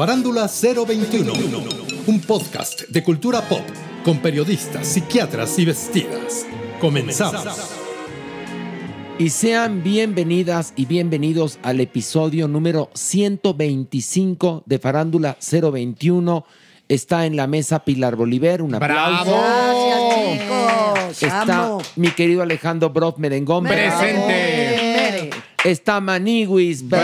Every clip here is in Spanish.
Farándula 021, un podcast de cultura pop con periodistas, psiquiatras y vestidas. Comenzamos. Y sean bienvenidas y bienvenidos al episodio número 125 de Farándula 021. Está en la mesa Pilar Bolívar, un aplauso. Gracias, chicos. Está Amo. mi querido Alejandro Brock Merengón. Presente. Está Maniwis. Te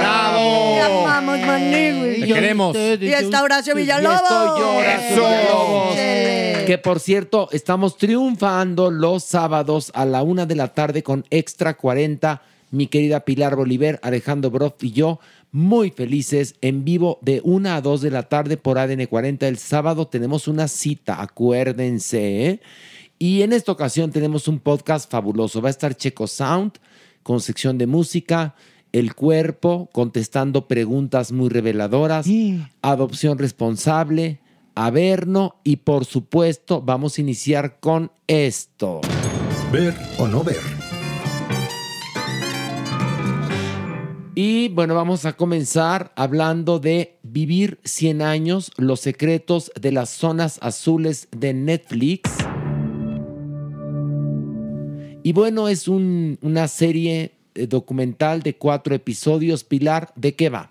amamos, Manigui. Te queremos. Y está Horacio Villalobos. Y estoy yo, Horacio Eso. Villalobos. Chele. Que por cierto, estamos triunfando los sábados a la una de la tarde con Extra 40. Mi querida Pilar Bolívar, Alejandro Broff y yo, muy felices en vivo de una a dos de la tarde por ADN 40. El sábado tenemos una cita, acuérdense. ¿eh? Y en esta ocasión tenemos un podcast fabuloso. Va a estar Checo Sound con sección de música, el cuerpo contestando preguntas muy reveladoras, adopción responsable, Averno y por supuesto vamos a iniciar con esto. Ver o no ver. Y bueno, vamos a comenzar hablando de Vivir 100 años, los secretos de las zonas azules de Netflix. Y bueno, es un- una serie documental de cuatro episodios. Pilar, ¿de qué va?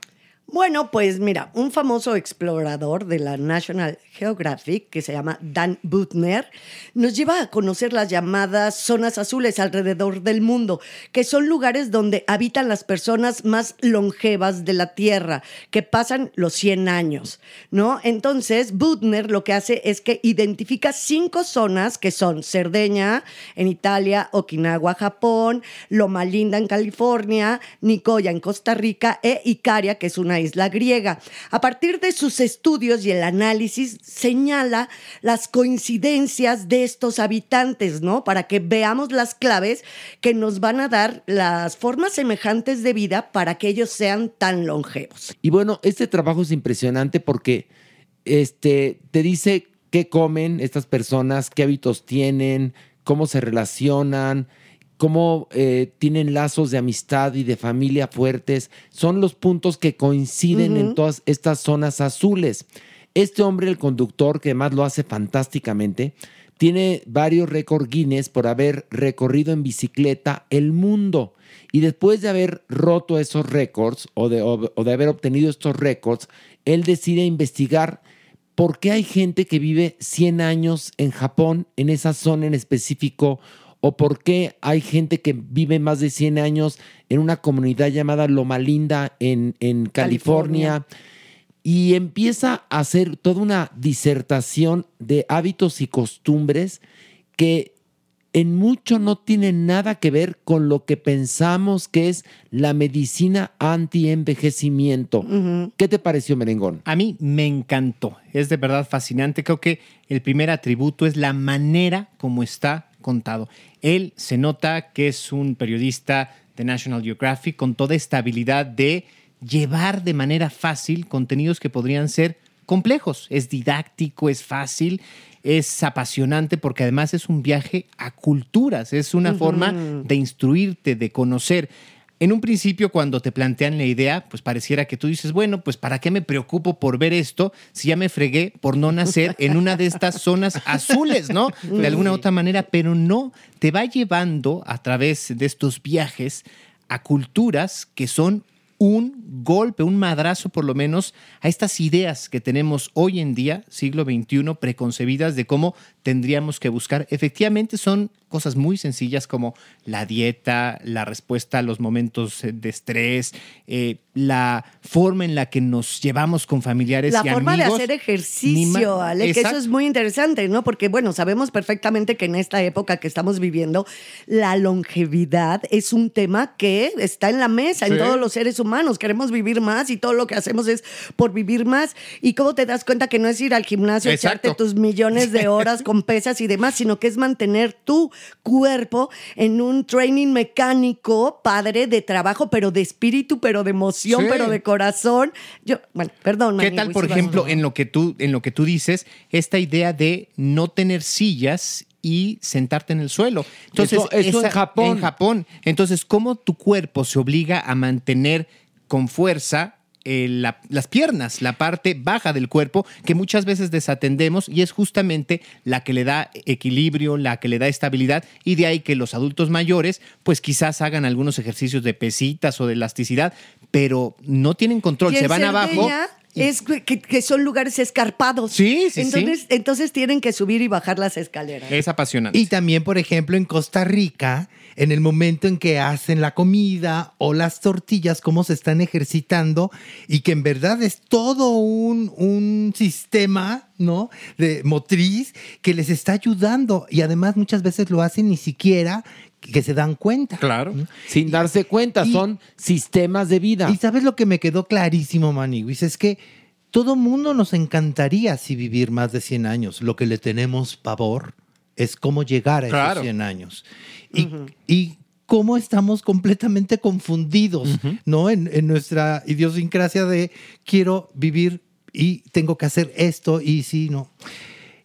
Bueno, pues mira, un famoso explorador de la National Geographic, que se llama Dan Butner, nos lleva a conocer las llamadas zonas azules alrededor del mundo, que son lugares donde habitan las personas más longevas de la Tierra, que pasan los 100 años, ¿no? Entonces, Butner lo que hace es que identifica cinco zonas que son Cerdeña en Italia, Okinawa, Japón, Loma Linda en California, Nicoya en Costa Rica e Icaria, que es una isla griega. A partir de sus estudios y el análisis, señala las coincidencias de estos habitantes, ¿no? Para que veamos las claves que nos van a dar las formas semejantes de vida para que ellos sean tan longevos. Y bueno, este trabajo es impresionante porque este, te dice qué comen estas personas, qué hábitos tienen, cómo se relacionan, cómo eh, tienen lazos de amistad y de familia fuertes. Son los puntos que coinciden en todas estas zonas azules. Este hombre, el conductor, que además lo hace fantásticamente, tiene varios récords Guinness por haber recorrido en bicicleta el mundo. Y después de haber roto esos récords o de, o- o de haber obtenido estos récords, él decide investigar por qué hay gente que vive 100 años en Japón, en esa zona en específico, o por qué hay gente que vive más de 100 años en una comunidad llamada Loma Linda en, en California. Y empieza a hacer toda una disertación de hábitos y costumbres que en mucho no tienen nada que ver con lo que pensamos que es la medicina anti-envejecimiento. ¿Qué te pareció, Merengón? A mí me encantó. Es de verdad fascinante. Creo que el primer atributo es la manera como está contado. Él se nota que es un periodista de National Geographic con toda esta habilidad de llevar de manera fácil contenidos que podrían ser complejos. Es didáctico, es fácil, es apasionante porque además es un viaje a culturas, es una forma de instruirte, de conocer. En un principio, cuando te plantean la idea, pues pareciera que tú dices, bueno, pues ¿para qué me preocupo por ver esto si ya me fregué por no nacer en una de estas zonas azules, ¿no? De alguna u otra manera, pero no, te va llevando a través de estos viajes a culturas que son un golpe, un madrazo por lo menos a estas ideas que tenemos hoy en día, siglo XXI, preconcebidas de cómo tendríamos que buscar. Efectivamente son cosas muy sencillas como la dieta, la respuesta a los momentos de estrés, eh, la forma en la que nos llevamos con familiares la y forma de hacer ejercicio, Ale, que eso es muy interesante, ¿no? Porque, bueno, sabemos perfectamente que en esta época que estamos viviendo, la longevidad es un tema que está en la mesa en todos los seres humanos. Queremos vivir más y todo lo que hacemos es por vivir más. ¿Y cómo te das cuenta que no es ir al gimnasio, Exacto. echarte tus millones de horas con pesas y demás, sino que es mantener tu cuerpo en un training mecánico padre de trabajo, pero de espíritu, pero de emoción, Sí. pero de corazón? Yo, bueno, perdón. ¿Qué tal, por ejemplo, en lo que tú, en lo que tú dices, esta idea de no tener sillas y sentarte en el suelo? Entonces, Eso- eso en Japón. En Japón. Entonces, ¿cómo tu cuerpo se obliga a mantener con fuerza eh, la- las piernas, la parte baja del cuerpo, que muchas veces desatendemos y es justamente la que le da equilibrio, la que le da estabilidad y de ahí que los adultos mayores pues quizás hagan algunos ejercicios de pesitas o de elasticidad, pero no tienen control, se van abajo. Es que, que son lugares escarpados. Sí, sí, sí. entonces, Entonces tienen que subir y bajar las escaleras. Es apasionante. Y también, por ejemplo, en Costa Rica, en el momento en que hacen la comida o las tortillas, cómo se están ejercitando y que en verdad es todo un, un sistema, ¿no? De motriz que les está ayudando y además muchas veces lo hacen ni siquiera que se dan cuenta. Claro. Sin darse cuenta, Y- son sistemas de vida. Y sabes lo que me quedó clarísimo, Maniguis, es que todo mundo nos encantaría así vivir más de 100 años. Lo que le tenemos pavor es cómo llegar a Claro. esos 100 años. Y, y cómo estamos completamente confundidos, ¿no? En, en nuestra idiosincrasia de quiero vivir y tengo que hacer esto y sí, no.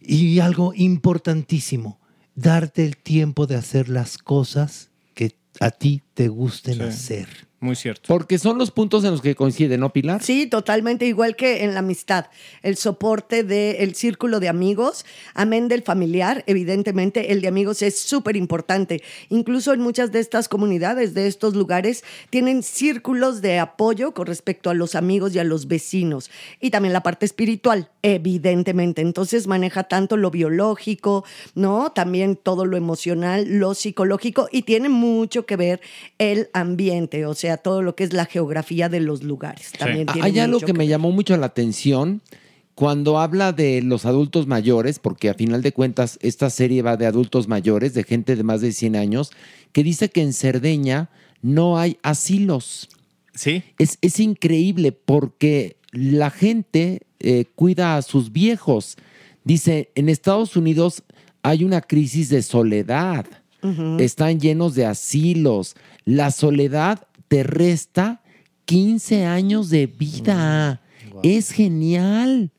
Y algo importantísimo, darte el tiempo de hacer las cosas que a ti te gusten Sí. hacer. Muy cierto. Porque son los puntos en los que coinciden, ¿no, Pilar? Sí, totalmente igual que en la amistad. El soporte del círculo de amigos, amén del familiar, evidentemente el de amigos es súper importante. Incluso en muchas de estas comunidades, de estos lugares, tienen círculos de apoyo con respecto a los amigos y a los vecinos. Y también la parte espiritual, evidentemente. Entonces maneja tanto lo biológico, ¿no? También todo lo emocional, lo psicológico y tiene mucho que ver el ambiente, o sea, todo lo que es la geografía de los lugares. También tiene Hay algo que me ver. llamó mucho la atención cuando habla de los adultos mayores, porque a final de cuentas esta serie va de adultos mayores, de gente de más de 100 años, que dice que en Cerdeña no hay asilos. Sí. Es, es increíble porque la gente eh, cuida a sus viejos. Dice, en Estados Unidos hay una crisis de soledad. Están llenos de asilos. La soledad te resta 15 años de vida. Es genial.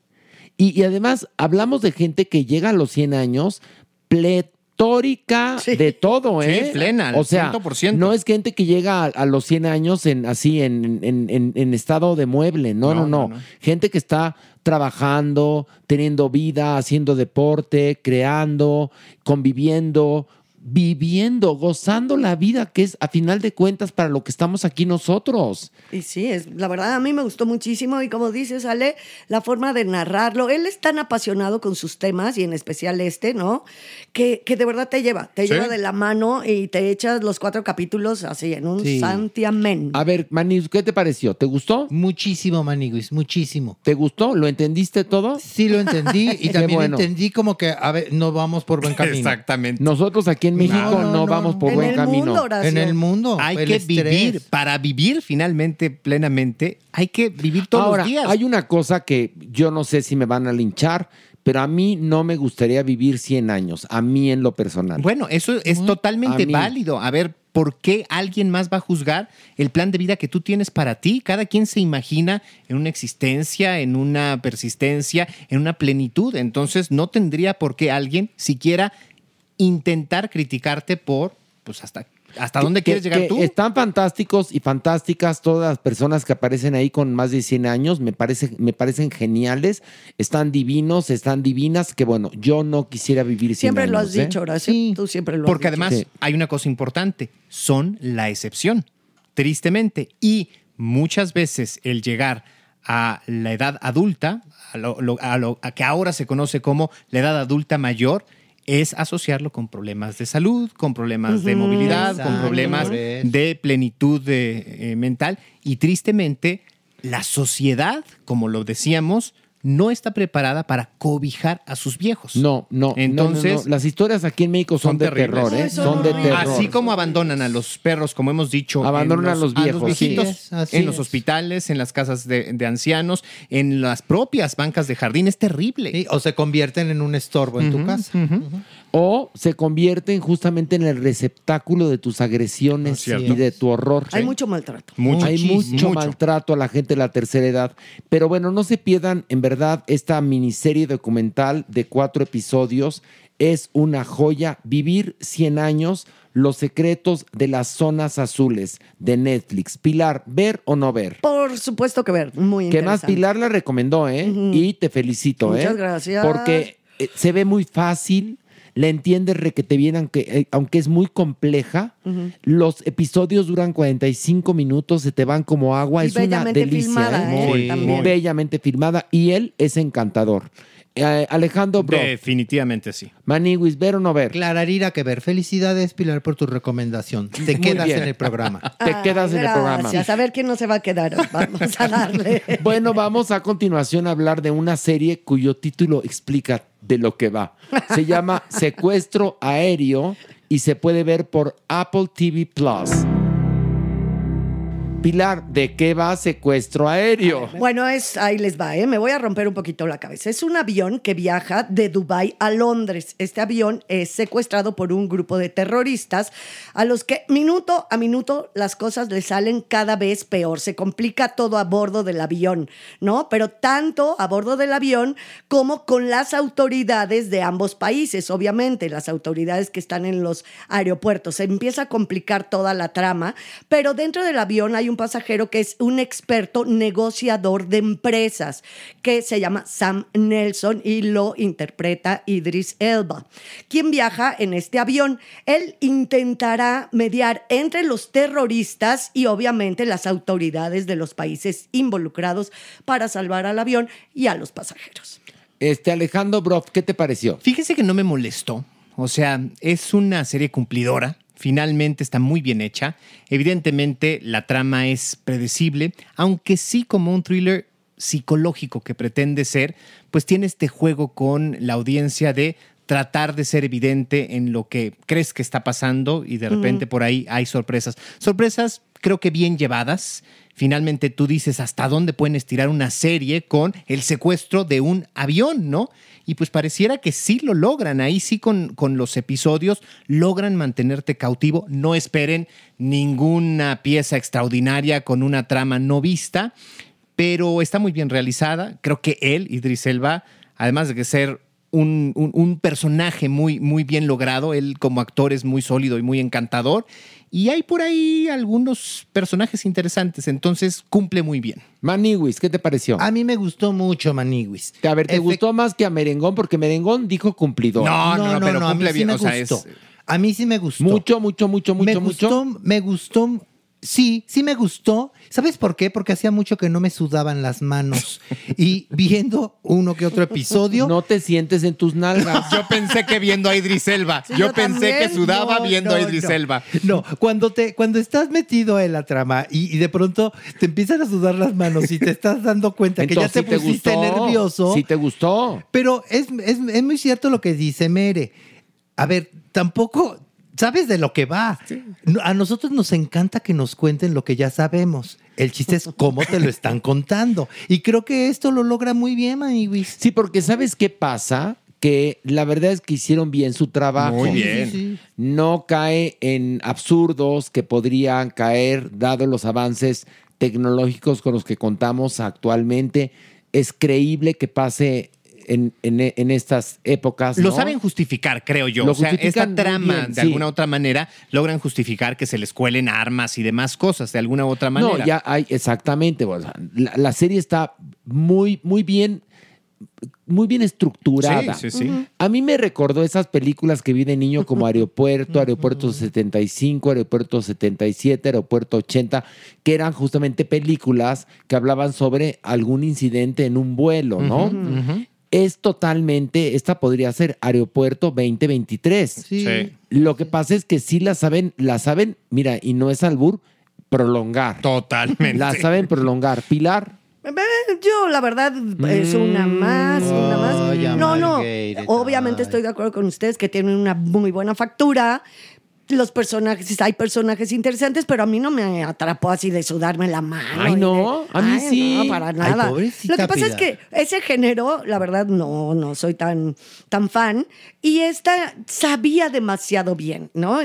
Y, y además hablamos de gente que llega a los 100 años pletórica de todo, Sí, ¿eh? plena, O sea, 100%. no es gente que llega a, a los 100 años en así en, en- en- en estado de mueble, no, no, No, no, no, no. Gente que está trabajando, teniendo vida, haciendo deporte, creando, conviviendo, viviendo, gozando la vida que es a final de cuentas para lo que estamos aquí nosotros. Y sí, es, la verdad a mí me gustó muchísimo y como dices, Ale, la forma de narrarlo, él es tan apasionado con sus temas y en especial este, ¿no? Que, que de verdad te lleva, te Sí. lleva de la mano y te echas los cuatro capítulos así en un Sí. santiamén. A ver, Manis, ¿qué te pareció? ¿Te gustó? Muchísimo, Maniguis, muchísimo. ¿Te gustó? ¿Lo entendiste todo? Sí, lo entendí y también bueno. entendí como que, a ver, no vamos por buen camino. Exactamente. Nosotros aquí en México No, no, no, no. vamos por En buen el camino. mundo. En el mundo. Hay el que estrés. vivir, para vivir finalmente, plenamente, hay que vivir todos Ahora, los días. hay una cosa que yo no sé si me van a linchar, pero a mí no me gustaría vivir 100 años, a mí en lo personal. Bueno, eso es totalmente A válido. A ver, ¿por qué alguien más va a juzgar el plan de vida que tú tienes para ti? Cada quien se imagina en una existencia, en una persistencia, en una plenitud. Entonces, no tendría por qué alguien siquiera intentar criticarte por, pues, hasta, hasta dónde Que- quieres llegar que tú. Están fantásticos y fantásticas todas las personas que aparecen ahí con más de 100 años, me, parece, me parecen geniales, están divinos, están divinas, que bueno, yo no quisiera vivir 100 Siempre años. lo has ¿eh? dicho, Horacio. Tú siempre lo Porque has dicho. además hay una cosa importante, son la excepción, tristemente. Y muchas veces el llegar a la edad adulta, a lo, lo- a lo- a que ahora se conoce como la edad adulta mayor, es asociarlo con problemas de salud, con problemas de movilidad, con problemas de plenitud de, eh, mental. Y tristemente, la sociedad, como lo decíamos, no está preparada para cobijar a sus viejos. No, no, Entonces, no, no, no. las historias aquí en México son, de terribles. terror, ¿eh? son de terror. Así como abandonan a los perros, como hemos dicho. Abandonan en a los viejos, viejitos, sí. Es, así en los es. hospitales, en las casas de, de ancianos, en las propias bancas de jardín. Es terrible. o se convierten en un estorbo en tu casa. O se convierten justamente en el receptáculo de tus agresiones cierto. y de tu horror. Hay mucho maltrato. Hay mucho, Mucho. maltrato a la gente de la tercera edad. Pero bueno, no se pierdan en verdad esta miniserie documental de cuatro episodios. Es una joya. Vivir 100 años, los secretos de las zonas azules de Netflix. Pilar, ¿ver o no ver? Por supuesto que ver, muy Que más. Pilar la recomendó, ¿eh? Y te felicito, ¿eh? Muchas gracias. Porque eh, se ve muy fácil, la entiendes requete bien, aunque, eh, aunque es muy compleja. Los episodios duran 45 minutos, se te van como agua. Y es una delicia. filmada, ¿eh? ¿eh? Muy bellamente filmada. Y él es encantador. Eh, Alejandro Bro, Definitivamente sí. Maniwis, ¿ver o no ver? Clararira que ver. Felicidades, Pilar, por tu recomendación. Te Muy quedas bien. en el programa. Te quedas en el programa. Gracias. A ver quién no se va a quedar. Vamos a darle. Bueno, vamos a continuación a hablar de una serie cuyo título explica de lo que va. Se llama Secuestro Aéreo y se puede ver por Apple TV Plus. Pilar, ¿de qué va Secuestro Aéreo? Bueno, es, ahí les va, ¿eh? me voy a romper un poquito la cabeza. Es un avión que viaja de Dubái a Londres. Este avión es secuestrado por un grupo de terroristas a los que minuto a minuto las cosas le salen cada vez peor. Se complica todo a bordo del avión, ¿no? Pero tanto a bordo del avión como con las autoridades de ambos países, obviamente, las autoridades que están en los aeropuertos. Se empieza a complicar toda la trama, pero dentro del avión hay un pasajero que es un experto negociador de empresas que se llama Sam Nelson y lo interpreta Idris Elba. Quien viaja en este avión, él intentará mediar entre los terroristas y obviamente las autoridades de los países involucrados para salvar al avión y a los pasajeros. Este Alejandro Broff, ¿qué te pareció? Fíjese que no me molestó. O sea, es una serie cumplidora. Finalmente está muy bien hecha. Evidentemente la trama es predecible, aunque sí como un thriller psicológico que pretende ser, pues tiene este juego con la audiencia de tratar de ser evidente en lo que crees que está pasando y de repente por ahí hay sorpresas. Sorpresas creo que bien llevadas. Finalmente tú dices hasta dónde pueden estirar una serie con el secuestro de un avión, ¿no? Y pues pareciera que sí lo logran. Ahí sí con, con los episodios logran mantenerte cautivo. No esperen ninguna pieza extraordinaria con una trama no vista, pero está muy bien realizada. Creo que él, Idris Elba, además de que ser un, un- un personaje muy, muy bien logrado, él como actor es muy sólido y muy encantador. Y hay por ahí algunos personajes interesantes, entonces cumple muy bien. Maniwis, ¿qué te pareció? A mí me gustó mucho Maniwis. A ver, ¿te Efect- gustó más que a Merengón? Porque Merengón dijo cumplidor. a mí sí me gustó. A mí sí me gustó. Mucho, mucho, mucho, me mucho, mucho. gustó, Me gustó. Sí, sí me gustó. ¿Sabes por qué? Porque hacía mucho que no me sudaban las manos. y viendo uno que otro episodio. No te sientes en tus nalgas. Yo pensé que viendo a Idris Elba. Sí, yo, yo pensé que sudaba No, viendo no, a Idris no. Elba. No, cuando te, cuando estás metido en la trama y, y de pronto te empiezan a sudar las manos y te estás dando cuenta que ya te sí pusiste gustó. nervioso. Sí te gustó. Pero es, es- es muy cierto lo que dice Mere. A ver, tampoco sabes de lo que va. A nosotros nos encanta que nos cuenten lo que ya sabemos. El chiste es cómo te lo están contando. Y creo que esto lo logra muy bien, Maniwis. Sí, porque ¿sabes qué pasa? Que la verdad es que hicieron bien su trabajo. Muy bien. Sí, sí, sí. No cae en absurdos que podrían caer dado los avances tecnológicos con los que contamos actualmente. Es creíble que pase en, en- en estas épocas. Lo ¿no? saben justificar, creo yo. Lo o sea, esta trama, bien, de sí. alguna u otra manera, logran justificar que se les cuelen armas y demás cosas, de alguna u otra manera. No, ya hay, exactamente. o sea, la, la serie está muy, muy bien, muy bien estructurada. Sí, sí, sí. A mí me recordó esas películas que vi de niño como Aeropuerto, Aeropuerto 75, Aeropuerto 77, Aeropuerto 80, que eran justamente películas que hablaban sobre algún incidente en un vuelo, ¿no? Es totalmente, esta podría ser Aeropuerto 2023. Sí. Sí. Lo que pasa es que sí la saben, la saben, mira, y no es albur, prolongar. Totalmente. La saben prolongar. Pilar, Yo, la verdad, es una más, una más. No, no. Obviamente ay. estoy de acuerdo con ustedes que tienen una muy buena factura. Los personajes, hay personajes interesantes, pero a mí no me atrapó así de sudarme la mano. Ay, no, de- a mí Ay, sí. No, para nada. Lo que pasa es que ese género, la verdad, no, no soy tan, tan fan. Y esta sabía demasiado bien, ¿no?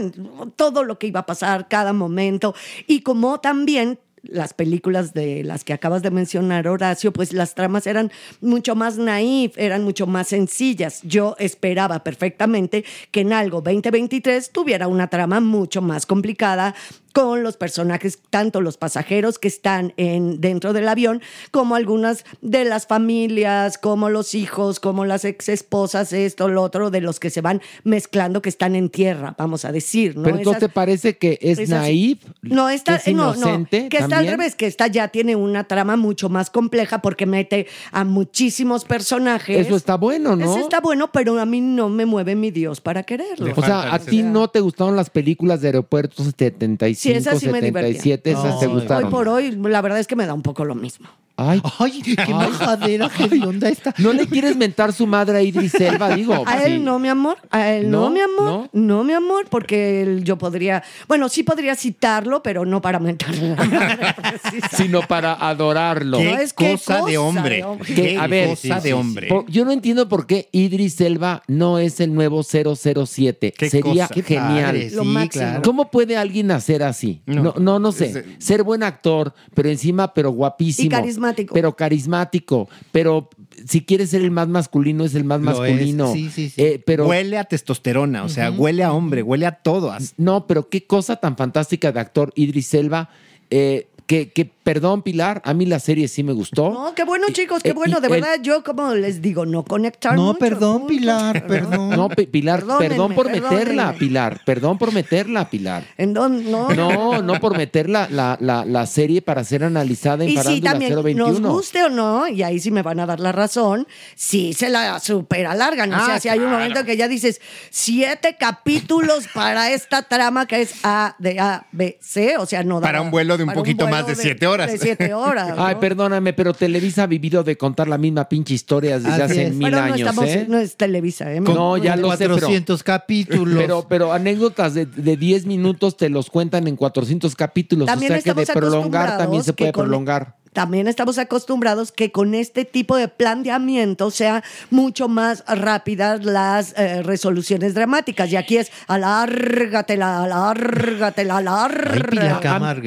Todo lo que iba a pasar, cada momento. Y como también las películas de las que acabas de mencionar, Horacio, pues las tramas eran mucho más naif, eran mucho más sencillas. Yo esperaba perfectamente que en algo 2023 tuviera una trama mucho más complicada con los personajes, tanto los pasajeros que están en, dentro del avión, como algunas de las familias, como los hijos, como las ex esposas, esto, lo otro, de los que se van mezclando que están en tierra, vamos a decir, ¿no? pero entonces Esas- te parece que es, naif, No, está, que es no, no, inocente que está al revés, que esta ya tiene una trama mucho más compleja porque mete a muchísimos personajes. Eso está bueno, ¿no? Eso está bueno, pero a mí no me mueve mi Dios para quererlo. O sea, a ti no te gustaron las películas de Aeropuerto 75, Sí, esas sí me divertían. 77, esas te Ay, gustaron. Hoy por hoy, la verdad es que me da un poco lo mismo. Ay, Ay, qué majadera, qué onda está. no le quieres mentar su madre a Idris Elba, digo. A él sí. no, mi amor. A él no, ¿No? mi amor. ¿No? ¿No? mi amor, porque él- yo podría. Bueno, sí podría citarlo, pero no para mentarle. la madre, precisamente. Sino para adorarlo. Qué No, es que cosa, cosa de hombre. de hombre. Qué a ver, cosa de hombre. Por- yo no entiendo por qué Idris Elba no es el nuevo 007. Qué Sería cosa. genial. Padre, Lo sí, máximo. claro. ¿Cómo puede alguien hacer así? No, No. no, no, sé. Ser buen actor, pero encima, pero guapísimo. Y carismático. Pero carismático. Pero si quieres ser el más masculino, es el más Lo es, masculino. sí, sí, sí. Eh, pero Huele a testosterona, o sea, huele a hombre, huele a todo. As- no, pero qué cosa tan fantástica de actor Idris Elba. eh, que, que, perdón, Pilar, a mí la serie sí me gustó. No, qué bueno, chicos, qué Eh, bueno. De verdad, yo, como les digo, no conectar. No, mucho, perdón, mucho. Pilar, perdón. No, Pi- Pilar, Perdónenme, perdón por meterla. Pilar. Perdón por meterla, Pilar. ¿En dónde? No. No, no por meter la, la, la, la serie para ser analizada en Y sí, Farándula también, 021. nos guste o no, y ahí sí me van a dar la razón, sí se la super alargan. O Ah, sea, si hay un claro. momento que ya dices siete capítulos para esta trama que es A de A, B, C, o sea, no da Para un vuelo de un para poquito vuelo más de siete horas. De siete horas. Ay, ¿no? perdóname, pero Televisa ha vivido de contar la misma pinche historia desde Así hace es. mil Pero no años, estamos, ¿eh? no es Televisa, ¿eh? No, ya lo sé, pero- 400 capítulos. Pero, pero anécdotas de, de 10 minutos te los cuentan en 400 capítulos. También o sea que de prolongar también se puede prolongar. También estamos acostumbrados que con este tipo de planteamiento sea mucho más rápidas las eh, resoluciones dramáticas. Y aquí es alárgatela, alárgatela, alárgatela.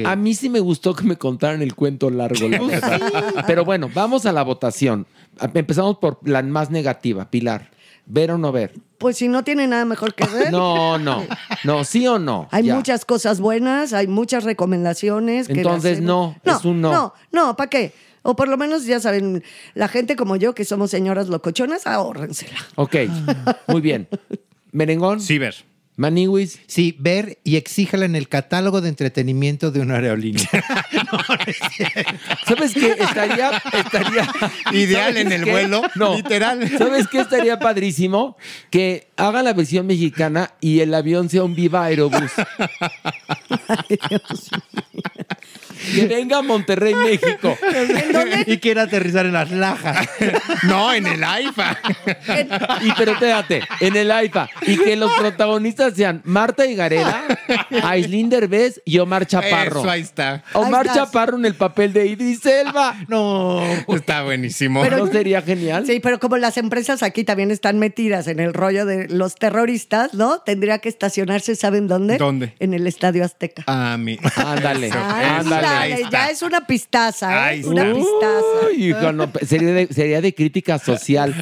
A, a mí sí me gustó que me contaran el cuento largo, la. Pero bueno, vamos a la votación. Empezamos por la más negativa, Pilar. ¿Ver o no ver? Pues si no tiene nada mejor que ver. No, no. No, sí o no. Hay Ya. muchas cosas buenas, hay muchas recomendaciones. que Entonces, las- no, es un no. No, no, ¿para qué? O por lo menos, ya saben, la gente como yo, que somos señoras locochonas, ahórrensela. Ok, muy bien. Merengón, Ciber. Maniwis. Sí, ver y exíjala en el catálogo de entretenimiento de una aerolínea. ¿Sabes qué? Estaría, estaría Ideal ¿sabes en el qué? vuelo, No. literal. ¿Sabes qué estaría padrísimo? Que haga la versión mexicana y el avión sea un Viva Aerobús. Que venga a Monterrey, México. y quiere aterrizar en las lajas. no, en el AIFA. y pero espérate, en el AIFA. Y que los protagonistas sean Marta Higareda, Aislinn Derbez y Omar Chaparro. Eso, ahí está. Omar Ahí. Chaparro en el papel de Idris Elba. No. Está buenísimo. ¿No sería genial? Sí, pero como las empresas aquí también están metidas en el rollo de los terroristas, ¿no? Tendría que estacionarse, ¿saben dónde? ¿Dónde? En el Estadio Azteca. Ah, mi. Ándale, Eso, ya es una pistaza, ¿eh? Ahí una pistaza. Uy, hijo, no, sería, de, sería de crítica social.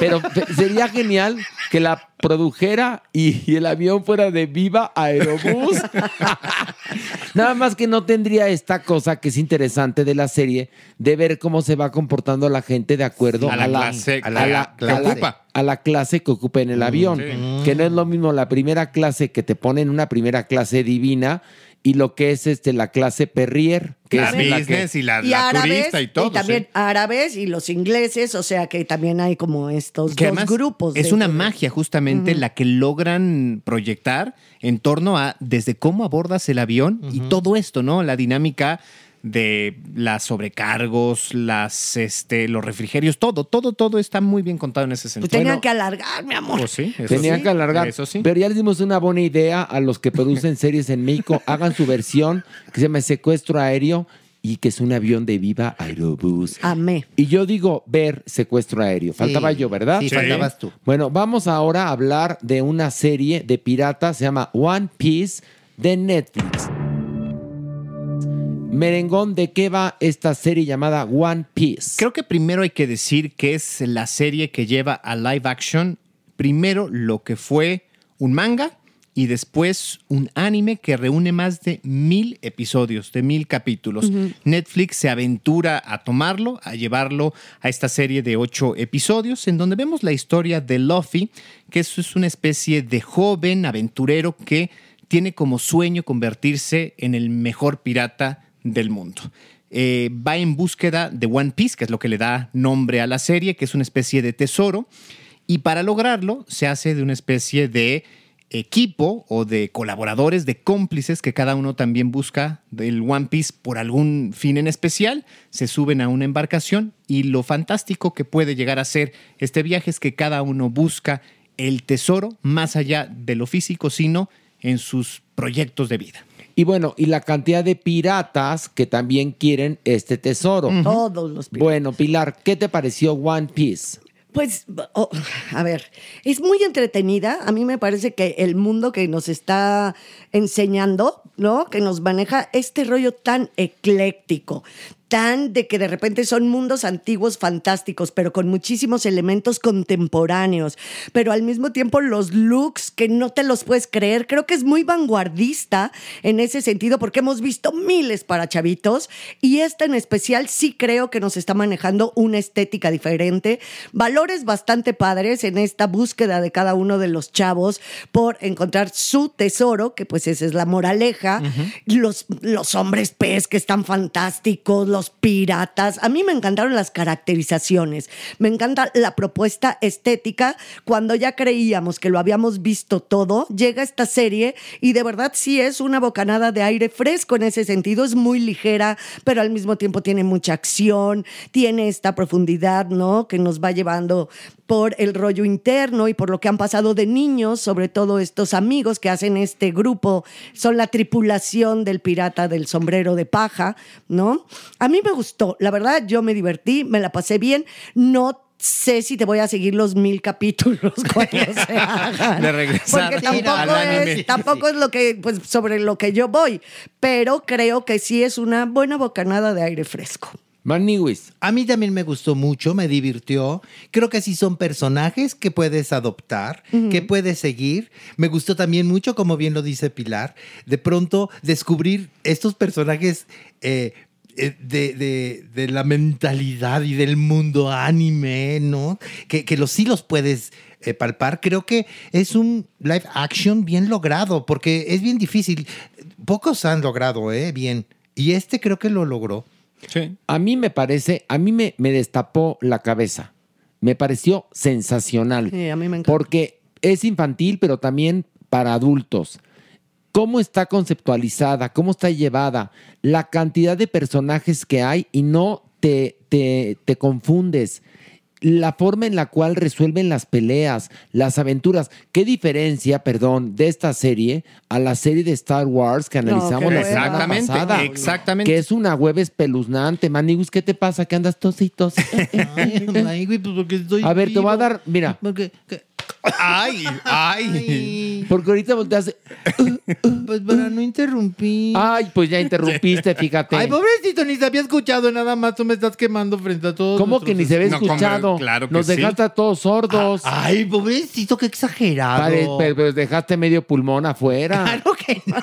Pero fe- sería genial que la produjera y, y el avión fuera de Viva Aerobús. Nada más que no tendría esta cosa que es interesante de la serie, de ver cómo se va comportando la gente de acuerdo A la clase a la, que- a la- que a la- ocupa. a la clase que ocupa en el avión. Que no es lo mismo la primera clase que te ponen una primera clase divina y lo que es este la clase Perrier, que La es la que- business y la, Y la árabes, turista y todo. también sí. árabes y los ingleses, o sea que también hay como estos Que dos grupos. Es de- una magia justamente la que logran proyectar en torno a desde cómo abordas el avión y todo esto, ¿no? La dinámica de las sobrecargos, las, este, los refrigerios, todo, todo, todo está muy bien contado en ese Pues sentido. tenían Bueno, que alargar, mi amor. pues sí, eso Tenían sí, que alargar. Eso sí. Pero ya les dimos una buena idea a los que producen series en México. Hagan su versión que se llama Secuestro Aéreo y que es un avión de Viva Aerobús. Amé. Y yo digo ver Secuestro Aéreo. Faltaba yo, ¿verdad? Sí, Sí. faltabas tú. Bueno, vamos ahora a hablar de una serie de piratas, se llama One Piece de Netflix. Merengón, ¿de qué va esta serie llamada One Piece? Creo que primero hay que decir que es la serie que lleva a live action primero lo que fue un manga y después un anime que reúne más de mil episodios, de mil capítulos. Netflix se aventura a tomarlo, a llevarlo a esta serie de ocho episodios, en donde vemos la historia de Luffy, que es es una especie de joven aventurero que tiene como sueño convertirse en el mejor pirata del mundo. Eh, va en búsqueda de One Piece, que es lo que le da nombre a la serie, que es una especie de tesoro, y para lograrlo se hace de una especie de equipo o de colaboradores, de cómplices que cada uno también busca del One Piece por algún fin en especial, se suben a una embarcación y lo fantástico que puede llegar a ser este viaje es que cada uno busca el tesoro más allá de lo físico, sino en sus proyectos de vida. Y bueno, y la cantidad de piratas que también quieren este tesoro. Todos los piratas. Bueno, Pilar, ¿qué te pareció One Piece? Pues, oh, a ver, es muy entretenida. A mí me parece que el mundo que nos está enseñando, ¿no? Que nos maneja este rollo tan ecléctico, tan de que de repente son mundos antiguos fantásticos, pero con muchísimos elementos contemporáneos, pero al mismo tiempo los looks que no te los puedes creer. Creo que es muy vanguardista en ese sentido porque hemos visto miles para chavitos y esta en especial sí creo que nos está manejando una estética diferente, valores bastante padres en esta búsqueda de cada uno de los chavos por encontrar su tesoro, que pues esa es la moraleja, los, los hombres pez que están fantásticos, los piratas. A mí me encantaron las caracterizaciones, me encanta la propuesta estética. Cuando ya creíamos que lo habíamos visto todo, llega esta serie y de verdad sí es una bocanada de aire fresco en ese sentido, es muy ligera, pero al mismo tiempo tiene mucha acción, tiene esta profundidad, ¿no? Que nos va llevando por el rollo interno y por lo que han pasado de niños, sobre todo estos amigos que hacen este grupo, son la tripulación del pirata del sombrero de paja, ¿no? A mí me gustó, la verdad, yo me divertí, me la pasé bien, no sé si te voy a seguir los mil capítulos cuando se hagan. De regresar Porque tampoco, al anime. es, tampoco es lo que, pues, sobre lo que yo voy, pero creo que sí es una buena bocanada de aire fresco. Maniwis. A mí también me gustó mucho, me divirtió. Creo que sí son personajes que puedes adoptar, que puedes seguir. Me gustó también mucho, como bien lo dice Pilar, de pronto descubrir estos personajes eh, eh, de, de- de la mentalidad y del mundo anime, ¿no? Que, que los sí los puedes eh, palpar. Creo que es un live action bien logrado, porque es bien difícil. Pocos han logrado, ¿eh? Bien. Y este creo que lo logró. Sí. A mí me parece, a mí me, me destapó la cabeza. Me pareció sensacional. Sí, a mí me encanta. Porque es infantil, pero también para adultos. cómo está conceptualizada, cómo está llevada, la cantidad de personajes que hay y no te, te, te confundes. La forma en la cual resuelven las peleas, las aventuras. ¿Qué diferencia, perdón, de esta serie a la serie de Star Wars que analizamos qué la semana Exactamente, pasada? exactamente. Que es una web espeluznante. Manigus, ¿qué te pasa? ¿Qué andas tose y tose? Ay, güey, pues porque estoy A ver, te voy a dar, mira, Porque, que- Ay, ay. porque ahorita volteas. pues para no interrumpir. Ay, pues ya interrumpiste, fíjate. Ay, pobrecito, ni se había escuchado nada más. Tú me estás quemando frente a todos. ¿Cómo que ni se No, como- escuchado? claro que Nos sí. dejaste a todos sordos. Ay, pobrecito, qué exagerado. Pare- pero, pero dejaste medio pulmón afuera. Claro que no.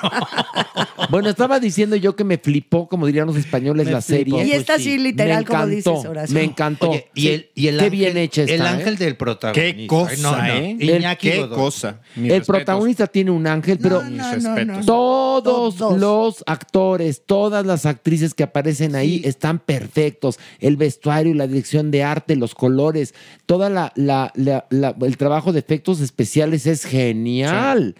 Bueno, estaba diciendo yo que me flipó, como dirían los españoles, Me la flipó. serie. Y esta pues sí, literal, me como dices, Horacio. Me encantó. Oye, y el, y el Qué ángel, bien hecha está, El ¿eh? ángel del protagonista. Qué cosa, Ay, no, no. ¿eh? Iñaki Qué Godoy. cosa. Mis el respetos. protagonista tiene un ángel, pero Mis respetos. todos Todos. los actores, todas las actrices que aparecen ahí están perfectos. El vestuario, la dirección de arte, los colores, toda la, la- la- la- el trabajo de efectos especiales es genial.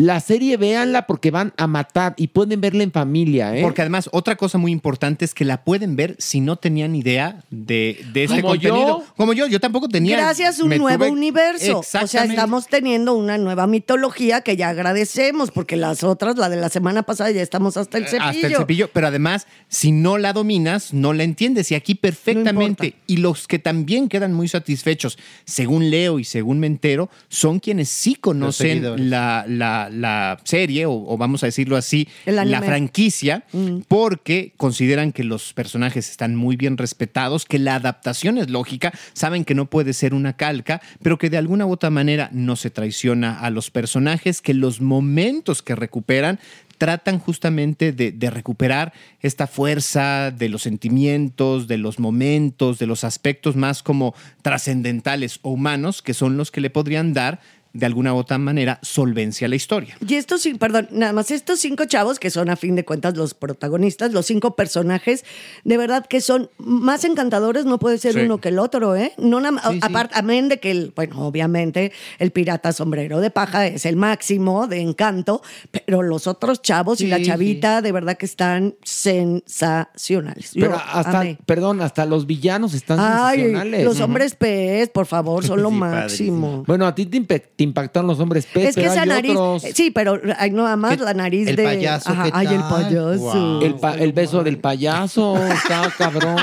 La serie véanla porque van a matar y pueden verla en familia, ¿eh? Porque además, otra cosa muy importante es que la pueden ver si no tenían idea de, de este Como yo. contenido. Como yo, yo tampoco tenía. Gracias a un nuevo tuve- universo. O sea, estamos teniendo una nueva mitología que ya agradecemos, porque las otras, la de la semana pasada, ya estamos hasta el cepillo. Eh, Hasta el cepillo, pero además, si no la dominas, no la entiendes. Y aquí perfectamente. y los que también quedan muy satisfechos, según leo y según me entero, son quienes sí conocen la, la- la serie, o, o vamos a decirlo así, la franquicia, porque consideran que los personajes están muy bien respetados, que la adaptación es lógica, saben que no puede ser una calca, pero que de alguna u otra manera no se traiciona a los personajes, que los momentos que recuperan tratan justamente de, de recuperar esta fuerza de los sentimientos, de los momentos, de los aspectos más como trascendentales o humanos, que son los que le podrían dar de alguna u otra manera solvencia la historia. Y estos, perdón, nada más estos cinco chavos que son a fin de cuentas los protagonistas, los cinco personajes, de verdad que son más encantadores, no puede ser Sí. uno que el otro, ¿eh? No Sí, aparte, amén de que, el, bueno, obviamente el pirata sombrero de paja es el máximo de encanto, pero los otros chavos y la chavita de verdad que están sensacionales. Yo Pero hasta, amé. perdón, hasta los villanos están Ay, sensacionales. los hombres pez, por favor, son lo máximo. Bueno, a ti te, te impactaron los hombres pez, Es que pero esa hay nariz, otros. sí, pero hay nada más ¿Qué- la nariz el de. payaso, Ajá, qué ay, el payaso. El, pa- el beso del payaso, está cabrón.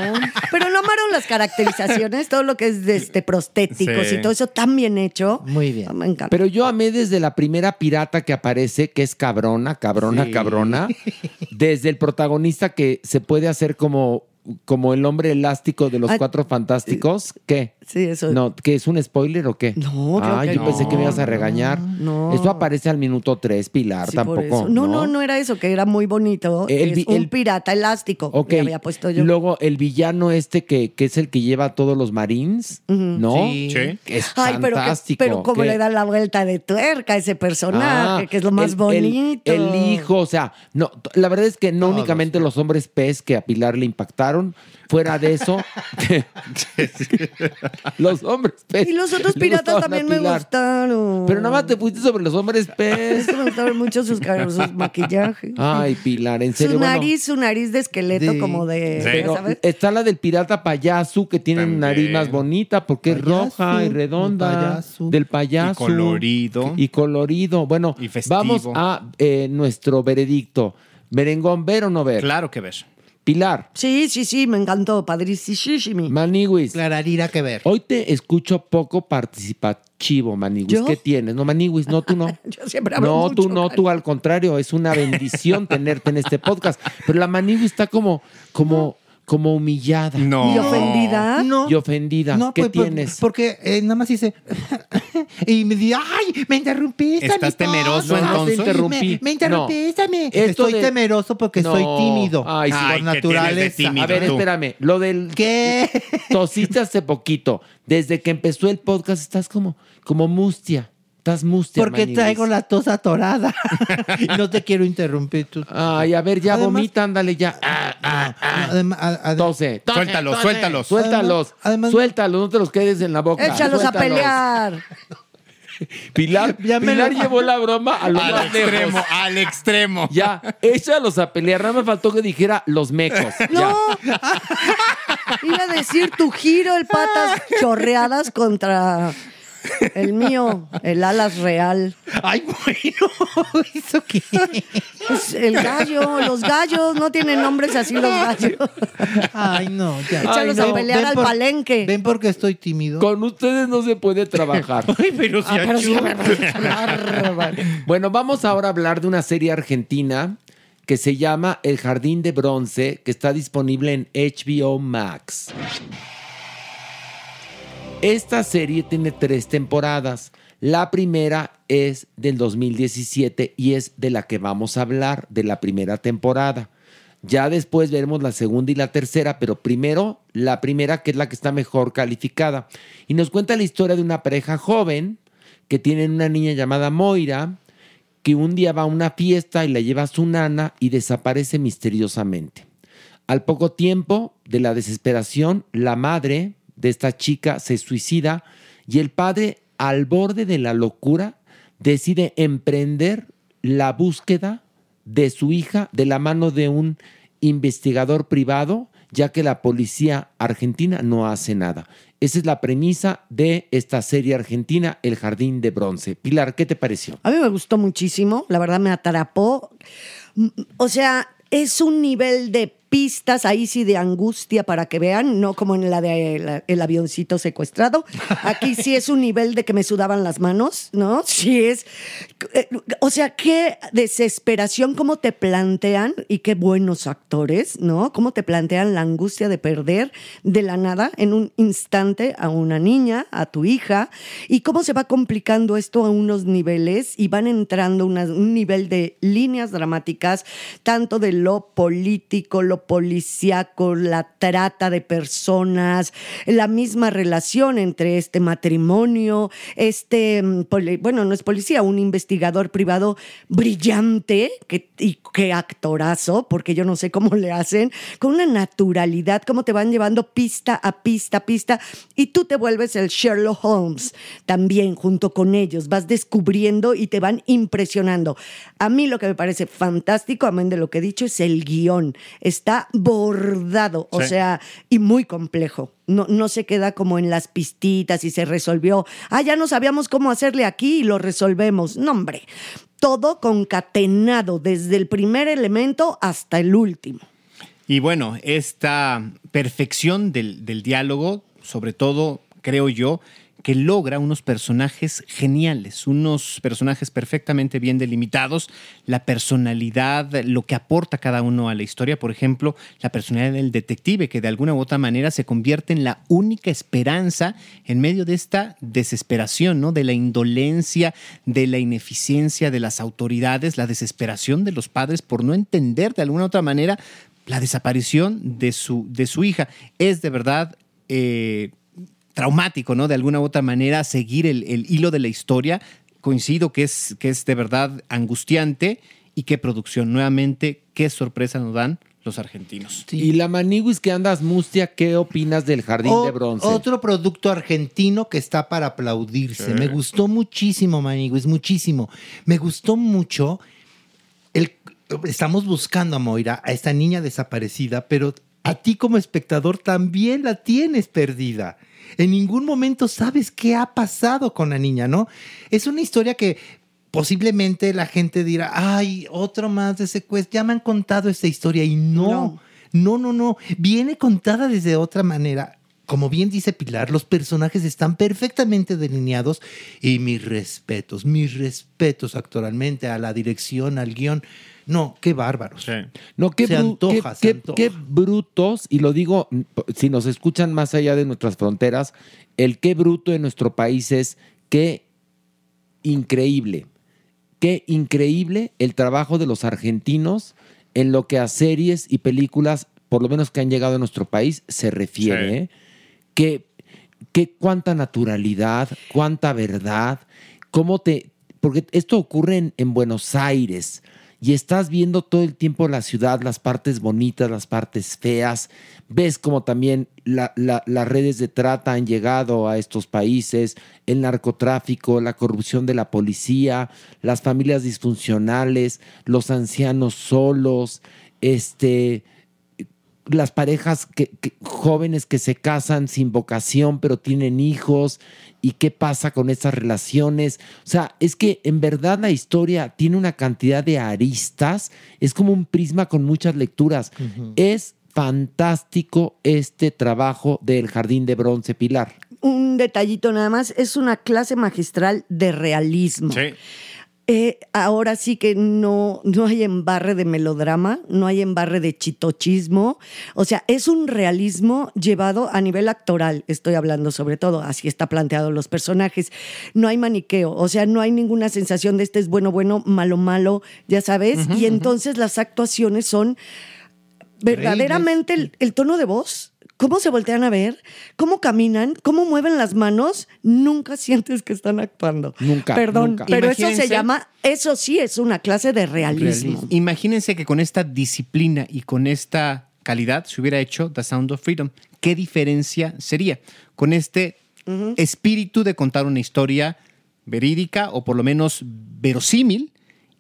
Pero no amaron las caracterizaciones, todo lo que es de este prostéticos Sí. y todo eso tan bien hecho. Muy bien. Ah, Me encanta. Pero yo amé desde la primera pirata que aparece, que es cabrona, cabrona, Sí. cabrona. Desde el protagonista que se puede hacer como, como el hombre elástico de los cuatro fantásticos. ¿Qué? Sí, eso. No, ¿que es un spoiler o qué? No, creo Ah, que yo pensé no. que me ibas a regañar. No. Eso aparece al minuto tres, Pilar, Sí, por tampoco. No, no, no era eso, que era muy bonito. El es un el- pirata elástico. Ok. Le había puesto yo. Luego el villano este que, que es el que lleva a todos los marines, ¿no? Sí. Sí. Es Ay, pero, fantástico. pero cómo le da la vuelta de tuerca a ese personaje, Ah, que es lo más el- bonito. El, el hijo, o sea, no, la verdad es que no Todos, únicamente los hombres pez que a Pilar le impactaron, fuera de eso, los hombres pez. Y los otros piratas también me gustaron. Pero nada más te fuiste sobre los hombres pez. Me gustaron mucho sus, sus maquillajes. Ay, Pilar, en su serio. bueno, nariz, su nariz de esqueleto como de, Sí. pero ¿sabes? está la del pirata payaso que tiene También. nariz más bonita porque es roja y redonda. payaso. Del payaso. Y colorido. Y colorido. Bueno, Y festivo. vamos a eh, nuestro veredicto. Merengón, ¿ver o no ver? Claro que ves. Pilar, Sí, sí, sí, me encantó. Padrísimo. Maniwis. Clararira que ver. Hoy te escucho poco participativo, Maniwis. ¿Yo? ¿Qué tienes? No, Maniwis, no, tú no. Yo siempre hablo No, mucho, tú no, tú al contrario, es una bendición tenerte en este podcast. Pero la Maniwis está como, como, como humillada No. ¿Y ofendida? No. y ofendida. No, ¿Qué pues, por- tienes? Porque eh, nada más hice. y me di, ¡ay! Me interrumpiste. ¿Estás mi esposo". temeroso, No, entonces? interrumpí. Me, me interrumpiste. me- Esto Estoy de- temeroso porque No. soy tímido. Ay, sí. Ay, por ¿qué tienes de naturaleza. tímido? A ver, tú. espérame. Lo del ¿Qué? tosiste hace poquito. Desde que empezó el podcast estás como, como mustia. Estás mustia. Porque traigo la tos atorada. y no te quiero interrumpir. Tú. Ay, a ver, ya Además- vomita, ándale ya. Ah, ah, ah. Adem- a- adem- Tose, tose, Suéltalos, tose. suéltalos. Suéltalos. Además- además- suéltalos, no te los quedes en la boca. Échalos a Suéltalos. pelear. Pilar, Ya me Pilar lo- llevó la broma a lo Al más lejos. extremo, al extremo. Ya, échalos a pelear. Nada me faltó que dijera los mecos. No. Iba a decir tu giro, el patas chorreadas contra el mío, el alas real. Ay, bueno, ¿eso qué? Pues el gallo, los gallos, no tienen nombres así los gallos. Ay, no, ya. Échalos a pelear al palenque. Ven porque estoy tímido. Con ustedes no se puede trabajar. Ay, pero si Ah, pero sí. Bueno, vamos ahora a hablar de una serie argentina que se llama El Jardín de Bronce, que está disponible en HBO Max. Esta serie tiene tres temporadas. La primera es del 2017 y es de la que vamos a hablar, de la primera temporada. Ya después veremos la segunda y la tercera, pero primero la primera, que es la que está mejor calificada. Y nos cuenta la historia de una pareja joven que tienen una niña llamada Moira, que un día va a una fiesta y la lleva a su nana y desaparece misteriosamente. Al poco tiempo de la desesperación, la madre de esta chica se suicida y el padre, al borde de la locura, decide emprender la búsqueda de su hija de la mano de un investigador privado, ya que la policía argentina no hace nada. Esa es la premisa de esta serie argentina, El Jardín de Bronce. Pilar, ¿qué te pareció? A mí me gustó muchísimo, la verdad me atrapó. Mm, O sea, es un nivel de pistas ahí sí de angustia para que vean, no como en la de el avioncito secuestrado. Aquí sí es un nivel de que me sudaban las manos, ¿no? Sí es. eh, O sea, qué desesperación, cómo te plantean y qué buenos actores, ¿no? Cómo te plantean la angustia de perder de la nada en un instante a una niña, a tu hija, y cómo se va complicando esto a unos niveles y van entrando una- un nivel de líneas dramáticas, tanto de lo político, lo policíaco, la trata de personas, la misma relación entre este matrimonio, este, mm, bueno, no es policía, un investigador privado brillante, que, y qué actorazo, porque yo no sé cómo le hacen, con una naturalidad, cómo te van llevando pista a pista a pista, y tú te vuelves el Sherlock Holmes también junto con ellos, vas descubriendo y te van impresionando. A mí lo que me parece fantástico, amén de lo que he dicho, es el guion. Está bordado, o Sí. sea, y muy complejo. No, no se queda como en las pistitas y se resolvió. Ah, ya no sabíamos cómo hacerle aquí y lo resolvemos. No, hombre. Todo concatenado, desde el primer elemento hasta el último. Y bueno, esta perfección del, del diálogo, sobre todo, creo yo, que logra unos personajes geniales, unos personajes perfectamente bien delimitados, la personalidad, lo que aporta cada uno a la historia, por ejemplo, la personalidad del detective, que de alguna u otra manera se convierte en la única esperanza en medio de esta desesperación, ¿no? De la indolencia, de la ineficiencia de las autoridades, la desesperación de los padres por no entender de alguna u otra manera la desaparición de su, de su hija. Es de verdad eh, traumático, ¿no? De alguna u otra manera, seguir el, el hilo de la historia. Coincido que es, que es de verdad angustiante y qué producción. Nuevamente, qué sorpresa nos dan los argentinos. Y la maniguis que andas mustia, ¿qué opinas del Jardín O- de Bronce? Otro producto argentino que está para aplaudirse. Me gustó muchísimo, Maniguis, muchísimo. Me gustó mucho el estamos buscando a Moira, a esta niña desaparecida, pero a ti como espectador también la tienes perdida. En ningún momento sabes qué ha pasado con la niña, ¿no? Es una historia que posiblemente la gente dirá, ay, otro más de secuestro, ya me han contado esta historia y no, no, no, no, viene contada desde otra manera. Como bien dice Pilar, los personajes están perfectamente delineados y mis respetos, mis respetos actualmente a la dirección, al guion. No, qué bárbaros. No, qué, Se antoja, qué- se qué- antoja. qué brutos, y lo digo, mm, si nos escuchan más allá de nuestras fronteras, el qué bruto en nuestro país es qué increíble, qué increíble el trabajo de los argentinos en lo que a series y películas, por lo menos que han llegado a nuestro país, se refiere. Sí. Que, que cuánta naturalidad, cuánta verdad, cómo te... Porque esto ocurre en, en Buenos Aires y estás viendo todo el tiempo la ciudad, las partes bonitas, las partes feas. Ves como también la- la- las redes de trata han llegado a estos países, el narcotráfico, la corrupción de la policía, las familias disfuncionales, los ancianos solos, este las parejas que, que- jóvenes que se casan sin vocación pero tienen hijos y qué pasa con esas relaciones. O sea, es que en verdad la historia tiene una cantidad de aristas, es como un prisma con muchas lecturas. Es fantástico este trabajo del Jardín de Bronce Pilar. Un detallito nada más, es una clase magistral de realismo. Eh, ahora sí que no, no hay embarre de melodrama, no hay embarre de chitochismo. O sea, es un realismo llevado a nivel actoral, estoy hablando sobre todo, así está planteado los personajes. No hay maniqueo, o sea, no hay ninguna sensación de este es bueno, bueno, malo, malo, ya sabes. y entonces las actuaciones son verdaderamente el, el tono de voz. Cómo se voltean a ver, cómo caminan, cómo mueven las manos, nunca sientes que están actuando. Nunca, Perdón, nunca. pero eso se llama, eso sí es una clase de realismo. Imagínense que con esta disciplina y con esta calidad se hubiera hecho The Sound of Freedom. ¿Qué diferencia sería? Con este espíritu de contar una historia verídica o por lo menos verosímil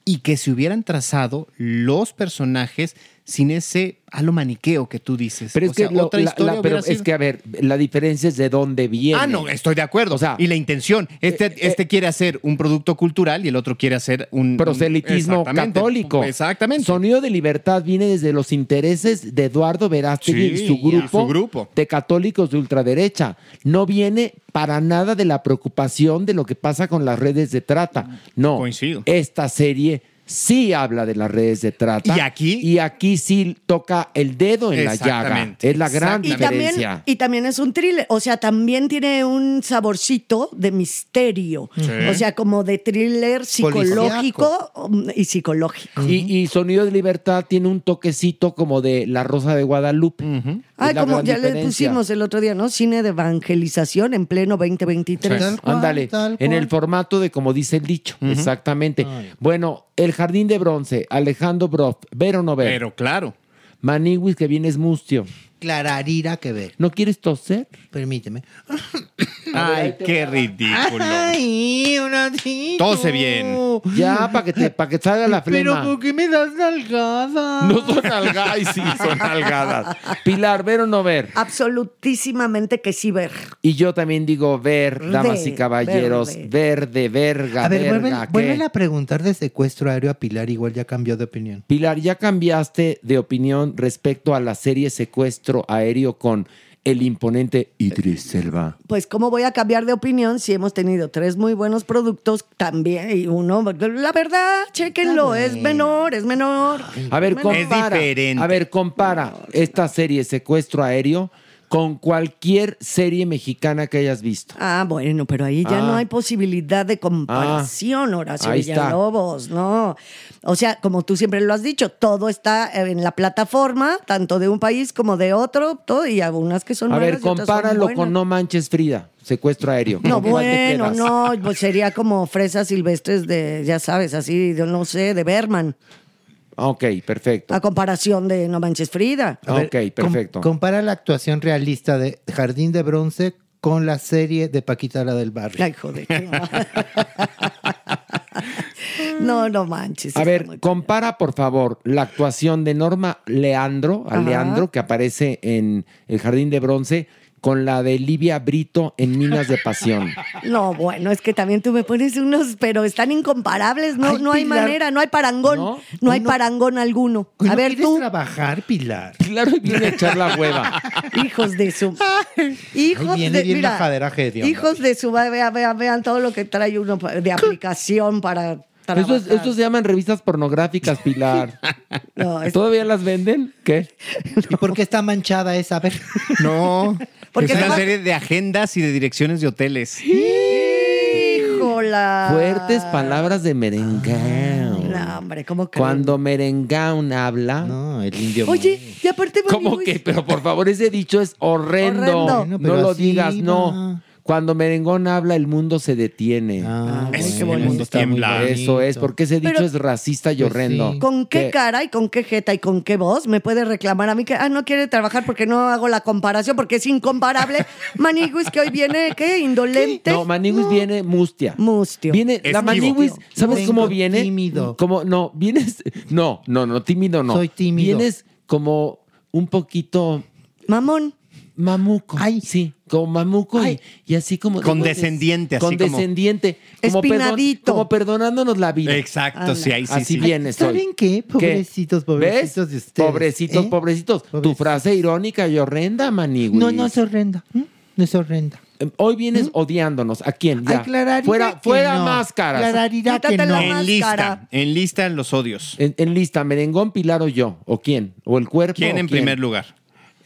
y que se hubieran trazado los personajes sin ese halo maniqueo que tú dices. Pero es O sea, que, lo- otra la- historia la- pero es que, a ver, la diferencia es de dónde viene. Ah, no, estoy de acuerdo. O sea, y la intención. Este, eh, este quiere hacer un producto cultural y el otro quiere hacer un... proselitismo Exactamente. católico. Exactamente. Sonido de Libertad viene desde los intereses de Eduardo Verástegui Sí, y su grupo, su grupo. de católicos de ultraderecha. No viene para nada de la preocupación de lo que pasa con las redes de trata. No. Coincido. Esta serie sí habla de las redes de trata. Y aquí- Y aquí sí toca el dedo en la llaga. Exactamente. Es la gran Y también, diferencia. y también es un thriller, o sea, también tiene un saborcito de misterio, o sea, como de thriller psicológico um, y psicológico. Y, y Sonido de Libertad tiene un toquecito como de La Rosa de Guadalupe. Ay, como ya le pusimos el otro día, ¿no? Cine de evangelización en pleno 2023. Tal cual, Ándale, en el formato de como dice el dicho, exactamente. Bueno, El Jardín de Bronce, Alejandro Broff, ver o no ver. Pero claro. Maniwis que vienes mustio. Clararira que ver. ¿No quieres toser? Permíteme. Ay, qué ridículo. Ay, un ratito. Tose bien. Ya, para que te, para que salga la Pero flema. ¿por qué me das nalgada? No son algadas, Ay, sí, son algadas. Pilar, ver o no ver. Absolutísimamente que sí ver. Y yo también digo ver, Verde, damas y caballeros, verde. verde, verga, A ver, verga. vuelven a preguntar de secuestro aéreo a Pilar, igual ya cambió de opinión. Pilar, ¿ya cambiaste de opinión respecto a la serie Secuestro Aéreo con el imponente Idris Elba? Pues, ¿cómo voy a cambiar de opinión si hemos tenido tres muy buenos productos también? Y uno, la verdad, chéquenlo, es menor, es menor. A ver, menor. compara. diferente. A ver, compara esta serie Secuestro Aéreo con cualquier serie mexicana que hayas visto. Ah, bueno, pero ahí ya Ah. no hay posibilidad de comparación, Horacio ahí está. Villalobos, ¿no? O sea, como tú siempre lo has dicho, todo está en la plataforma, tanto de un país como de otro, todo, y algunas que son A ver, compáralo con. No Manches Frida, Secuestro Aéreo. No, ¿Con cuál te bueno, no, pues sería como fresas silvestres de, ya sabes, así, yo no sé, de Berman, Ok, perfecto. a comparación de No Manches Frida. Ver, ok, perfecto. com- compara la actuación realista de Jardín de Bronce con la serie de Paquita la del Barrio. Ay, joder. no, no manches. A ver, compara por favor la actuación de Norma Leandro, a. Leandro, que aparece en El Jardín de Bronce, con la de Livia Brito en Minas de Pasión. No, bueno, es que también tú me pones unos, pero están incomparables, no, Ay, no hay Pilar. manera, no hay parangón, ¿No? no, hay no- parangón alguno. A no ver quieres tú, trabajar, Pilar. Claro, y viene a echar la hueva. hijos de su... Hijos Ahí viene de, bien mira, majadera hedionda. hijos de su... Vean, vean, vean todo lo que trae uno de aplicación para... Esto, es- trabajar. esto se llaman revistas pornográficas, Pilar. No, es- ¿Todavía las venden? ¿Qué? ¿Y por qué está manchada esa? A ver. No. Porque es una además- serie de agendas y de direcciones de hoteles. Híjola. Fuertes palabras de merengao. No, hombre, ¿cómo que? Cuando merengaun habla. No, el indio. Oye, y aparte... ¿Cómo que? Pero por favor, ese dicho es horrendo. Horrendo. Bueno, no pero lo así digas, va. no. Cuando Merengón habla, el mundo se detiene. Ah, Es- bueno, el mundo tiembla. Eso es, porque ese dicho Pero- es racista y Pues horrendo. sí. ¿Con qué Que- cara y con qué jeta y con qué voz me puede reclamar a mí que ah, no quiere trabajar porque no hago la comparación, porque es incomparable? Maniguis que hoy viene, ¿qué? Indolente. No, Maniguis viene mustia. Mustio. Viene, la. Maniguis, ¿sabes Vengo cómo viene? tímido. Como, no, vienes, no, no, no, tímido no. Soy tímido. Vienes como un poquito Mamón. Mamuco. Ay. Sí, como mamuco y- Ay. y, así como... Condescendiente, así como- Condescendiente. Como, perdon- Espinadito. como perdonándonos la vida. Exacto, sí, ahí sí. Así sí. vienes. ¿Saben qué? Pobrecitos, pobrecitos ¿Ves? de ustedes. Pobrecitos, ¿eh? pobrecitos. Tu frase irónica y horrenda, Maniguis. No, no es horrenda. ¿m? No es horrenda. Eh, Hoy vienes odiándonos. ¿A quién? Ya. Ay, fuera que fuera no. máscaras. Clararira que no. la En máscara. lista, en lista los odios. En, en lista, merengón, Pilar o yo. ¿O quién? ¿O el cuerpo? ¿Quién o en primer lugar?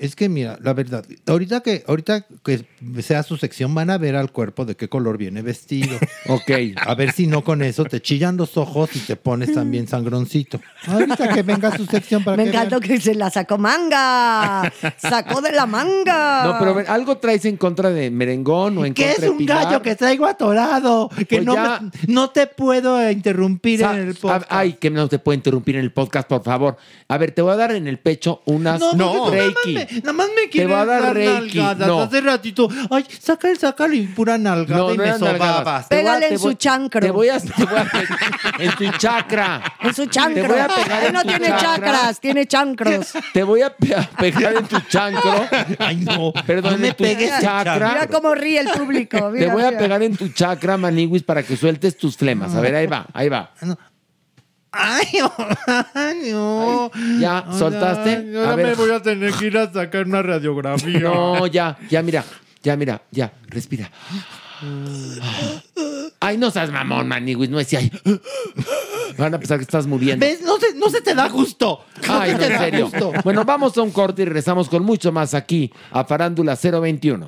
Es que mira, la verdad, ahorita que ahorita que sea su sección van a ver al cuerpo de qué color viene vestido. Ok. A ver si no con eso te chillan los ojos y te pones también sangroncito. Ahorita que venga su sección para Me que encantó vean. que se la sacó manga. Sacó de la manga. No, pero a ver, algo traes en contra de merengón o en Que contra es de un Pilar? gallo que traigo atorado, que Pues no, ya. me- no te puedo interrumpir Sa- en el a- podcast. Ay, que no te puede interrumpir en el podcast, por favor. A ver, te voy a dar en el pecho unas no, No. porque tú más me, nada más me quieres voy a dar reiki, nalgadas. no. Hace ratito, ay, sácale, sácale y pura nalgada y me eran nalgadas. sobabas. Te voy a- Pégale te en su chancro. Te voy a, te voy a pegar en tu chakra. En su chancro. Te voy a pegar Él en no tu tiene chakra. chakras, tiene chancros. Te voy a pe- a pegar en tu chancro. Ay, no. Perdón, no me en tu pegues el chakra. Mira cómo ríe el público. Te mira, voy a mira. pegar en tu chakra, Maniguis, para que sueltes tus flemas. A ver, ahí va, ahí va. Ay, ay, no. ¿Ya soltaste? Ay, ahora A ver. me voy a tener que ir a sacar una radiografía. No, ya, ya, mira, ya, mira, ya, respira. Ay, no seas mamón, Maniguis, no es ay. Van a pensar que estás muriendo. ¿Ves? No se, no se te da gusto. No Ay, se no, te en da serio. gusto. Bueno, vamos a un corte y regresamos con mucho más aquí a Farándula 021.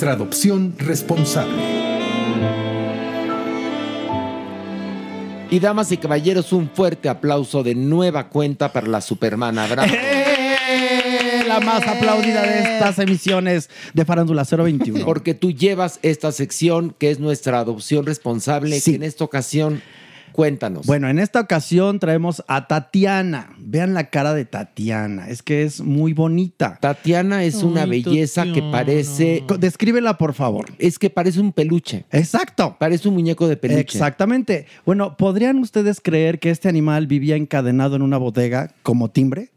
Nuestra adopción responsable. Y damas y caballeros, un fuerte aplauso de nueva cuenta para la Supermana. Bravo. ¡Eh! La más aplaudida de estas emisiones de Farándula 021. Porque tú llevas esta sección que es nuestra adopción responsable, Sí. que en esta ocasión, cuéntanos. Bueno, en esta ocasión traemos a Tatiana. Vean la cara de Tatiana. Es que es muy bonita. Tatiana es una belleza que parece, Descríbela, por favor. es que parece un peluche, Exacto. parece un muñeco de peluche. Exactamente. Bueno, ¿podrían ustedes creer que este animal vivía encadenado en una bodega como timbre?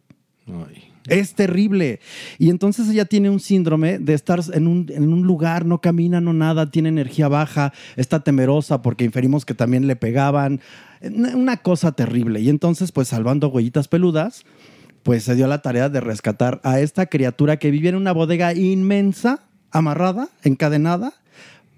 Es terrible. Y entonces ella tiene un síndrome de estar en un, en un lugar, no camina, no nada, tiene energía baja, está temerosa porque inferimos que también le pegaban. Una una cosa terrible. Y entonces, pues salvando huellitas peludas, pues se dio la tarea de rescatar a esta criatura que vivía en una bodega inmensa, amarrada, encadenada,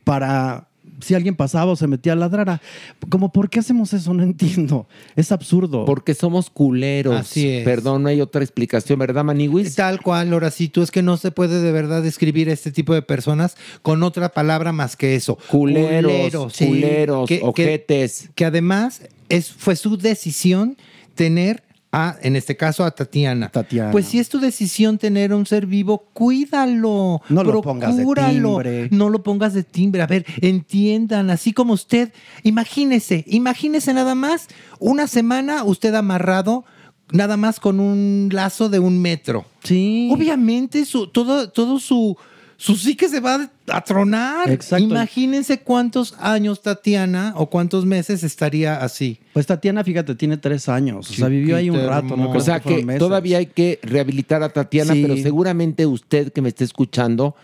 para si alguien pasaba o se metía a ladrar. Como, ¿por qué hacemos eso? No entiendo. Es absurdo. Porque somos culeros. Así es. Perdón, no hay otra explicación, ¿verdad, Maniwis? Tal cual, ahora sí, tú es que no se puede de verdad describir este tipo de personas con otra palabra más que eso. Culeros, sí. culeros, ojetes. Que, además es, fue su decisión tener a, en este caso, a Tatiana. Tatiana. Pues si es tu decisión tener un ser vivo, cuídalo. No lo pongas de timbre. No lo pongas de timbre. A ver, entiendan, así como usted, imagínese, imagínese nada más una semana usted amarrado nada más con un lazo de un metro. Sí. Obviamente su, todo, todo su, su psique se va a tronar. Exacto. Imagínense cuántos años Tatiana o cuántos meses estaría así. Pues Tatiana, fíjate, tiene tres años. O sea, vivió ahí un rato. No O sea que todavía hay que rehabilitar a Tatiana, Sí. pero seguramente usted que me esté escuchando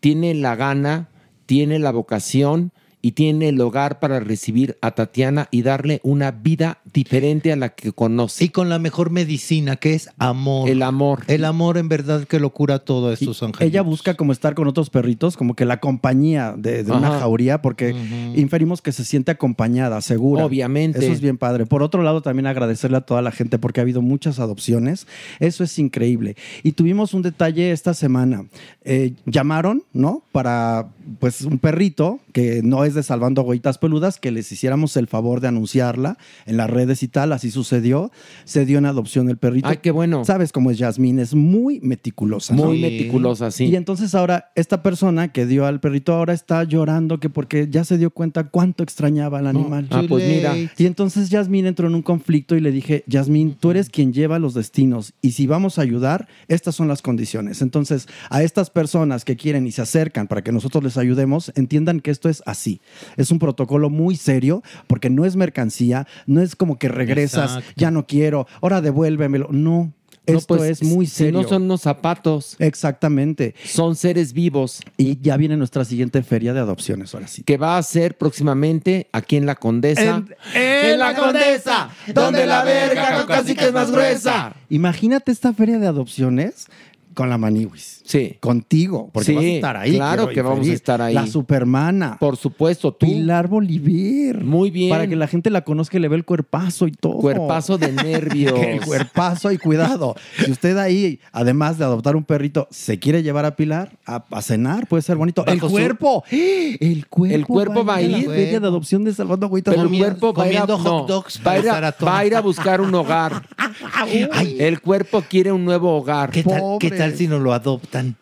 tiene la gana, tiene la vocación y tiene el hogar para recibir a Tatiana y darle una vida diferente a la que conoce. Y con la mejor medicina, que es amor. El amor. El amor en verdad que lo cura todo estos ángeles. Ella busca como estar con otros perritos, como que la compañía de, de una jauría, porque inferimos que se siente acompañada, segura. Obviamente. Eso es bien padre. Por otro lado, también agradecerle a toda la gente porque ha habido muchas adopciones. Eso es increíble. Y tuvimos un detalle esta semana. Eh, llamaron, ¿no? Para, pues, un perrito que no es de Salvando Agüitas Peludas, que les hiciéramos el favor de anunciarla en las redes y tal. Así sucedió. Se dio en adopción el perrito. Ay, qué bueno. Sabes cómo es Yasmín, es muy meticulosa. ¿no? Muy meticulosa, sí. Y entonces ahora esta persona que dio al perrito ahora está llorando que porque ya se dio cuenta cuánto extrañaba al animal. Ah, pues mira. Y entonces Yasmín entró en un conflicto y le dije, Yasmín, tú eres quien lleva los destinos y si vamos a ayudar, estas son las condiciones. Entonces, a estas personas que quieren y se acercan para que nosotros les ayudemos, entiendan que esto es así. Es un protocolo muy serio porque no es mercancía, no es como que regresas, Exacto. ya no quiero, ahora devuélvemelo. No. No, Esto pues, es muy si serio. no son unos zapatos, Exactamente. son seres vivos. Y ya viene nuestra siguiente feria de adopciones, ahora sí. que va a ser próximamente aquí en La Condesa. ¡En la Condesa! donde la verga casi que es más gruesa. Imagínate esta feria de adopciones con la Maniwis. Sí. Contigo, porque Sí, vas a estar ahí. claro que vamos a estar ahí. La Supermana. Por supuesto, tú. Pilar Bolívar. Muy bien. Para que la gente la conozca y le ve el cuerpazo y todo. Cuerpazo de nervios. el cuerpazo y cuidado. Si usted ahí, además de adoptar un perrito, se quiere llevar a Pilar a, a cenar, puede ser bonito. el cuerpo. El cuerpo. El cuerpo va a ir. feria de adopción de Salvando Agüitas. Pero el cuerpo va a, ir a, comiendo hot no, dogs va, a para ir a- estar a todo. va a ir a buscar un hogar. el cuerpo quiere un nuevo hogar. ¿Qué tal, Pobre. ¿Qué tal si no lo adoptan?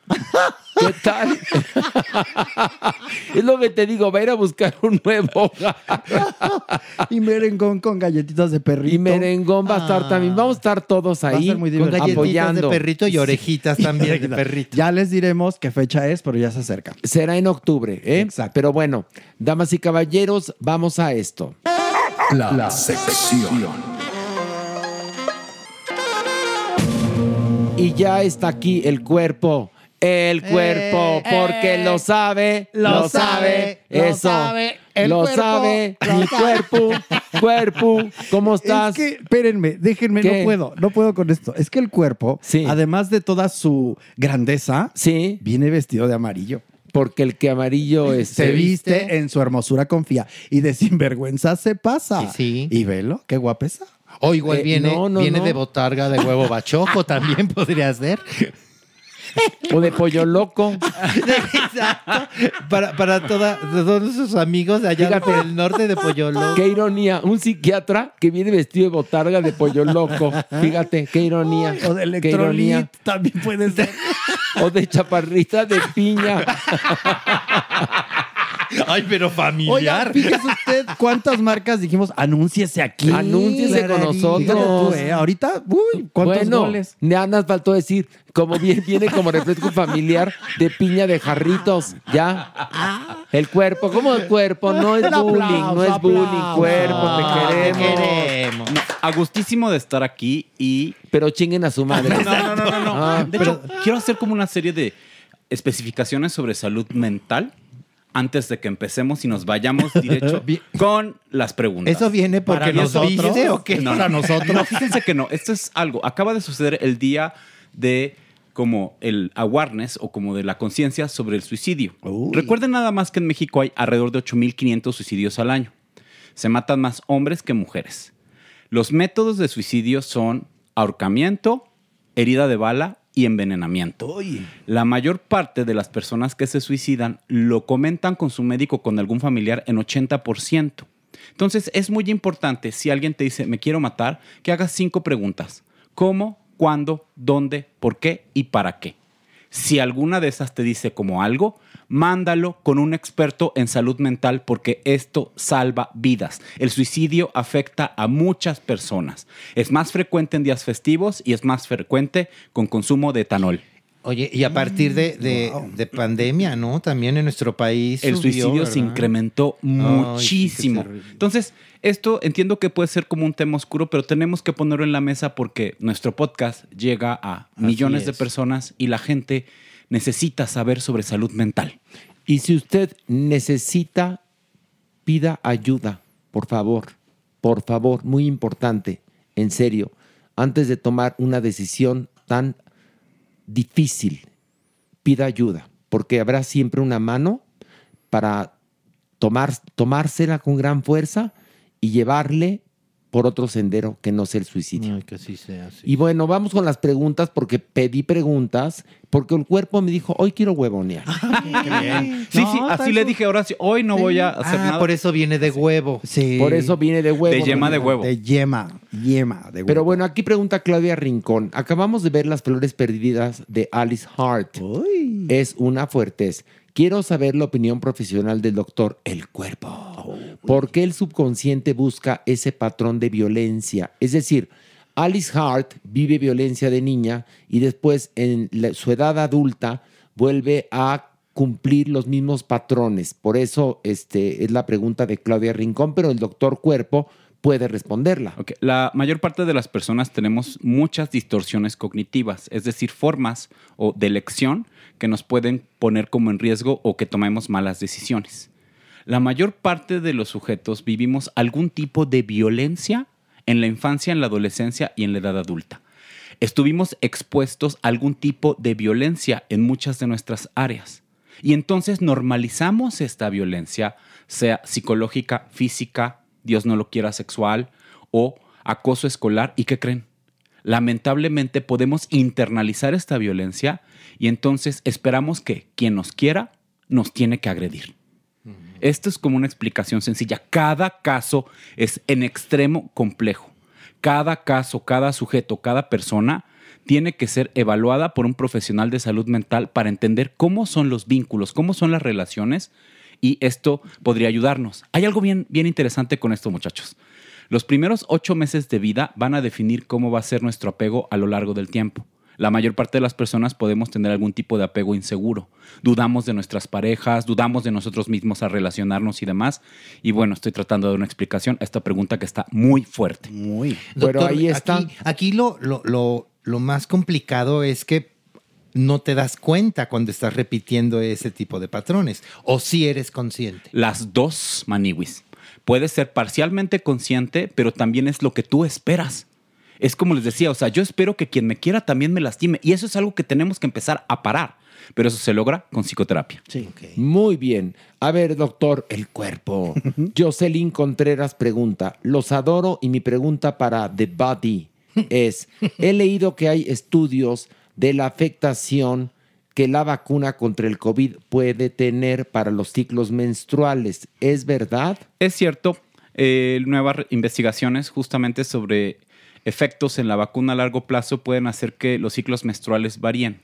¿Qué tal? es lo que te digo, va a ir a buscar un nuevo hogar. y merengón con galletitas de perrito. Y merengón va a estar también. Vamos a estar todos Va a ahí Con galletitas apoyando. de perrito y orejitas también de perrito. Ya les diremos qué fecha es, pero ya se acerca. Será en octubre, ¿eh? Exacto. Pero bueno, damas y caballeros, vamos a esto. La, la sección. Y ya está aquí el cuerpo. El cuerpo, porque lo sabe, lo, lo sabe, sabe, lo eso, sabe, el lo cuerpo, sabe, lo mi sabe. cuerpo, cuerpo, ¿cómo estás? Es que, espérenme, déjenme, ¿Qué? no puedo, no puedo con esto. Es que el cuerpo, Sí. además de toda su grandeza, Sí, viene vestido de amarillo. porque el que amarillo es... Se viste en su hermosura confía y de sinvergüenza se pasa. Y sí. Y velo, qué guapesa. O igual Eh, viene, no, no, viene no. de botarga de huevo bachoco, también podría ser. O de pollo loco. Exacto. Para, para toda, todos sus amigos de allá Fíjate. por el norte de Poyolo. Qué ironía, un psiquiatra que viene vestido de botarga de pollo loco. Fíjate, qué ironía. O de electrolit también puede ser. O de chaparrita de piña. Ay, pero Oiga, familiar. fíjese usted cuántas marcas dijimos, anúnciese aquí. Anúnciese con nosotros. Tú, ¿eh? Ahorita, uy, ¿cuántos bueno, goles? nada más faltó decir, como bien viene como refresco familiar de piña de jarritos, ya. El cuerpo, ¿cómo el cuerpo? No es bullying, aplauso, no es bullying, cuerpo, Ah, te te queremos. queremos. A gustísimo de estar aquí y... Pero chinguen a su madre. No, no, no, no, no. Ah, de hecho, quiero hacer como una serie de especificaciones sobre salud mental antes de que empecemos y nos vayamos derecho con las preguntas. ¿Eso viene porque ¿Para nos nosotros? viste o qué? No, no, Para nosotros. No, fíjense que no. Esto es algo. Acaba de suceder el día de como el awareness o como de la conciencia sobre el suicidio. Recuerden nada más que en México hay alrededor de 8.500 suicidios al año. Se matan más hombres que mujeres. Los métodos de suicidio son ahorcamiento, herida de bala y envenenamiento. La mayor parte de las personas que se suicidan lo comentan con su médico o con algún familiar en 80%. Entonces es muy importante si alguien te dice me quiero matar, que hagas cinco preguntas. ¿Cómo? ¿Cuándo? ¿Dónde? ¿Por qué? ¿Y para qué? Si alguna de esas te dice como algo, mándalo con un experto en salud mental porque esto salva vidas. El suicidio afecta a muchas personas. Es más frecuente en días festivos y es más frecuente con consumo de etanol. Oye, y a partir de, de- de pandemia, ¿no? También en nuestro país. el subió, suicidio se incrementó Ay, sí, qué muchísimo. Entonces, esto entiendo que puede ser como un tema oscuro, pero tenemos que ponerlo en la mesa porque nuestro podcast llega a millones de personas y la gente necesita saber sobre salud mental. Y si usted necesita, pida ayuda, por favor, por favor, muy importante, en serio, antes de tomar una decisión tan difícil, pida ayuda, porque habrá siempre una mano para tomar, tomársela con gran fuerza y llevarle por otro sendero que no sea el suicidio. que así sea. sí. Y bueno, vamos con las preguntas porque pedí preguntas, porque el cuerpo me dijo, hoy quiero huevonear. Sí, sí, así le dije a Horacio, hoy no voy a hacer Ah, nada. por eso viene de huevo. Sí. Por eso viene de huevo. De yema de huevo. De yema, yema de huevo. Pero bueno, aquí pregunta Claudia Rincón. Acabamos de ver las flores perdidas de Alice Hart. Es una fuertes. Quiero saber la opinión profesional del doctor El Cuerpo. ¿Por qué el subconsciente busca ese patrón de violencia? Es decir, Alice Hart vive violencia de niña y después en su edad adulta vuelve a cumplir los mismos patrones. Por eso este, es la pregunta de Claudia Rincón, pero el doctor Cuerpo puede responderla. La mayor parte de las personas tenemos muchas distorsiones cognitivas, es decir, formas o de elección que nos pueden poner como en riesgo o que tomemos malas decisiones. La mayor parte de los sujetos vivimos algún tipo de violencia en la infancia, en la adolescencia y en la edad adulta. Estuvimos expuestos a algún tipo de violencia en muchas de nuestras áreas. Y entonces normalizamos esta violencia, sea psicológica, física, Dios no lo quiera sexual o acoso escolar. ¿Y qué creen? Lamentablemente podemos internalizar esta violencia y entonces esperamos que quien nos quiera nos tiene que agredir. Esto es como una explicación sencilla. Cada caso es en extremo complejo. Cada caso, cada sujeto, cada persona tiene que ser evaluada por un profesional de salud mental para entender cómo son los vínculos, cómo son las relaciones y esto podría ayudarnos. Hay algo bien, bien interesante con esto, muchachos. Los primeros ocho meses de vida van a definir cómo va a ser nuestro apego a lo largo del tiempo. La mayor parte de las personas podemos tener algún tipo de apego inseguro. Dudamos de nuestras parejas, dudamos de nosotros mismos a relacionarnos y demás. Y bueno, estoy tratando de dar una explicación a esta pregunta que está muy fuerte. Muy. Doctor, Aquí, aquí lo, lo, lo, lo más complicado es que no te das cuenta cuando estás repitiendo ese tipo de patrones. O si eres consciente. Las dos, Maniwis. Puedes ser parcialmente consciente, pero también es lo que tú esperas. Es como les decía, o sea, yo espero que quien me quiera también me lastime. Y eso es algo que tenemos que empezar a parar. Pero eso se logra con psicoterapia. Sí. Muy bien. A ver, doctor, el cuerpo. Jocelyn Contreras pregunta, los adoro y mi pregunta para The Body es, he leído que hay estudios de la afectación que la vacuna contra el COVID puede tener para los ciclos menstruales. ¿Es verdad? Es cierto, eh, nuevas investigaciones justamente sobre efectos en la vacuna a largo plazo pueden hacer que los ciclos menstruales varíen,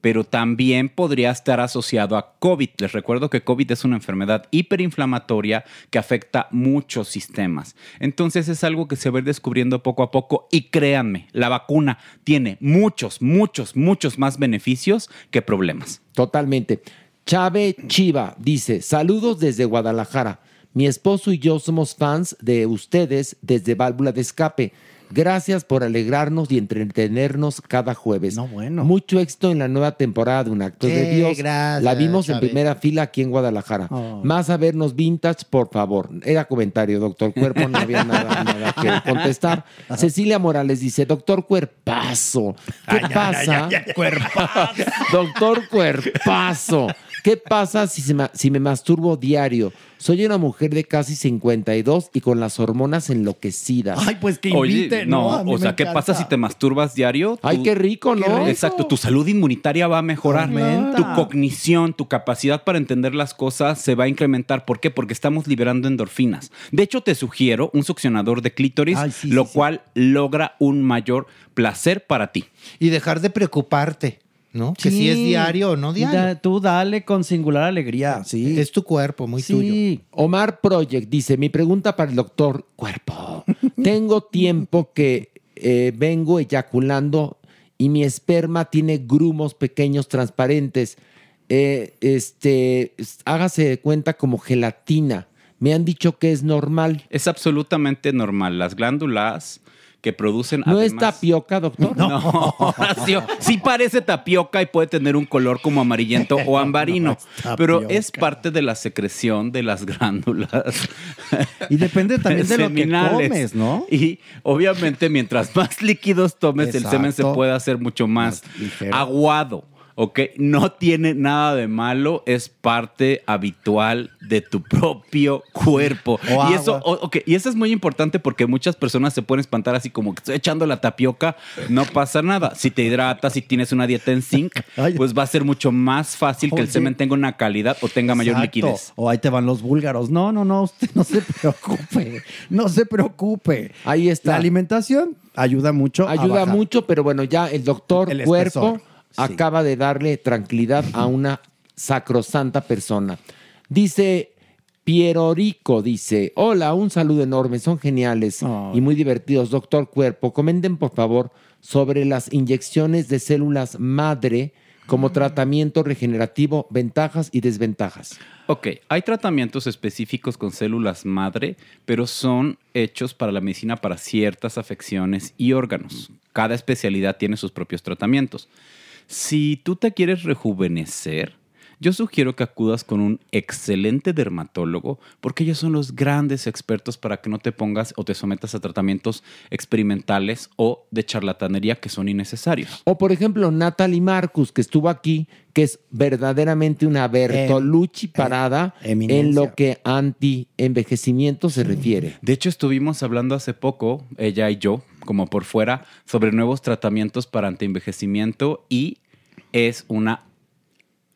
pero también podría estar asociado a COVID. Les recuerdo que COVID es una enfermedad hiperinflamatoria que afecta muchos sistemas. Entonces es algo que se va a ir descubriendo poco a poco y créanme, la vacuna tiene muchos, muchos, muchos más beneficios que problemas. Totalmente. Chave Chiva dice, saludos desde Guadalajara. Mi esposo y yo somos fans de ustedes desde Válvula de Escape. Gracias por alegrarnos y entretenernos cada jueves. Mucho éxito en la nueva temporada de Un Acto de Dios. gracias, la vimos en primera fila aquí en Guadalajara. Oh. Más a vernos vintage, por favor. Era comentario, doctor Cuerpo, no había nada, nada que contestar. Cecilia Morales dice, doctor Cuerpazo, ¿qué pasa? Doctor Cuerpazo, ¿qué pasa si, se ma- si me masturbo diario? Soy una mujer de casi 52 y con las hormonas enloquecidas. Ay, pues que Oye, invite, no, ¿no? O sea, ¿qué encanta. pasa si te masturbas diario? Ay, qué rico, ¿no? Exacto, tu salud inmunitaria va a mejorar. Aumenta. Tu cognición, tu capacidad para entender las cosas se va a incrementar. ¿Por qué? Porque estamos liberando endorfinas. De hecho, te sugiero un succionador de clítoris, Ay, sí, lo sí, sí. cual logra un mayor placer para ti. Y dejar de preocuparte, ¿no? Que si es diario o no diario. Da- tú dale con singular alegría, sí. Es tu cuerpo, muy Sí. tuyo. Omar Project dice, mi pregunta para el doctor Cuerpo. Tengo tiempo que eh, vengo eyaculando y mi esperma tiene grumos pequeños transparentes. Eh, este, hágase de cuenta como gelatina. Me han dicho que es normal. Es absolutamente normal. Las glándulas que producen... ¿No es tapioca, doctor? No, Horacio, sí parece tapioca y puede tener un color como amarillento o ambarino, pero es parte de la secreción de las glándulas. Y depende también de lo que comes, ¿no? Y obviamente mientras más líquidos tomes, el semen se puede hacer mucho más, aguado. ¿Ok? No tiene nada de malo, es parte habitual de tu propio cuerpo. Y eso, agua. o- ok, y eso es muy importante porque muchas personas se pueden espantar así como que estoy echando la tapioca, no pasa nada. Si te hidratas, si tienes una dieta en zinc, pues va a ser mucho más fácil que el semen tenga una calidad o tenga mayor Exacto. liquidez. O ahí te van los búlgaros. No, no, no, usted no se preocupe. No se preocupe. Ahí está. La alimentación ayuda mucho. a Ayuda bajar. mucho, pero bueno, ya el doctor El Cuerpo espesor, sí. acaba de darle tranquilidad a una sacrosanta persona. Dice Piero Rico, dice, hola, un saludo enorme, son geniales y muy divertidos. Doctor Cuerpo, comenten por favor sobre las inyecciones de células madre como tratamiento regenerativo, ventajas y desventajas. Ok, hay tratamientos específicos con células madre, pero son hechos para la medicina para ciertas afecciones y órganos. Cada especialidad tiene sus propios tratamientos. Si tú te quieres rejuvenecer, yo sugiero que acudas con un excelente dermatólogo porque ellos son los grandes expertos para que no te pongas o te sometas a tratamientos experimentales o de charlatanería que son innecesarios. O por ejemplo, Natalie Marcus, que estuvo aquí, que es verdaderamente una Bertolucci parada en lo que anti-envejecimiento se refiere. De hecho, estuvimos hablando hace poco, ella y yo, como por fuera, sobre nuevos tratamientos para antienvejecimiento y es una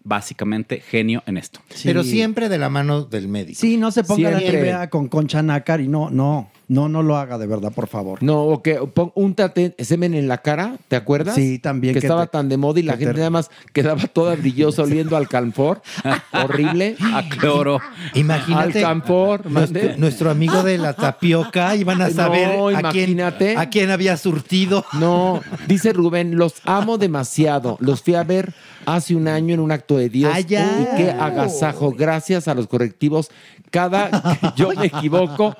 básicamente genio en esto. Pero siempre de la mano del médico. Sí, no se ponga la. NBA con Concha Nácar y no, no, no, no lo haga de verdad, por favor. No, o que pon- un tate- semen en la cara, ¿te acuerdas? Sí, también Que, que estaba te- tan de moda y la te- gente nada más quedaba toda brillosa oliendo al canfor. Horrible. A cloro. Imagínate. Al canfor. Nuestro, amigo de la tapioca iban a No, saber a, quién, imagínate. a quién había surtido. No, dice Rubén, los amo demasiado. Los fui a ver hace un año en un acto de Dios. Ya. Uy, qué agasajo. Gracias a los correctivos. Cada que yo me equivoco,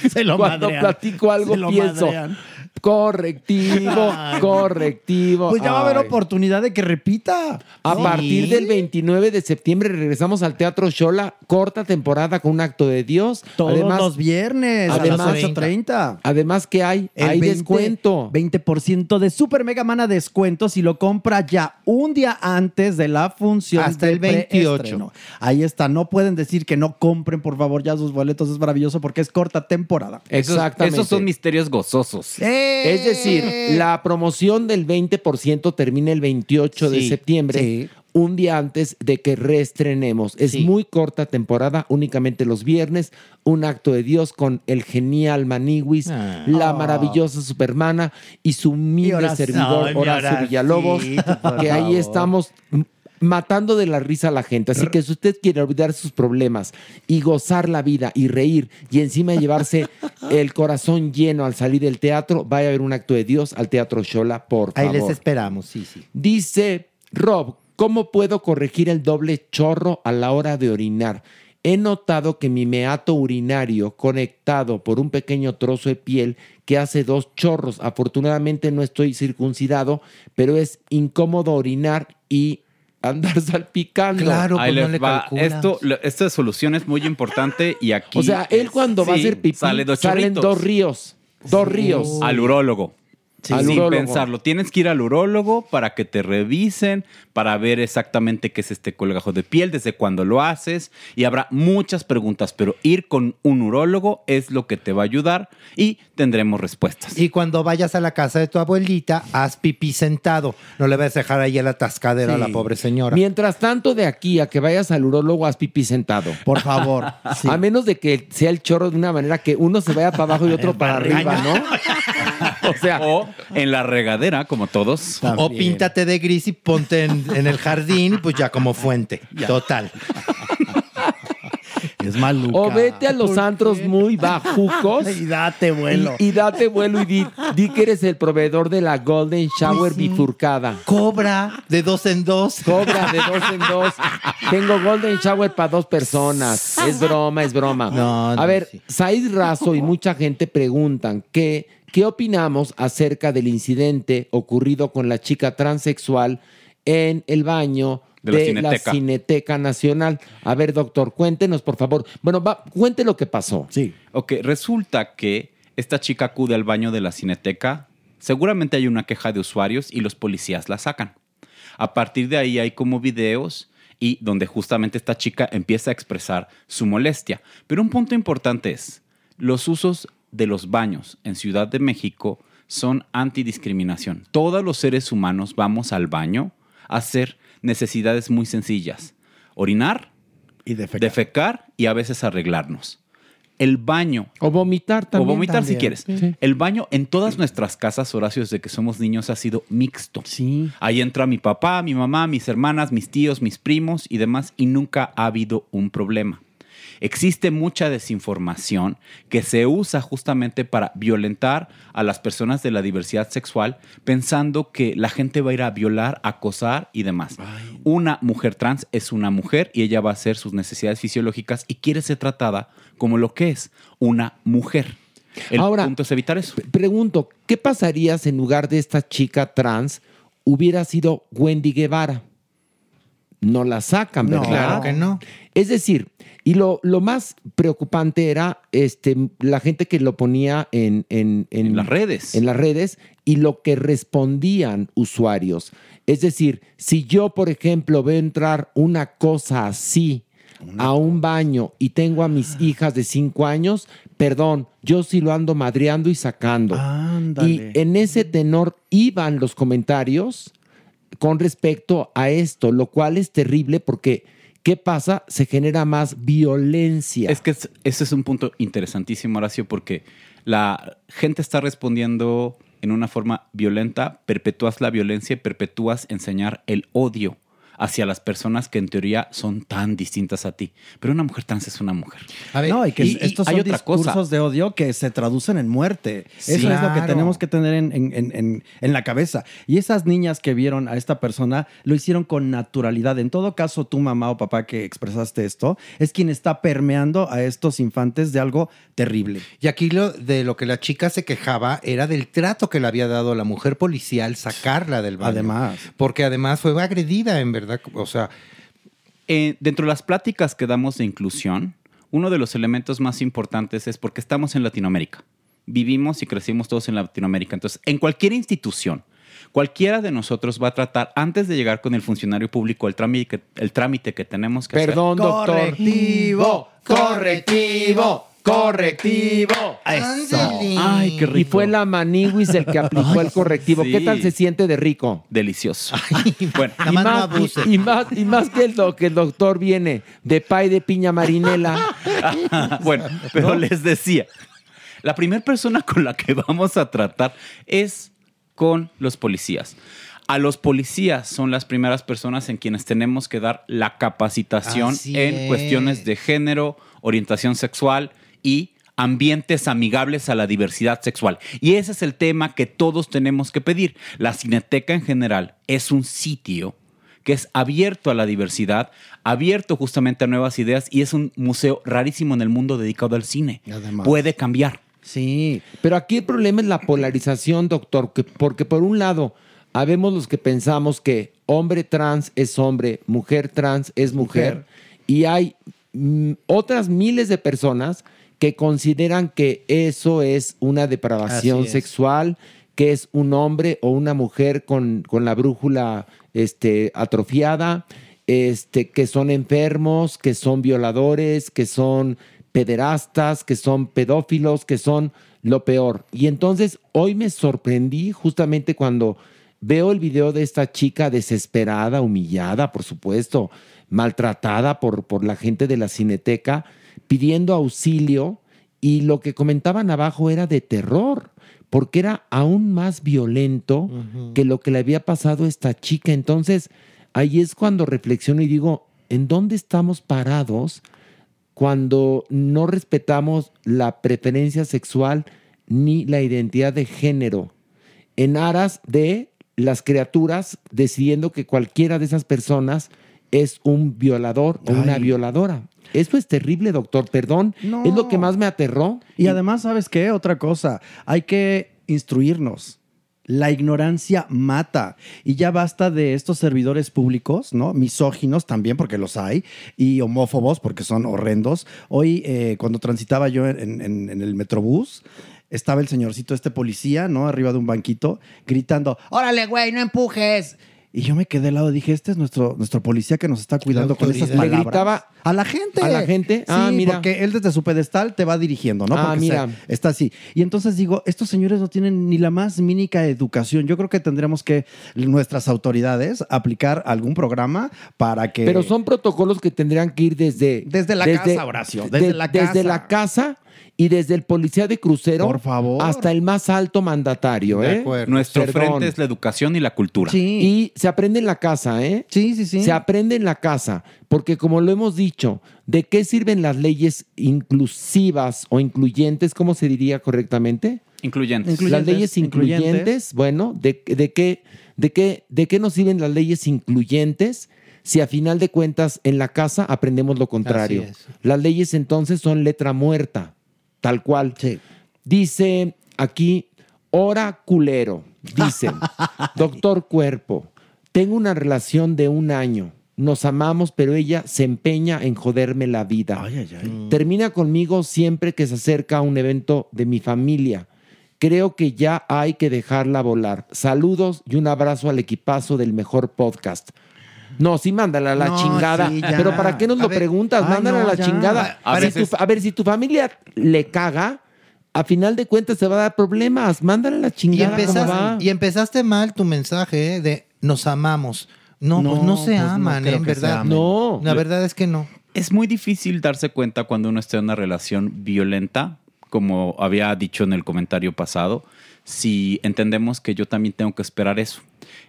Se lo cuando madrean. platico algo pienso. madrean. Correctivo, correctivo. Pues ya va a haber Ay. oportunidad de que repita. A Sí. partir del 29 de septiembre regresamos al Teatro Shola, corta temporada con un acto de Dios. Todos además, los viernes además- a las 8.30. Además que hay, El hay 20 descuento. 20% de Super Mega Mana descuento si lo compra ya un día antes de la función. Hasta del el 28. preestreno. Ahí está. No pueden decir que no compren, por favor, ya sus boletos. Es maravilloso porque es corta temporada. Esos, Exactamente. esos son misterios gozosos. Es decir, la promoción del 20% termina el 28 de septiembre, sí. un día antes de que reestrenemos. Es Sí. muy corta temporada, únicamente los viernes, un acto de Dios con el genial Maniwis, Ah. la Oh. maravillosa Supermana y su humilde servidor Horacio Villalobos, que ahí estamos matando de la risa a la gente. Así que si usted quiere olvidar sus problemas y gozar la vida y reír y encima llevarse el corazón lleno al salir del teatro, vaya a ver un acto de Dios al Teatro Shola, por Ahí favor. les esperamos, sí, sí. Dice Rob, ¿cómo puedo corregir el doble chorro a la hora de orinar? he notado que mi meato urinario conectado por un pequeño trozo de piel que hace dos chorros. Afortunadamente no estoy circuncidado, pero es incómodo orinar y andar salpicando. Ahí les va. Esto, esta solución es muy importante y aquí. O sea, él cuando va a hacer pipí sale dos salen chorritos. dos ríos. Dos ríos. Al urólogo. Sí. Al Sin urólogo. pensarlo. Tienes que ir al urólogo para que te revisen, para ver exactamente qué es este colgajo de piel, desde cuándo lo haces. Y habrá muchas preguntas, pero ir con un urólogo es lo que te va a ayudar y tendremos respuestas. Y cuando vayas a la casa de tu abuelita, haz pipí sentado. No le vas a dejar ahí a la tascadera a la Sí. pobre señora. Mientras tanto, de aquí a que vayas al urólogo, haz pipí sentado. Por favor. sí. A menos de que sea el chorro de una manera que uno se vaya para abajo y otro para arriba, ¿no? O sea, o en la regadera, como todos. O píntate de gris y ponte en, en el jardín, pues ya como fuente. Total. Es maluca. O vete a los antros muy bajucos. Y date vuelo. Y, y date vuelo y di, di que eres el proveedor de la Golden Shower bifurcada. Cobra de dos en dos. Cobra de dos en dos. Tengo Golden Shower para dos personas. Es broma, es broma. No, no, a ver, Said Razo y mucha gente preguntan que, qué opinamos acerca del incidente ocurrido con la chica transexual en el baño De la de, la Cineteca. Cineteca Nacional. A ver, doctor, cuéntenos, por favor. Bueno, va, cuente lo que pasó. Sí. Ok, resulta que esta chica acude al baño de la cineteca. Seguramente hay una queja de usuarios y los policías la sacan. A partir de ahí hay como videos y donde justamente esta chica empieza a expresar su molestia. Pero un punto importante es, los usos de los baños en Ciudad de México son antidiscriminación. Todos los seres humanos vamos al baño a hacer necesidades muy sencillas. Orinar, Y defecar. defecar y a veces arreglarnos. El baño O vomitar también. o vomitar si quieres. Sí. El baño en todas nuestras casas, Horacio, desde que somos niños ha sido mixto. Sí. Ahí entra mi papá, mi mamá, mis hermanas, mis tíos, mis primos y demás y nunca ha habido un problema. Existe mucha desinformación que se usa justamente para violentar a las personas de la diversidad sexual pensando que la gente va a ir a violar, acosar y demás. Una mujer trans es una mujer y ella va a hacer sus necesidades fisiológicas y quiere ser tratada como lo que es una mujer. El Ahora, punto es evitar eso. Pregunto, ¿qué pasaría si en lugar de esta chica trans hubiera sido Wendy Guevara? No la sacan, No. ¿verdad? Claro que no. Es decir, y lo, lo más preocupante era este, la gente que lo ponía en, en, En las redes. En las redes y lo que respondían usuarios. Es decir, si yo, por ejemplo, veo entrar una cosa así a un baño y tengo a mis hijas de cinco años, perdón, yo sí lo ando madreando y sacando. Ándale. Y en ese tenor iban los comentarios con respecto a esto, lo cual es terrible porque ¿qué pasa? Se genera más violencia. Es que es- ese es un punto interesantísimo, Horacio, porque la gente está respondiendo en una forma violenta, perpetúas la violencia y perpetúas enseñar el odio hacia las personas que en teoría son tan distintas a ti. Pero una mujer trans es una mujer. A ver, No, y que y- y estos hay son otra discursos cosa. de odio que se traducen en muerte. Sí. Eso es lo que tenemos que tener en, en- en- en- en la cabeza. Y esas niñas que vieron a esta persona lo hicieron con naturalidad. En todo caso, tu mamá o papá que expresaste esto es quien está permeando a estos infantes de algo terrible. Y aquí lo, de lo que la chica se quejaba era del trato que le había dado la mujer policial sacarla del baño. Además. Porque además fue agredida, en verdad. O sea, Eh, dentro de las pláticas que damos de inclusión, uno de los elementos más importantes es porque estamos en Latinoamérica. Vivimos y crecimos todos en Latinoamérica. Entonces, en cualquier institución, cualquiera de nosotros va a tratar, antes de llegar con el funcionario público, el trámite, el trámite que tenemos que Perdón, doctor. Correctivo, correctivo, correctivo. Eso. Ay, qué rico. Y fue la Maniwis el que aplicó el correctivo. ¿Qué tal se siente de rico? Delicioso. bueno, Nada y, más no más, abuse. y, y más, y más que, el, do- que el doctor viene de pay de piña marinela. bueno, pero les decía, la primera persona con la que vamos a tratar es con los policías. A los policías son las primeras personas en quienes tenemos que dar la capacitación Así en es. cuestiones de género, orientación sexual y ambientes amigables a la diversidad sexual. Y ese es el tema que todos tenemos que pedir. La Cineteca en general es un sitio que es abierto a la diversidad, abierto justamente a nuevas ideas y es un museo rarísimo en el mundo dedicado al cine. Además. Puede cambiar. Sí, pero aquí el problema es la polarización, doctor, que- porque por un lado, habemos los que pensamos que hombre trans es hombre, mujer trans es mujer, y hay mm, otras miles de personas que consideran que eso es una depravación es. sexual, que es un hombre o una mujer con, con la brújula este, atrofiada, este, que son enfermos, que son violadores, que son pederastas, que son pedófilos, que son lo peor. Y entonces hoy me sorprendí justamente cuando veo el video de esta chica desesperada, humillada, por supuesto, maltratada por, por la gente de la cineteca, pidiendo auxilio y lo que comentaban abajo era de terror, porque era aún más violento que lo que le había pasado a esta chica. Entonces, ahí es cuando reflexiono y digo, ¿en dónde estamos parados cuando no respetamos la preferencia sexual ni la identidad de género? En aras de las criaturas decidiendo que cualquiera de esas personas es un violador o una violadora. Eso es terrible, doctor. Perdón. No. Es lo que más me aterró. Y además, ¿sabes qué? Otra cosa, hay que instruirnos. La ignorancia mata. Y ya basta de estos servidores públicos, ¿no? Misóginos también, porque los hay, y homófobos, porque son horrendos. Hoy, eh, cuando transitaba yo en, en- en el metrobús, estaba el señorcito, este policía, ¿no? Arriba de un banquito, gritando, órale, güey, no empujes. Y yo me quedé al lado, dije, este es nuestro, nuestro policía que nos está cuidando con esas autoridad. Le palabras. gritaba a la gente. a la gente. Ah, Sí, mira. porque él desde su pedestal te va dirigiendo, ¿no? Ah, Porque mira. se- está así. Y entonces digo, estos señores no tienen ni la más mínica educación. Yo creo que tendremos que nuestras autoridades aplicar algún programa para que... Pero son protocolos que tendrían que ir desde... Desde la casa, Horacio, desde la Desde casa. la casa y desde el policía de crucero Por favor. hasta el más alto mandatario. De ¿eh? acuerdo. Nuestro Perdón. frente es la educación y la cultura. Y se aprende en la casa, ¿eh? Sí, sí, sí. Se aprende en la casa, porque como lo hemos dicho, ¿de qué sirven las leyes inclusivas o incluyentes? ¿Cómo se diría correctamente? Incluyentes. las leyes incluyentes, incluyentes. bueno, ¿de, de qué, de, qué, ¿de qué nos sirven las leyes incluyentes si a final de cuentas en la casa aprendemos lo contrario? Las leyes entonces son letra muerta, tal cual. Dice aquí, hora culero. Dice, doctor cuerpo, tengo una relación de un año. Nos amamos, pero ella se empeña en joderme la vida. Termina conmigo siempre que se acerca a un evento de mi familia. Creo que ya hay que dejarla volar. Saludos y un abrazo al equipazo del mejor podcast. No, sí, mándala a la No, chingada. sí. Pero ¿para qué nos A lo ver, preguntas? ay, Mándala no, a la ya. chingada. A Si veces- tu- a ver, si tu familia le caga, a final de cuentas se va a dar problemas. Mándala a la chingada. y empezaste mal tu mensaje de nos amamos. No, pues no se pues no aman, ¿eh? en verdad. No. La verdad es que no. Es muy difícil darse cuenta cuando uno está en una relación violenta, como había dicho en el comentario pasado, si entendemos que yo también tengo que esperar eso.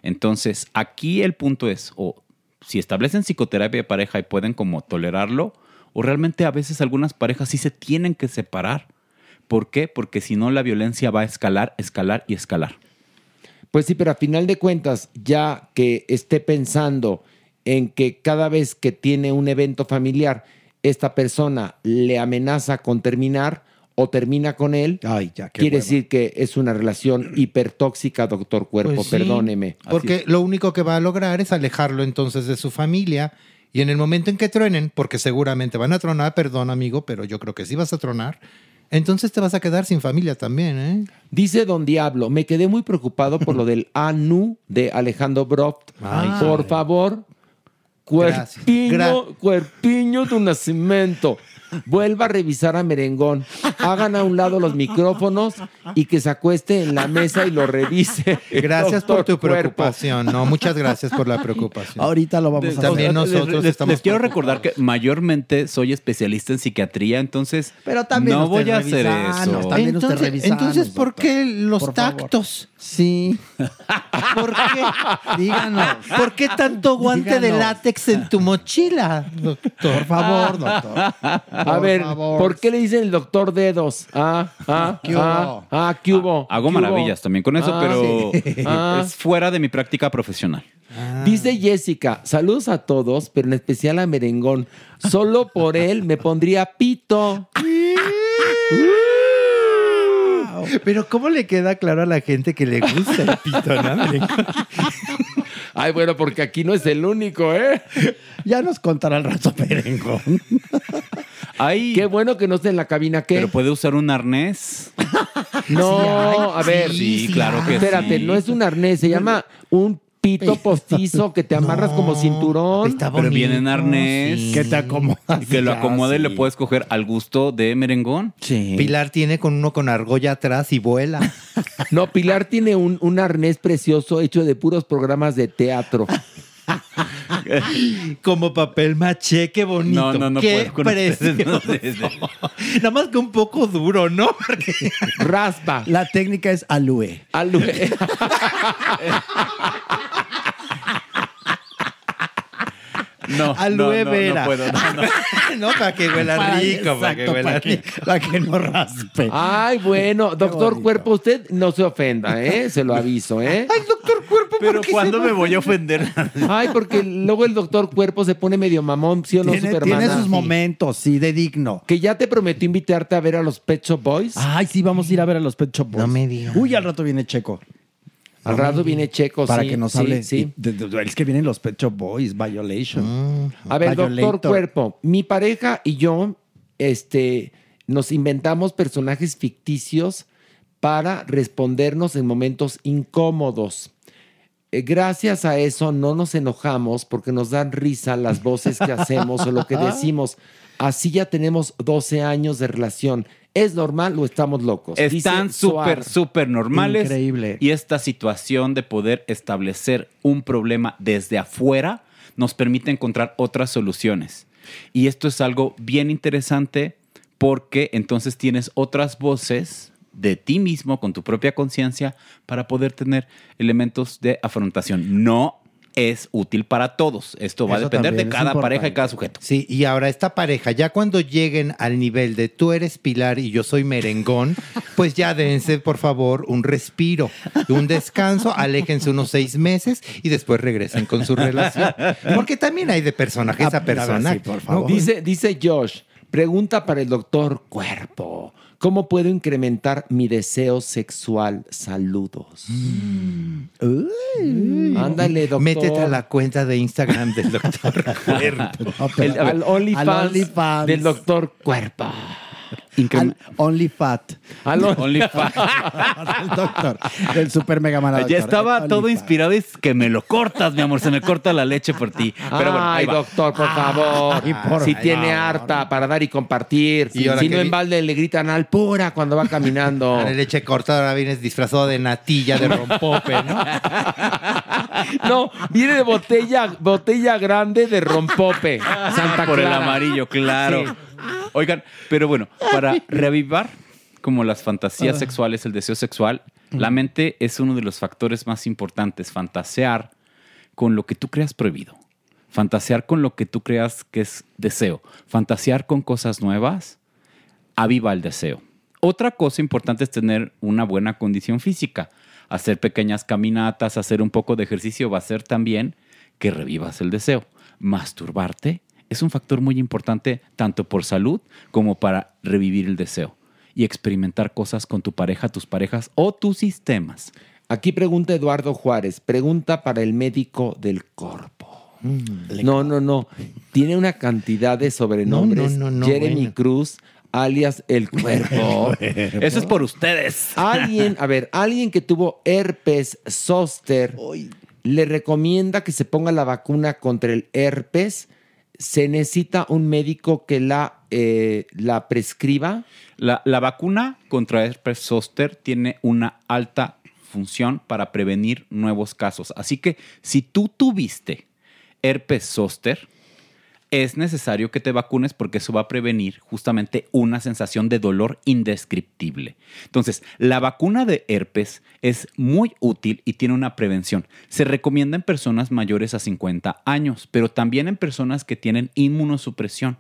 Entonces, aquí el punto es, o si establecen psicoterapia de pareja y pueden como tolerarlo, o realmente a veces algunas parejas sí se tienen que separar. ¿Por qué? Porque si no la violencia va a escalar, escalar y escalar. Pues sí, pero a final de cuentas, ya que esté pensando en que cada vez que tiene un evento familiar, esta persona le amenaza con terminar o termina con él, qué quiere hueva. decir que es una relación hipertóxica, doctor Cuerpo. Pues sí, Perdóneme. Porque lo único que va a lograr es alejarlo entonces de su familia. Y en el momento en que truenen, porque seguramente van a tronar, perdón amigo, pero yo creo que sí vas a tronar, entonces te vas a quedar sin familia también, ¿eh? Dice Don Diablo, me quedé muy preocupado por lo del ANU de Alejandro Broft. Ay, por favor, Gracias. cuerpiño, cuerpiño de un nacimiento. Vuelva a revisar a Merengón. Hagan a un lado los micrófonos y que se acueste en la mesa y lo revise. Gracias por tu Cuerpo. preocupación. No, muchas gracias por la preocupación. Ahorita lo vamos a También Les- nosotros les, estamos les quiero recordar que mayormente soy especialista en psiquiatría, entonces Pero también no voy a hacer eso. también entonces, entonces, ¿por qué los Por favor. tactos? Sí. ¿Por qué? Díganos. ¿Por qué tanto guante de Díganos. látex en tu mochila, doctor? Por favor, doctor. A ver, ¿por qué le dicen el doctor dedos? Ah, ah, ¿Qué hubo? ah, ah, ¿qué hubo? Hago ¿Qué hubo? maravillas también con eso, Ah, pero sí. Ah. es fuera de mi práctica profesional. Dice Jessica, saludos a todos, pero en especial a Merengón. Solo por él me pondría pito. Pero ¿cómo le queda claro a la gente que le gusta el pito, no? Ay, bueno, porque aquí no es el único, ¿eh? Ya nos contará el rato Merengón. Ay, Qué bueno que no esté en la cabina, ¿qué? pero puede usar un arnés. No, a ver. Sí, claro que Espérate, sí. no es un arnés, se llama un pito postizo que te amarras como cinturón. Pero viene en arnés. Que te acomodas. Y que lo Ya, acomode y le puedes coger al gusto de merengón. Sí. Pilar tiene con uno con argolla atrás y vuela. No, Pilar tiene un, un arnés precioso hecho de puros programas de teatro. Como papel maché, qué bonito. No, no, no qué puedo ustedes, precioso. no, Nada más que un poco duro, ¿no? Porque Raspa. La técnica es alue. Alue. No, Aloe no, no, puedo, no, no. no, para que huela rico, para que huela para que, rico. para que no raspe. Ay, bueno, doctor. Cuerpo, usted no se ofenda, ¿eh? Se lo aviso, ¿eh? Ay, doctor Cuerpo, Pero ¿por qué ¿cuándo se me voy a ofender? Ay, porque luego el doctor Cuerpo se pone medio mamón, ¿sí o no, tiene, tiene sus Sí. momentos, sí, de digno. Que ya te prometió invitarte a ver a los Pet Shop Boys. Ay, sí, vamos a ir a ver a los Pet Shop Boys. No me digas. Uy, al rato viene Checo. Al rato viene Checo, para sí, que nos hable. Sí. es que vienen los Pet Shop Boys, Violation. A ver, doctor. Cuerpo, mi pareja y yo, este, nos inventamos personajes ficticios para respondernos en momentos incómodos. Eh, Gracias a eso no nos enojamos porque nos dan risa las voces que hacemos o lo que decimos. Así ya tenemos 12 años de relación. ¿Es normal o estamos locos? Están súper, súper normales. Increíble. Y esta situación de poder establecer un problema desde afuera nos permite encontrar otras soluciones. Y esto es algo bien interesante porque entonces tienes otras voces de ti mismo con tu propia conciencia para poder tener elementos de afrontación. No es útil para todos. Esto va a depender de cada pareja y cada sujeto. Sí, y ahora esta pareja, ya cuando lleguen al nivel de tú eres Pilar y yo soy merengón, pues ya dense, por favor, un respiro, un descanso, aléjense unos seis meses y después regresen con su relación. Porque también hay de personaje Ah, a a ver, personaje. sí, por ¿no? favor. Dice, dice Josh, pregunta para el doctor Cuerpo. ¿Cómo puedo incrementar mi deseo sexual? Saludos. Ándale, doctor. Métete a la cuenta de Instagram del doctor Cuerpo. El- al OnlyFans Al OnlyFans. del doctor Cuerpo. Al Only Fat. Al on- OnlyFans. del doctor. Del super mega man Ya estaba todo inspirado y es que me lo cortas, mi amor. Se me corta la leche por ti. Pero bueno, Ay, doctor, por favor. Ay, por si tiene harta para dar y compartir. Y si no vi- en balde le gritan al pura cuando va caminando. Ahora leche cortada, ahora vienes disfrazado de natilla de rompope, ¿no? No, viene de botella, botella grande de rompope. Santa por el amarillo, claro. Sí. Oigan, pero bueno, para reavivar como las fantasías sexuales, el deseo sexual, la mente es uno de los factores más importantes. Fantasear con lo que tú creas prohibido. Fantasear con lo que tú creas que es deseo. Fantasear con cosas nuevas aviva el deseo. Otra cosa importante es tener una buena condición física. Hacer pequeñas caminatas, hacer un poco de ejercicio va a hacer también que revivas el deseo. Masturbarte es un factor muy importante tanto por salud como para revivir el deseo y experimentar cosas con tu pareja, tus parejas o tus sistemas. Aquí pregunta Eduardo Juárez, pregunta para el médico del corpo. Mm, No, no, no. Tiene una cantidad de sobrenombres. No, no, no, no, Jeremy bueno. Cruz, alias el cuerpo. Eso es por ustedes. alguien, a ver, alguien que tuvo herpes zóster le recomienda que se ponga la vacuna contra el herpes. Se necesita un médico que la, eh, la prescriba. La, la vacuna contra herpes zóster tiene una alta función para prevenir nuevos casos. Así que si tú tuviste herpes zóster, es necesario que te vacunes porque eso va a prevenir justamente una sensación de dolor indescriptible. Entonces, la vacuna de herpes es muy útil y tiene una prevención. Se recomienda en personas mayores a 50 años, pero también en personas que tienen inmunosupresión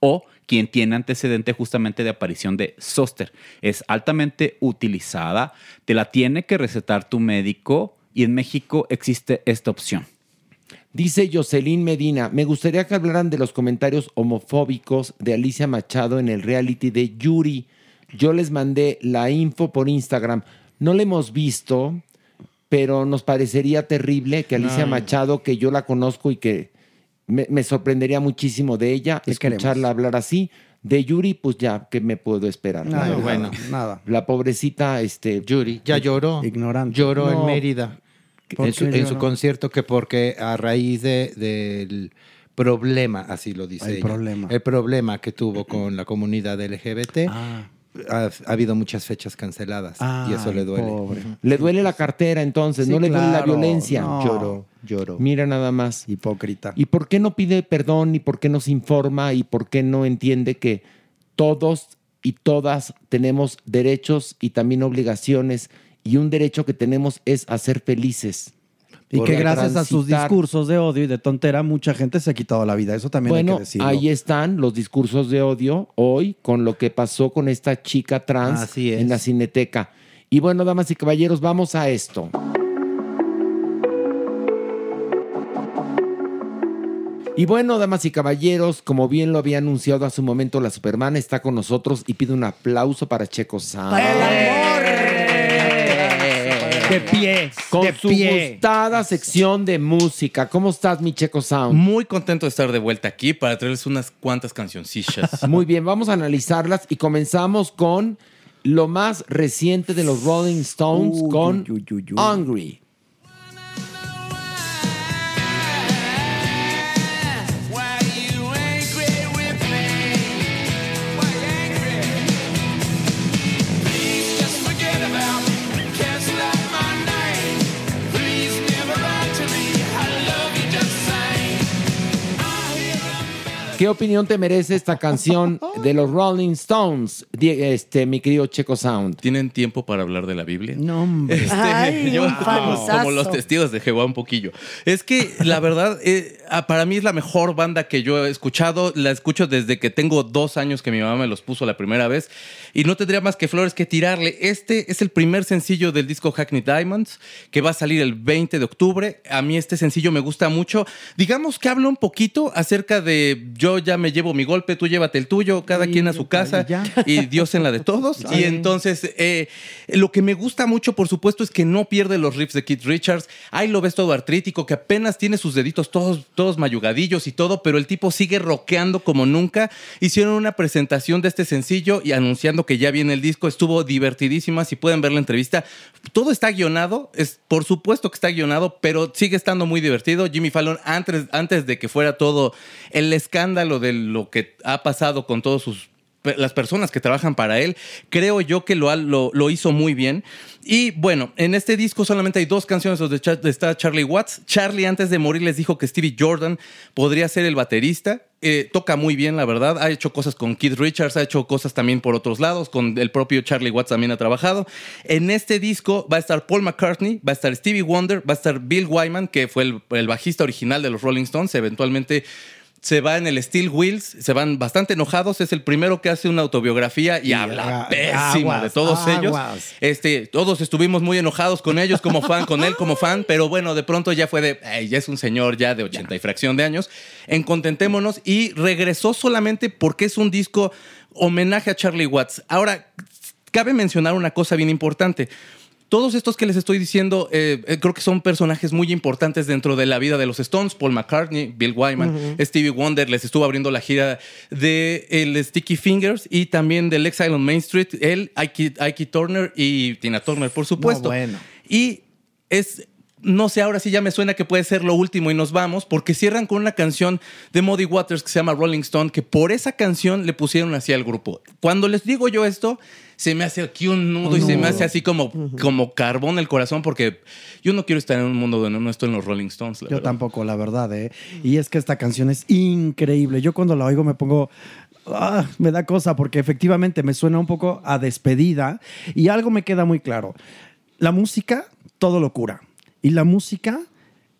o quien tiene antecedente justamente de aparición de zóster. Es altamente utilizada, te la tiene que recetar tu médico y en México existe esta opción. Dice Jocelyn Medina, me gustaría que hablaran de los comentarios homofóbicos de Alicia Machado en el reality de Yuri. Yo les mandé la info por Instagram. No la hemos visto, pero nos parecería terrible que Alicia Ay. Machado, que yo la conozco y que me, me sorprendería muchísimo de ella, escucharla queremos. hablar así. De Yuri, pues ya, ¿qué me puedo esperar? Nada, bueno. Nada. La pobrecita, este... Yuri, ya lloró. Ignorante. Lloró No. en Mérida. ¿Por En su, en concierto que porque a raíz de- del problema, así lo dice El ella, problema. el problema que tuvo con la comunidad LGBT, Ah. ha, ha habido muchas fechas canceladas y eso le duele. pobre. Le duele la cartera entonces, Sí, no le duele la violencia. No. Lloró, lloró. Mira nada más. Hipócrita. ¿Y por qué no pide perdón? ¿Y por qué no se informa? ¿Y por qué no entiende que todos y todas tenemos derechos y también obligaciones? Y un derecho que tenemos es a ser felices. Y que gracias a sus discursos de odio y de tontera, mucha gente se ha quitado la vida. Eso también hay que decirlo. ahí están los discursos de odio hoy con lo que pasó con esta chica trans Así es. en la cineteca. Y bueno, damas y caballeros, vamos a esto. Y bueno, damas y caballeros, como bien lo había anunciado hace un momento, la Superman está con nosotros y pide un aplauso para Checo Sound. De pie. Con de su pie. gustada sección de música. ¿Cómo estás, mi Checo Sound? Muy contento de estar de vuelta aquí para traerles unas cuantas cancioncillas. Muy bien, vamos a analizarlas y comenzamos con lo más reciente de los Rolling Stones Uy, con uy, uy, uy. Hungry. ¿Qué opinión te merece esta canción de los Rolling Stones, este, mi querido Checo Sound? ¿Tienen tiempo para hablar de la Biblia? No, hombre. Este, Ay, yo un como, como los testigos de Jehová un poquillo. Es que la verdad, eh, para mí es la mejor banda que yo he escuchado. La escucho desde que tengo dos años que mi mamá me los puso la primera vez y no tendría más que flores que tirarle. Este es el primer sencillo del disco Hackney Diamonds que va a salir el 20 de octubre. A mí este sencillo me gusta mucho. Digamos que habla un poquito acerca de yo ya me llevo mi golpe, tú llévate el tuyo, cada quien a su casa y Dios en la de todos. Y entonces, eh, lo que me gusta mucho, por supuesto, es que no pierde los riffs de Keith Richards. Ahí lo ves todo artrítico, que apenas tiene sus deditos todos, todos mayugadillos y todo, pero el tipo sigue rockeando como nunca. Hicieron una presentación de este sencillo y anunciando que ya viene el disco. Estuvo divertidísima. Si pueden ver la entrevista, todo está guionado. Es, por supuesto que está guionado, pero sigue estando muy divertido. Jimmy Fallon, antes, antes de que fuera todo el escándalo de lo que ha pasado con todos sus las personas que trabajan para él, creo yo que lo, lo, hizo muy bien. Y bueno, en este disco solamente hay dos canciones donde está Charlie Watts. Charlie antes de morir les dijo que Stevie Jordan podría ser el baterista. Eh, toca muy bien, la verdad. Ha hecho cosas con Keith Richards, ha hecho cosas también por otros lados, con el propio Charlie Watts también ha trabajado. En este disco va a estar Paul McCartney, va a estar Stevie Wonder, va a estar Bill Wyman, que fue el bajista original de los Rolling Stones, eventualmente se va en el Steel Wheels, se van bastante enojados. Es el primero que hace una autobiografía y, habla ah, pésima aguas, de todos ellos. Este, todos estuvimos muy enojados con ellos como fan, con él como fan, pero bueno, de pronto ya fue de, "Ey, ya es un señor ya de 80 y fracción de años. En Contentémonos y regresó solamente porque es un disco homenaje a Charlie Watts. Ahora, cabe mencionar una cosa bien importante. Todos estos que les estoy diciendo, eh, eh, creo que son personajes muy importantes dentro de la vida de los Stones. Paul McCartney, Bill Wyman, Stevie Wonder les estuvo abriendo la gira de el Sticky Fingers y también del Exile on Main Street, él, Ike, Ike Turner y Tina Turner, por supuesto. bueno. Y es, no sé, ahora sí ya me suena que puede ser lo último y nos vamos, porque cierran con una canción de Muddy Waters que se llama Rolling Stone, que por esa canción le pusieron así al grupo. Cuando les digo yo esto, se me hace aquí un nudo y se me hace así como, como carbón el corazón, porque yo no quiero estar en un mundo donde no estoy en los Rolling Stones. la Yo verdad. tampoco, la verdad, ¿eh? Y es que esta canción es increíble. Yo cuando la oigo me pongo... ah, me da cosa porque efectivamente me suena un poco a despedida y algo me queda muy claro. La música todo lo cura y la música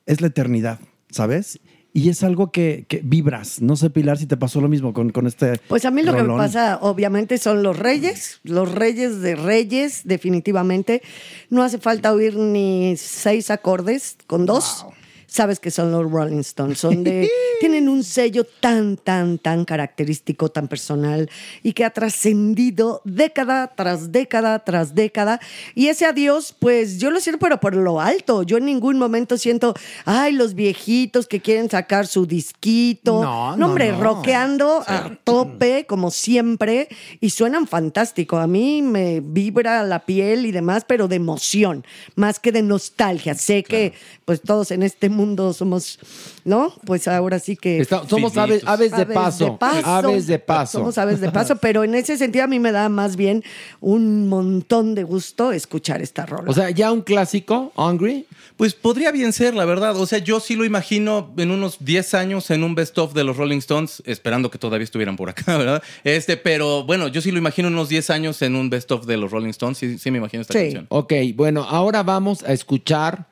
es la eternidad, ¿sabes? Y es algo que, que vibras. No sé, Pilar, si te pasó lo mismo con, con este. Pues a mí lo que me pasa, obviamente, son los reyes, los reyes de reyes, definitivamente. No hace falta oír ni seis acordes con dos. Sabes que son los Rolling Stones. Son de, tienen un sello tan, tan, tan característico, tan personal y que ha trascendido década tras década tras década. Y ese adiós, pues yo lo siento, pero por lo alto. Yo en ningún momento siento, ay, los viejitos que quieren sacar su disquito. No, No, no, hombre, no. rockeando a tope, como siempre, y suenan fantástico. A mí me vibra la piel y demás, pero de emoción, más que de nostalgia. Sé que, pues, todos en este mundo somos, ¿no? Pues ahora sí que. Está- somos aves, aves de paso. Aves de paso. Somos aves de paso, pero en ese sentido a mí me da más bien un montón de gusto escuchar esta rola. O sea, ya un clásico, Hungry. Pues podría bien ser, la verdad. O sea, yo sí lo imagino en unos 10 años en un best of de los Rolling Stones, esperando que todavía estuvieran por acá, ¿verdad? Este, pero bueno, yo sí lo imagino en unos 10 años en un best of de los Rolling Stones. Sí, sí me imagino esta canción. Ok, bueno, ahora vamos a escuchar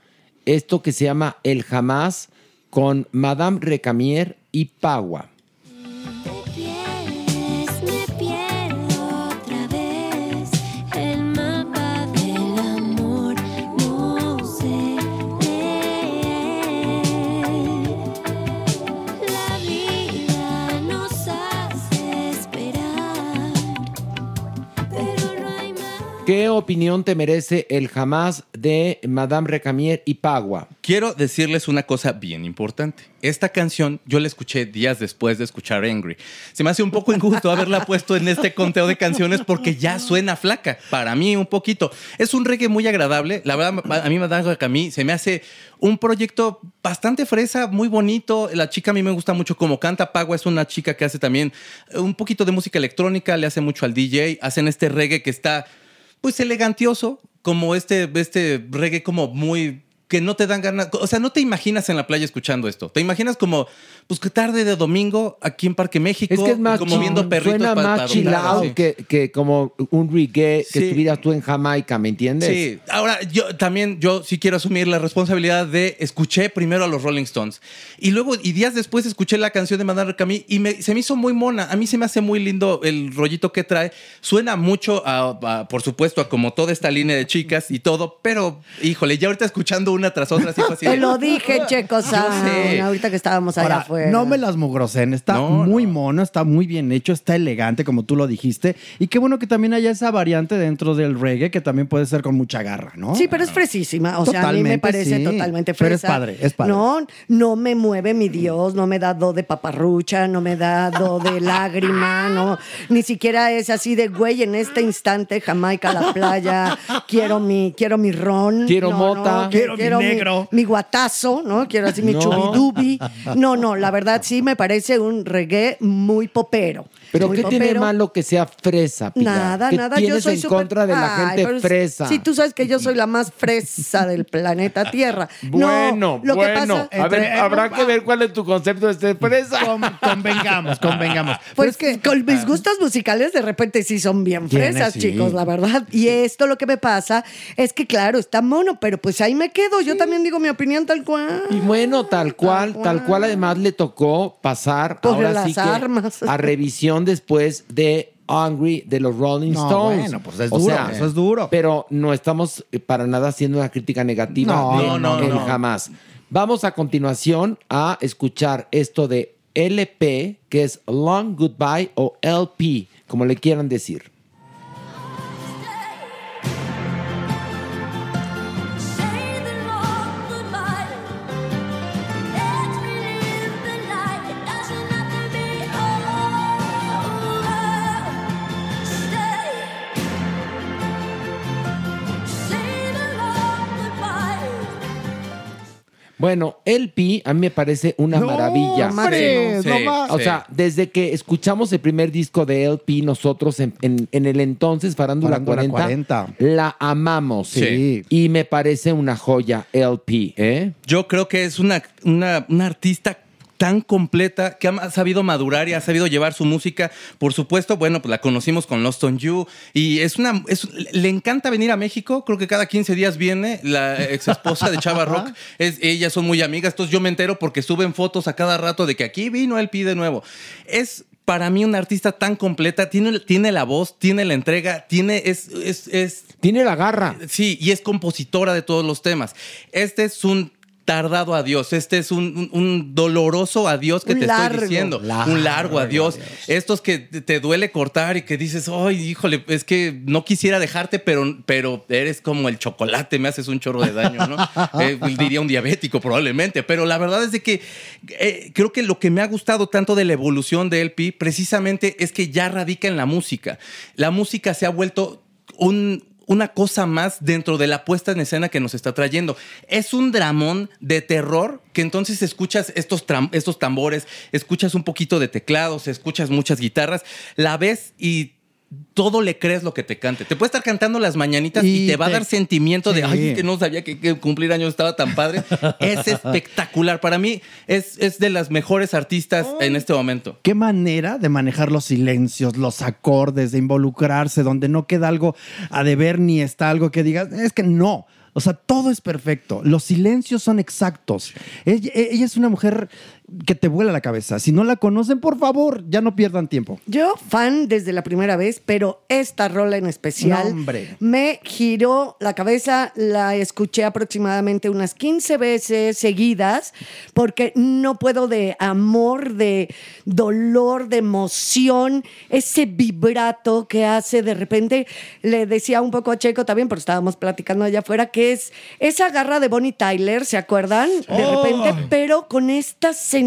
esto que se llama El Jamás con Madame Recamier y Pagua. ¿Qué opinión te merece El Jamás de Madame Recamier y Pagua? Quiero decirles una cosa bien importante. Esta canción yo la escuché días después de escuchar Angry. Se me hace un poco injusto haberla puesto en este conteo de canciones porque ya suena flaca. Para mí, un poquito. Es un reggae muy agradable. La verdad, a mí Madame Camille se me hace un proyecto bastante fresa, muy bonito. La chica a mí me gusta mucho como canta. Pagua es una chica que hace también un poquito de música electrónica, le hace mucho al DJ. Hacen este reggae que está pues elegantioso, como este, este reggae como muy que no te dan ganas, o sea, no te imaginas en la playa escuchando esto. Te imaginas como, pues que tarde de domingo aquí en Parque México, Es que es más como viendo perritos suena pa- más sí. que, que como un reggae que Sí. estuvieras tú en Jamaica, ¿me entiendes? Sí, ahora yo también, yo sí quiero asumir la responsabilidad de escuché primero a los Rolling Stones y luego, y días después escuché la canción de Madame Camille y me- se me hizo muy mona. A mí se me hace muy lindo el rollito que trae. Suena mucho, a, a- por supuesto, a como toda esta línea de chicas y todo, pero híjole, ya ahorita escuchando una tras otra, así así. Te lo dije, Checo Sound, sé. ahorita que estábamos allá Ahora, afuera. no me las mugrosen, está muy mono, está muy bien hecho, está elegante, como tú lo dijiste. Y qué bueno que también haya esa variante dentro del reggae que también puede ser con mucha garra, ¿no? Sí, pero es fresísima. O sea, a mí me Totalmente, parece sí. totalmente Pero fresa. es padre, es padre. No, no me mueve mi Dios, no me da do de paparrucha, no me da do de lágrima, no. Ni siquiera es así de güey en este instante, Jamaica la playa, quiero mi, quiero mi ron. Quiero no, mota. no, Quiero mi negro. Mi, guatazo, ¿no? Quiero así mi No. chubidubi. No, no, la verdad sí me parece un reggae muy popero. Pero ¿qué tiene malo que sea fresa, Pilar? Nada, ¿Qué nada. Yo soy en contra de la Ay, gente fresa? Sí, tú sabes que yo soy la más fresa del planeta Tierra. Bueno, no, lo bueno. que pasa. a ver, habrá que ver cuál es tu concepto de este fresa. convengamos, convengamos. Pues que con mis gustos musicales de repente sí son bien fresas, sí. chicos, la verdad. Y esto lo que me pasa es que, claro, está mono, pero pues ahí me quedo. Yo también digo mi opinión tal cual. Y bueno, tal cual, tal cual además le tocó pasar Por ahora las sí que armas. a revisión después de Hungry de los Rolling No, Stones. bueno, pues es duro, eso es duro. Pero no estamos eh, para nada haciendo una crítica negativa No, no, no. jamás. Vamos a continuación a escuchar esto de LP, que es Long Goodbye o LP, como le quieran decir. Bueno, LP a mí me parece una No, maravilla. hombre, no Sí. O sea, desde que escuchamos el primer disco de LP, nosotros en, en- en el entonces Farándula, Farándula 40, 40. la amamos. Sí. Y me parece una joya LP, ¿eh? Yo creo que es una, una, una artista tan completa que ha sabido madurar y ha sabido llevar su música. Por supuesto, bueno, pues la conocimos con Lost on You y es una es- le encanta venir a México, creo que cada 15 días viene la ex esposa de Chava Rock, es, ellas son muy amigas, entonces yo me entero porque suben fotos a cada rato de que aquí vino él pide nuevo. Es para mí una artista tan completa, tiene, tiene la voz, tiene la entrega, tiene es, es, es Tiene la garra. Sí, y es compositora de todos los temas. Este es un tardado adiós. Este es un, un- un doloroso adiós que Un te largo. estoy diciendo. un largo adiós. Estos que te te duele cortar y que dices, ay, híjole, es que no quisiera dejarte, pero, pero eres como el chocolate, me haces un chorro de daño, ¿no? Eh, diría un diabético probablemente. Pero la verdad es de que eh, creo que lo que me ha gustado tanto de la evolución de LP precisamente es que ya radica en la música. La música se ha vuelto un, una cosa más dentro de la puesta en escena que nos está trayendo. Es un dramón de terror que entonces escuchas estos, estos tambores, escuchas un poquito de teclados, escuchas muchas guitarras, la ves y todo le crees lo que te cante. Te puede estar cantando las mañanitas y, Y te va a dar sentimiento de, ay, que no sabía que, que cumplir años estaba tan padre. es espectacular. Para mí es, es de las mejores artistas en este momento. Qué manera de manejar los silencios, los acordes, de involucrarse, donde no queda algo a deber ni está algo que digas, es que no. O sea, todo es perfecto. Los silencios son exactos. Ella, ella es una mujer que te vuela la cabeza. Si no la conocen, por favor, ya no pierdan tiempo. Yo, fan desde la primera vez, pero esta rola en especial hombre. me giró la cabeza. La escuché aproximadamente unas 15 veces seguidas, porque no puedo de amor, de dolor, de emoción, ese vibrato que hace de repente. Le decía un poco a Checo también, pero estábamos platicando allá afuera, que es esa garra de Bonnie Tyler, ¿se acuerdan? De Oh. repente, pero con esta sensación,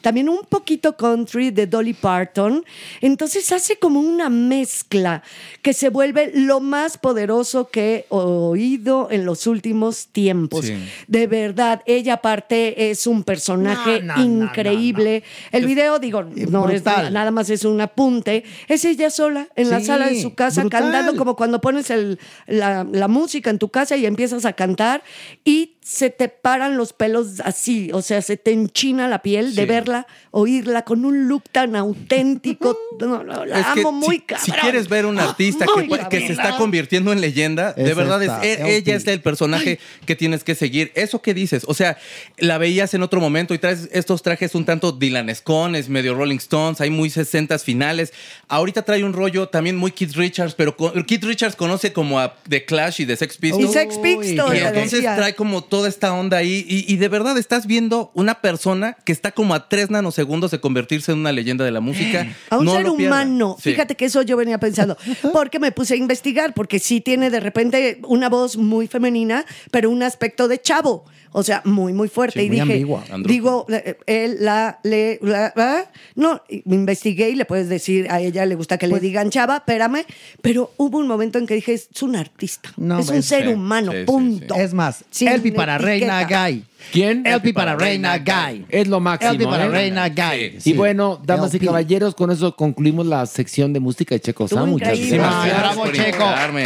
también un poquito country de Dolly Parton. Entonces hace como una mezcla que se vuelve lo más poderoso que he oído en los últimos tiempos. Sí. De verdad, ella aparte es un personaje No, no, no, increíble. El video, digo, no es nada más es un apunte. Es ella sola en la sala de su casa brutal. cantando como cuando pones el- la, la música en tu casa y empiezas a cantar y se te paran los pelos así, o sea, se te enchina la piel de verla, oírla con un look tan auténtico. No, no, la Es que amo muy si, cabrón. si quieres ver un artista que, se está convirtiendo en leyenda, de verdad esta, es, e- ella es el personaje que tienes que seguir. Eso que dices, o sea, la veías en otro momento y traes estos trajes un tanto Dylanescones, medio Rolling Stones, hay muy 60 finales. Ahorita trae un rollo también muy Keith Richards, pero con- Keith Richards conoce como a The Clash y The Sex Pistols. Y Sex Pistols, Y entonces trae como toda esta onda ahí y, y de verdad estás viendo una persona que está como a tres nanosegundos de convertirse en una leyenda de la música. A un No ser humano. Sí. Fíjate que eso yo venía pensando. Porque me puse a investigar, porque sí tiene de repente una voz muy femenina, pero un aspecto de chavo. O sea, muy, muy fuerte. Sí, y muy dije, ambigua. digo, eh, él, la, le, la, ah, no, me investigué y le puedes decir, a ella le gusta que Pues le digan chava, espérame, pero hubo un momento en que dije, es un artista, No, es un pues, ser sí, humano, sí, sí, punto. Es más, Sin Elpi para Reina. Guy. ¿Quién? Elpi para Reina Guy. Es lo máximo. Elpi para ¿eh? Reina Guy. Y bueno, damas y caballeros, con eso concluimos la sección de música de Checo Sound. Muchas gracias. Bravo, por Checo. invitarme.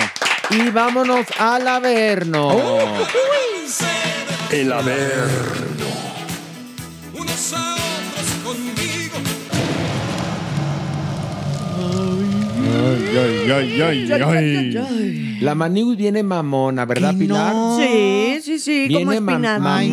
Y vámonos al Averno. El Averno. Ay, ay, ay, ay, ay. La Manius viene mamona, ¿verdad, Pilar? no. Sí, sí, sí, como Viene espinadita. Ay,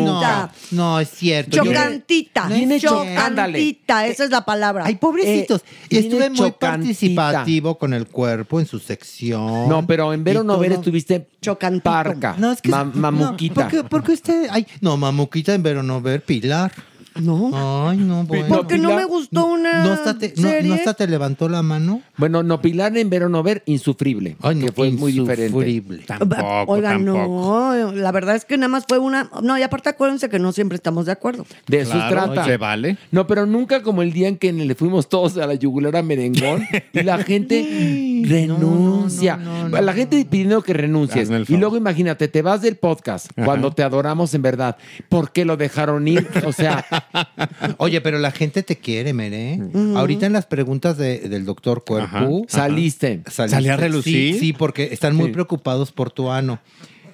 no. Es cierto. Yo- Chocantita. Viene chocantita, esa es la palabra. Ay, pobrecitos. Eh, Estuve viene muy chocantita. participativo con el cuerpo en su sección. No, pero en Vero Y no ver todo. estuviste Chocantito. parca. No, es que ma- mamuquita. No, ¿por, qué, por qué usted? Ay, no, mamuquita en Vero no ver, Pilar. No. Ay, no, bueno. Porque no Pilar, me gustó una ¿No hasta, te, no- serie. no hasta te levantó la mano? Bueno, no, Pilar en Vero no ver, insufrible. Ay, no, que fue muy diferente. insufrible. Oiga, no, la verdad es que nada más fue una. No, y aparte acuérdense que no siempre estamos de acuerdo. De eso trata. se vale. No, pero nunca como el día en que le fuimos todos a la yugular a merengón y la gente renuncia. La gente pidiendo que renuncies. Y luego imagínate, te vas del podcast cuando te adoramos en verdad. ¿Por qué lo dejaron ir? O sea, Oye, pero la gente te quiere, Mere. Ahorita en las preguntas de- del doctor Cuerpo. saliste. ¿Salí a relucir? Sí, sí, porque están muy Sí. preocupados por tu ano.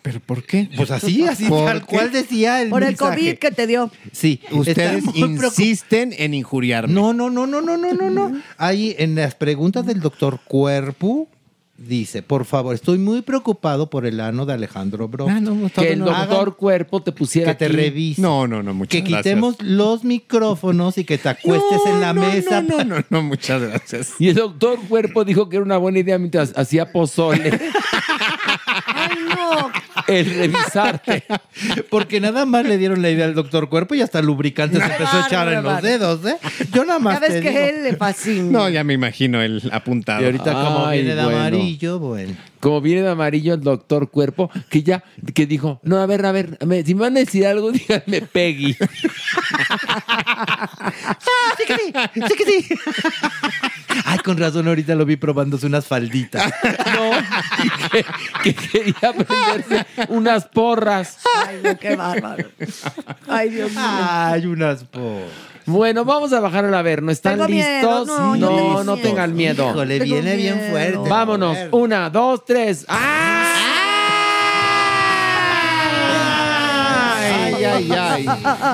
¿Pero por qué? Pues así, así, ¿Por tal cual decía el Por el. COVID que te dio. Sí, Ustedes insisten en injuriarme. No, no, no, no, no, no, no, no. Ahí en las preguntas del doctor Cuerpo dice, por favor, estoy muy preocupado por el ano de Alejandro Bro. Ah, no, no, Que el no. doctor cuerpo te pusiera que te aquí. revise. No, no, no, muchas que gracias. quitemos los micrófonos y que te acuestes en la no, mesa. No, no, no, no, muchas gracias. Y el doctor cuerpo dijo que era una buena idea mientras hacía pozole. El revisarte. Porque nada más le dieron la idea al doctor Cuerpo y hasta lubricante se empezó a echar en los dedos, ¿eh? Yo nada más Ya ves te que digo. él le fascina. No, ya me imagino el apuntado. Y ahorita como Ay, viene de bueno. amarillo, bueno. Como viene de amarillo el doctor Cuerpo, que ya, que dijo, no, a ver, a ver, me- si me van a decir algo, díganme Peggy. Sí que sí, sí que sí. Ay, con razón ahorita lo vi probándose unas falditas. No, que, que quería prenderse unas porras. Ay, no, qué bárbaro. Ay, Dios mío. Ay, unas po. Bueno, vamos a bajar a ver, ¿no están Tengo miedo, listos? no, yo no, tengo no miedo. tengan miedo. Híjole, Tengo viene bien miedo. fuerte. Vámonos, ver. una, dos, tres. ¡Ah! Ay, ay, ay.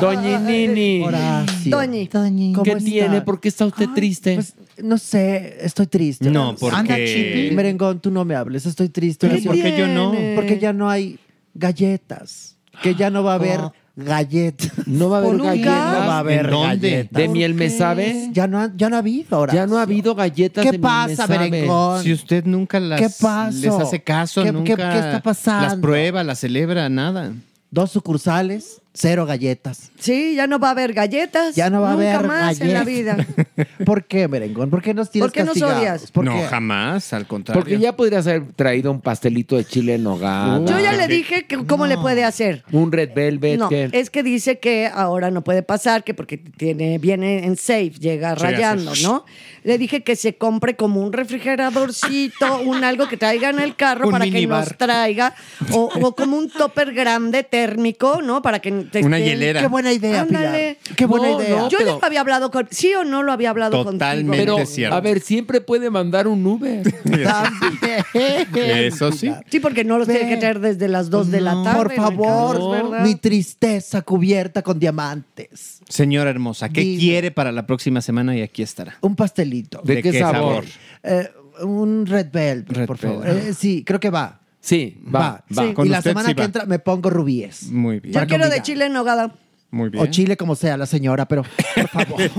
Doña Nini, Horacio. Doñi. ¿Cómo ¿qué está? tiene? ¿Por qué está usted triste? Pues no sé, estoy triste. No, porque- Anda, Chipi. Merengón, tú no me hables, estoy triste. Pero. ¿por qué yo no? tiene? Porque ya no hay galletas. Que ya no va a haber galletas. ¿No va a haber galletas? No va a haber ¿En dónde? galletas. ¿De miel me sabe? Ya no, ha- ya no ha habido ahora. Ya no ha habido galletas ¿Qué de miel me pasa, sabe. Si usted nunca las ¿Qué pasó? les hace caso, ¿Qué- nunca qué- qué está pasando? las prueba, las celebra, nada. Dos sucursales, cero galletas. Sí, ya no va a haber galletas. Ya no va a Nunca haber más en la vida. galletas. ¿Por qué, Merengón? ¿Por qué nos tienes ¿Por qué nos castigados? odias? ¿Por no, qué? jamás, al contrario. Porque ya podrías haber traído un pastelito de chile en nogada. Yo ya le dije que cómo le puede hacer. Un red velvet. No, que- es que dice que ahora no puede pasar, que porque tiene, viene en safe, llega Sí, rayando, hace- ¿no? Le dije que se compre como un refrigeradorcito, un algo que traiga en el carro Un para que minibar. nos traiga, o, o como un topper grande térmico, ¿no? Para que Una hielera. Qué buena idea, Ándale. Pilar. Qué buena No, idea. no, Yo pero- ya había hablado con, sí o no lo había hablado Totalmente. contigo. Pero, cierto. a ver, siempre puede mandar un Uber. Eso sí. Sí, porque no los tiene que traer desde las 2 de la tarde. Por favor, ¿verdad? mi tristeza cubierta con diamantes. Señora hermosa, ¿qué Dime. quiere para la próxima semana? Y aquí estará. Un pastelito. ¿De, qué, sabor? Eh, un red velvet, Red por favor. velvet. Eh, sí, creo que va. Sí, va, Va. va. Sí. Con y la usted semana sí que va. entra me pongo rubíes. Muy bien. Yo Para quiero de chile en nogada. Muy bien. O chile, como sea la señora, pero por favor.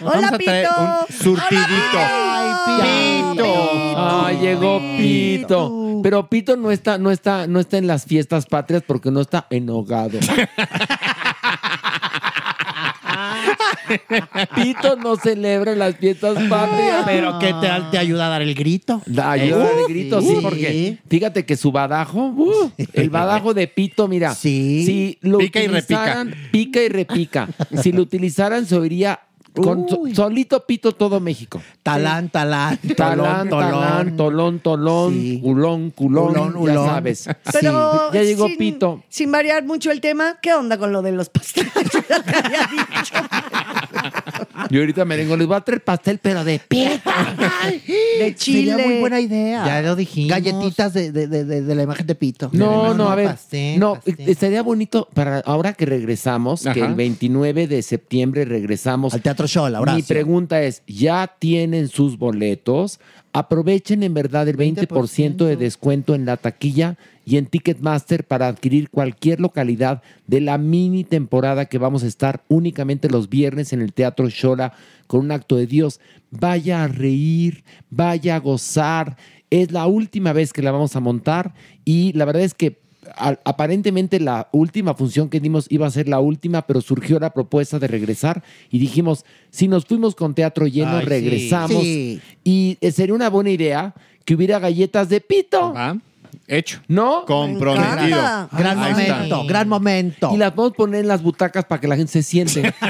Hola, Vamos a traer Pito. un surtidito. Ay, Pito. Ah, llegó Pito. Pero Pito no está, no está, no está en las fiestas patrias porque no está enogado. Pito no celebra las fiestas patrias. Pero que te, te ayuda a dar el grito. Da ayuda Uh, al grito, sí, sí. porque fíjate que su badajo, uh, el badajo de Pito, mira, Sí. si lo Pica y repica. utilizaran, pica y repica. Si lo utilizaran, se oiría con so- solito Pito todo México. Talán, talán. Talán, talán, tolón, tolón, Sí. culón, culón, Culón, ya culón. sabes. Pero Ya llegó sin, Pito. Sin variar mucho el tema, ¿qué onda con lo de los pasteles? Ya te había dicho. Y ahorita merengo les voy a traer pastel, pero de pito. De chile. Sería muy buena idea. Ya lo dijimos. Galletitas de, de, de, de- de la imagen de Pito. No, no, a ver. pastel, no, pastel. estaría bonito para ahora que regresamos, que el 29 de septiembre regresamos. Al Teatro Show, Horacio. Mi pregunta es, ¿ya tienen sus boletos? Aprovechen en verdad el 20%, de descuento en la taquilla y en Ticketmaster para adquirir cualquier localidad de la mini temporada que vamos a estar únicamente los viernes en el Teatro Shola con un acto de Dios. Vaya a reír, vaya a gozar. Es la última vez que la vamos a montar y la verdad es que aparentemente la última función que dimos iba a ser la última, pero surgió la propuesta de regresar y dijimos, si nos fuimos con teatro lleno, Ay, regresamos. Sí. Y eh, sería una buena idea que hubiera galletas de pito, Va. Hecho. ¿no? Comprometido. encanta. Gran Ahí está. momento, gran momento. Y las podemos poner en las butacas para que la gente se siente.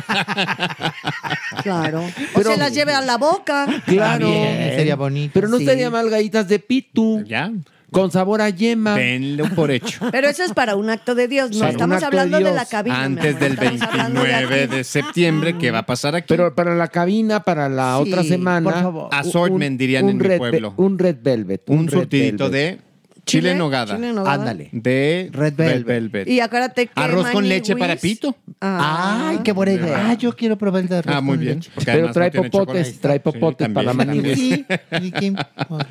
Claro. Pero- o se las lleve a la boca. claro. Sería bonito. Pero no Sí. estaría mal galletas de pitu, Ya. con sabor a yema. Denle un por hecho. Pero eso es para un acto de Dios. No un estamos acto de hablando de, Dios. la cabina. mi Antes amor, del estamos hablando de 29 aquí. de septiembre, ¿qué va a pasar aquí? Pero para la cabina, para la Sí, otra semana. por favor. Assortment, dirían en mi red pueblo. un red velvet. un red surtidito velvet. de chile en nogada. chile en nogada. Ándale. De Red velvet. Y acuérdate que Arroz con leche para pito. Ah. Ay, qué buena idea. Ah, yo quiero probar el de arroz Ah, muy con bien, leche. porque Pero además trae no tiene popotes, chocolate. trae popotes Sí, para también. Sí, ¿y quién?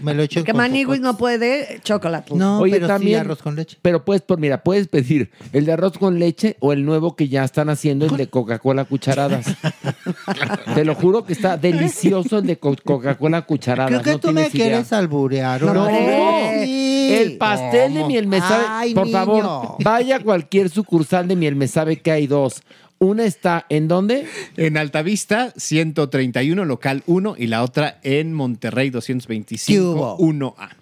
me lo echo Que con Maniguis no puede chocolate. No, Oye, pero sí también, arroz con leche. Pero pues, por mira, puedes pedir el de arroz con leche o el nuevo que ya están haciendo, el de Coca-Cola cucharadas. Te lo juro que está delicioso el de co- Coca-Cola cucharadas. Creo que no tú me tienes idea. quieres alburear. No, órale. Sí. El pastel de miel me sabe. Ay, por niño. favor, vaya a cualquier sucursal de miel me sabe que hay dos. Una está en dónde? En Altavista, 131, local 1, y la otra en Monterrey, 225, 1A.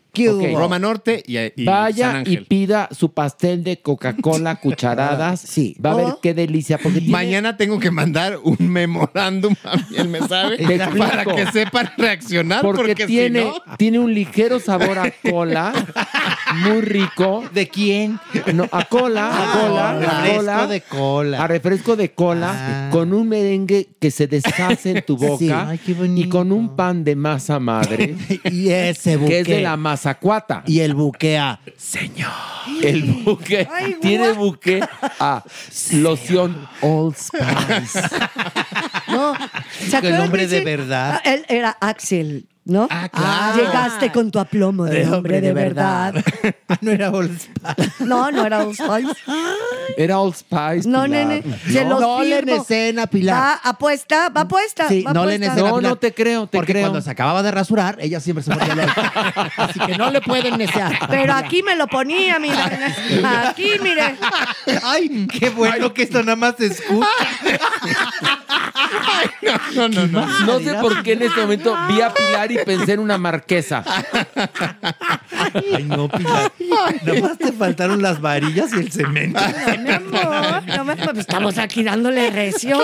Roma Norte y, y San Vaya y pida su pastel de Coca-Cola cucharadas. Sí. Va a ver Oh. qué delicia. Porque tiene- Mañana tengo que mandar un memorándum a miel me sabe para que sepan reaccionar Porque, porque, tiene, si no tiene un ligero sabor a cola, muy rico. ¿De quién? No, a cola, a cola, a refresco cola. de cola. A refresco de cola, con un merengue que se deshace en tu boca Sí. Ay, qué y con un pan de masa madre, Y ese buque. que es de la mazacuata. Y el buquea. El buque tiene buque a loción Old Spice. No, ¿se El que de sí? verdad. Él era Axel, ¿no? Ah, claro. Llegaste con tu aplomo de, hombre de verdad. no era Old No, no era Old Spice. Era Old Spice. No, Pilar. nene, se los no le firmo. escena, Pilar. Va apuesta, va apuesta. Sí, va no le apuesta. necesita No, no te creo, te Porque creo. cuando se acababa de rasurar, ella siempre se ponía. Así que no le pueden necear. Pero aquí me lo ponía, mira. Aquí, mire. Ay, qué bueno que esto nada más se escucha. no, no, no. No sé por qué en este momento vi a Pilar y pensé en una marquesa. Ay, no, Pilar. Nada más te faltaron las varillas y el cemento. No, mi amor, no me- pues estamos aquí dándole recio.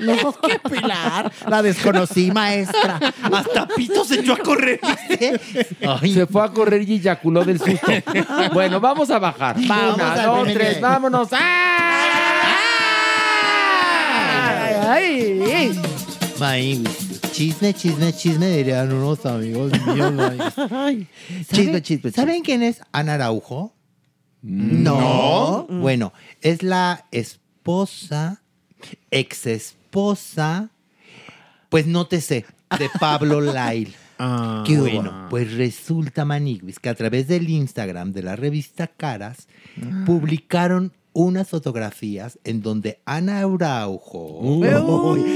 No, ¡Qué Pilar! La desconocí, maestra. Hasta Pito se echó a correr. ¿viste? Ay, Se fue a correr y eyaculó del susto. Bueno, vamos a bajar. Vamos Una, al dos, tres, vámonos. ay, ay. Chisme, chisme, chisme, dirían unos amigos míos. Chisme, chisme, ¿Saben quién es Ana Araujo? No. Bueno, es la esposa, ex esposa, pues no te sé, de Pablo Lail. Ah, Qué bueno, pues resulta, Maniguis, que a través del Instagram de la revista Caras publicaron unas fotografías en donde Ana Araujo.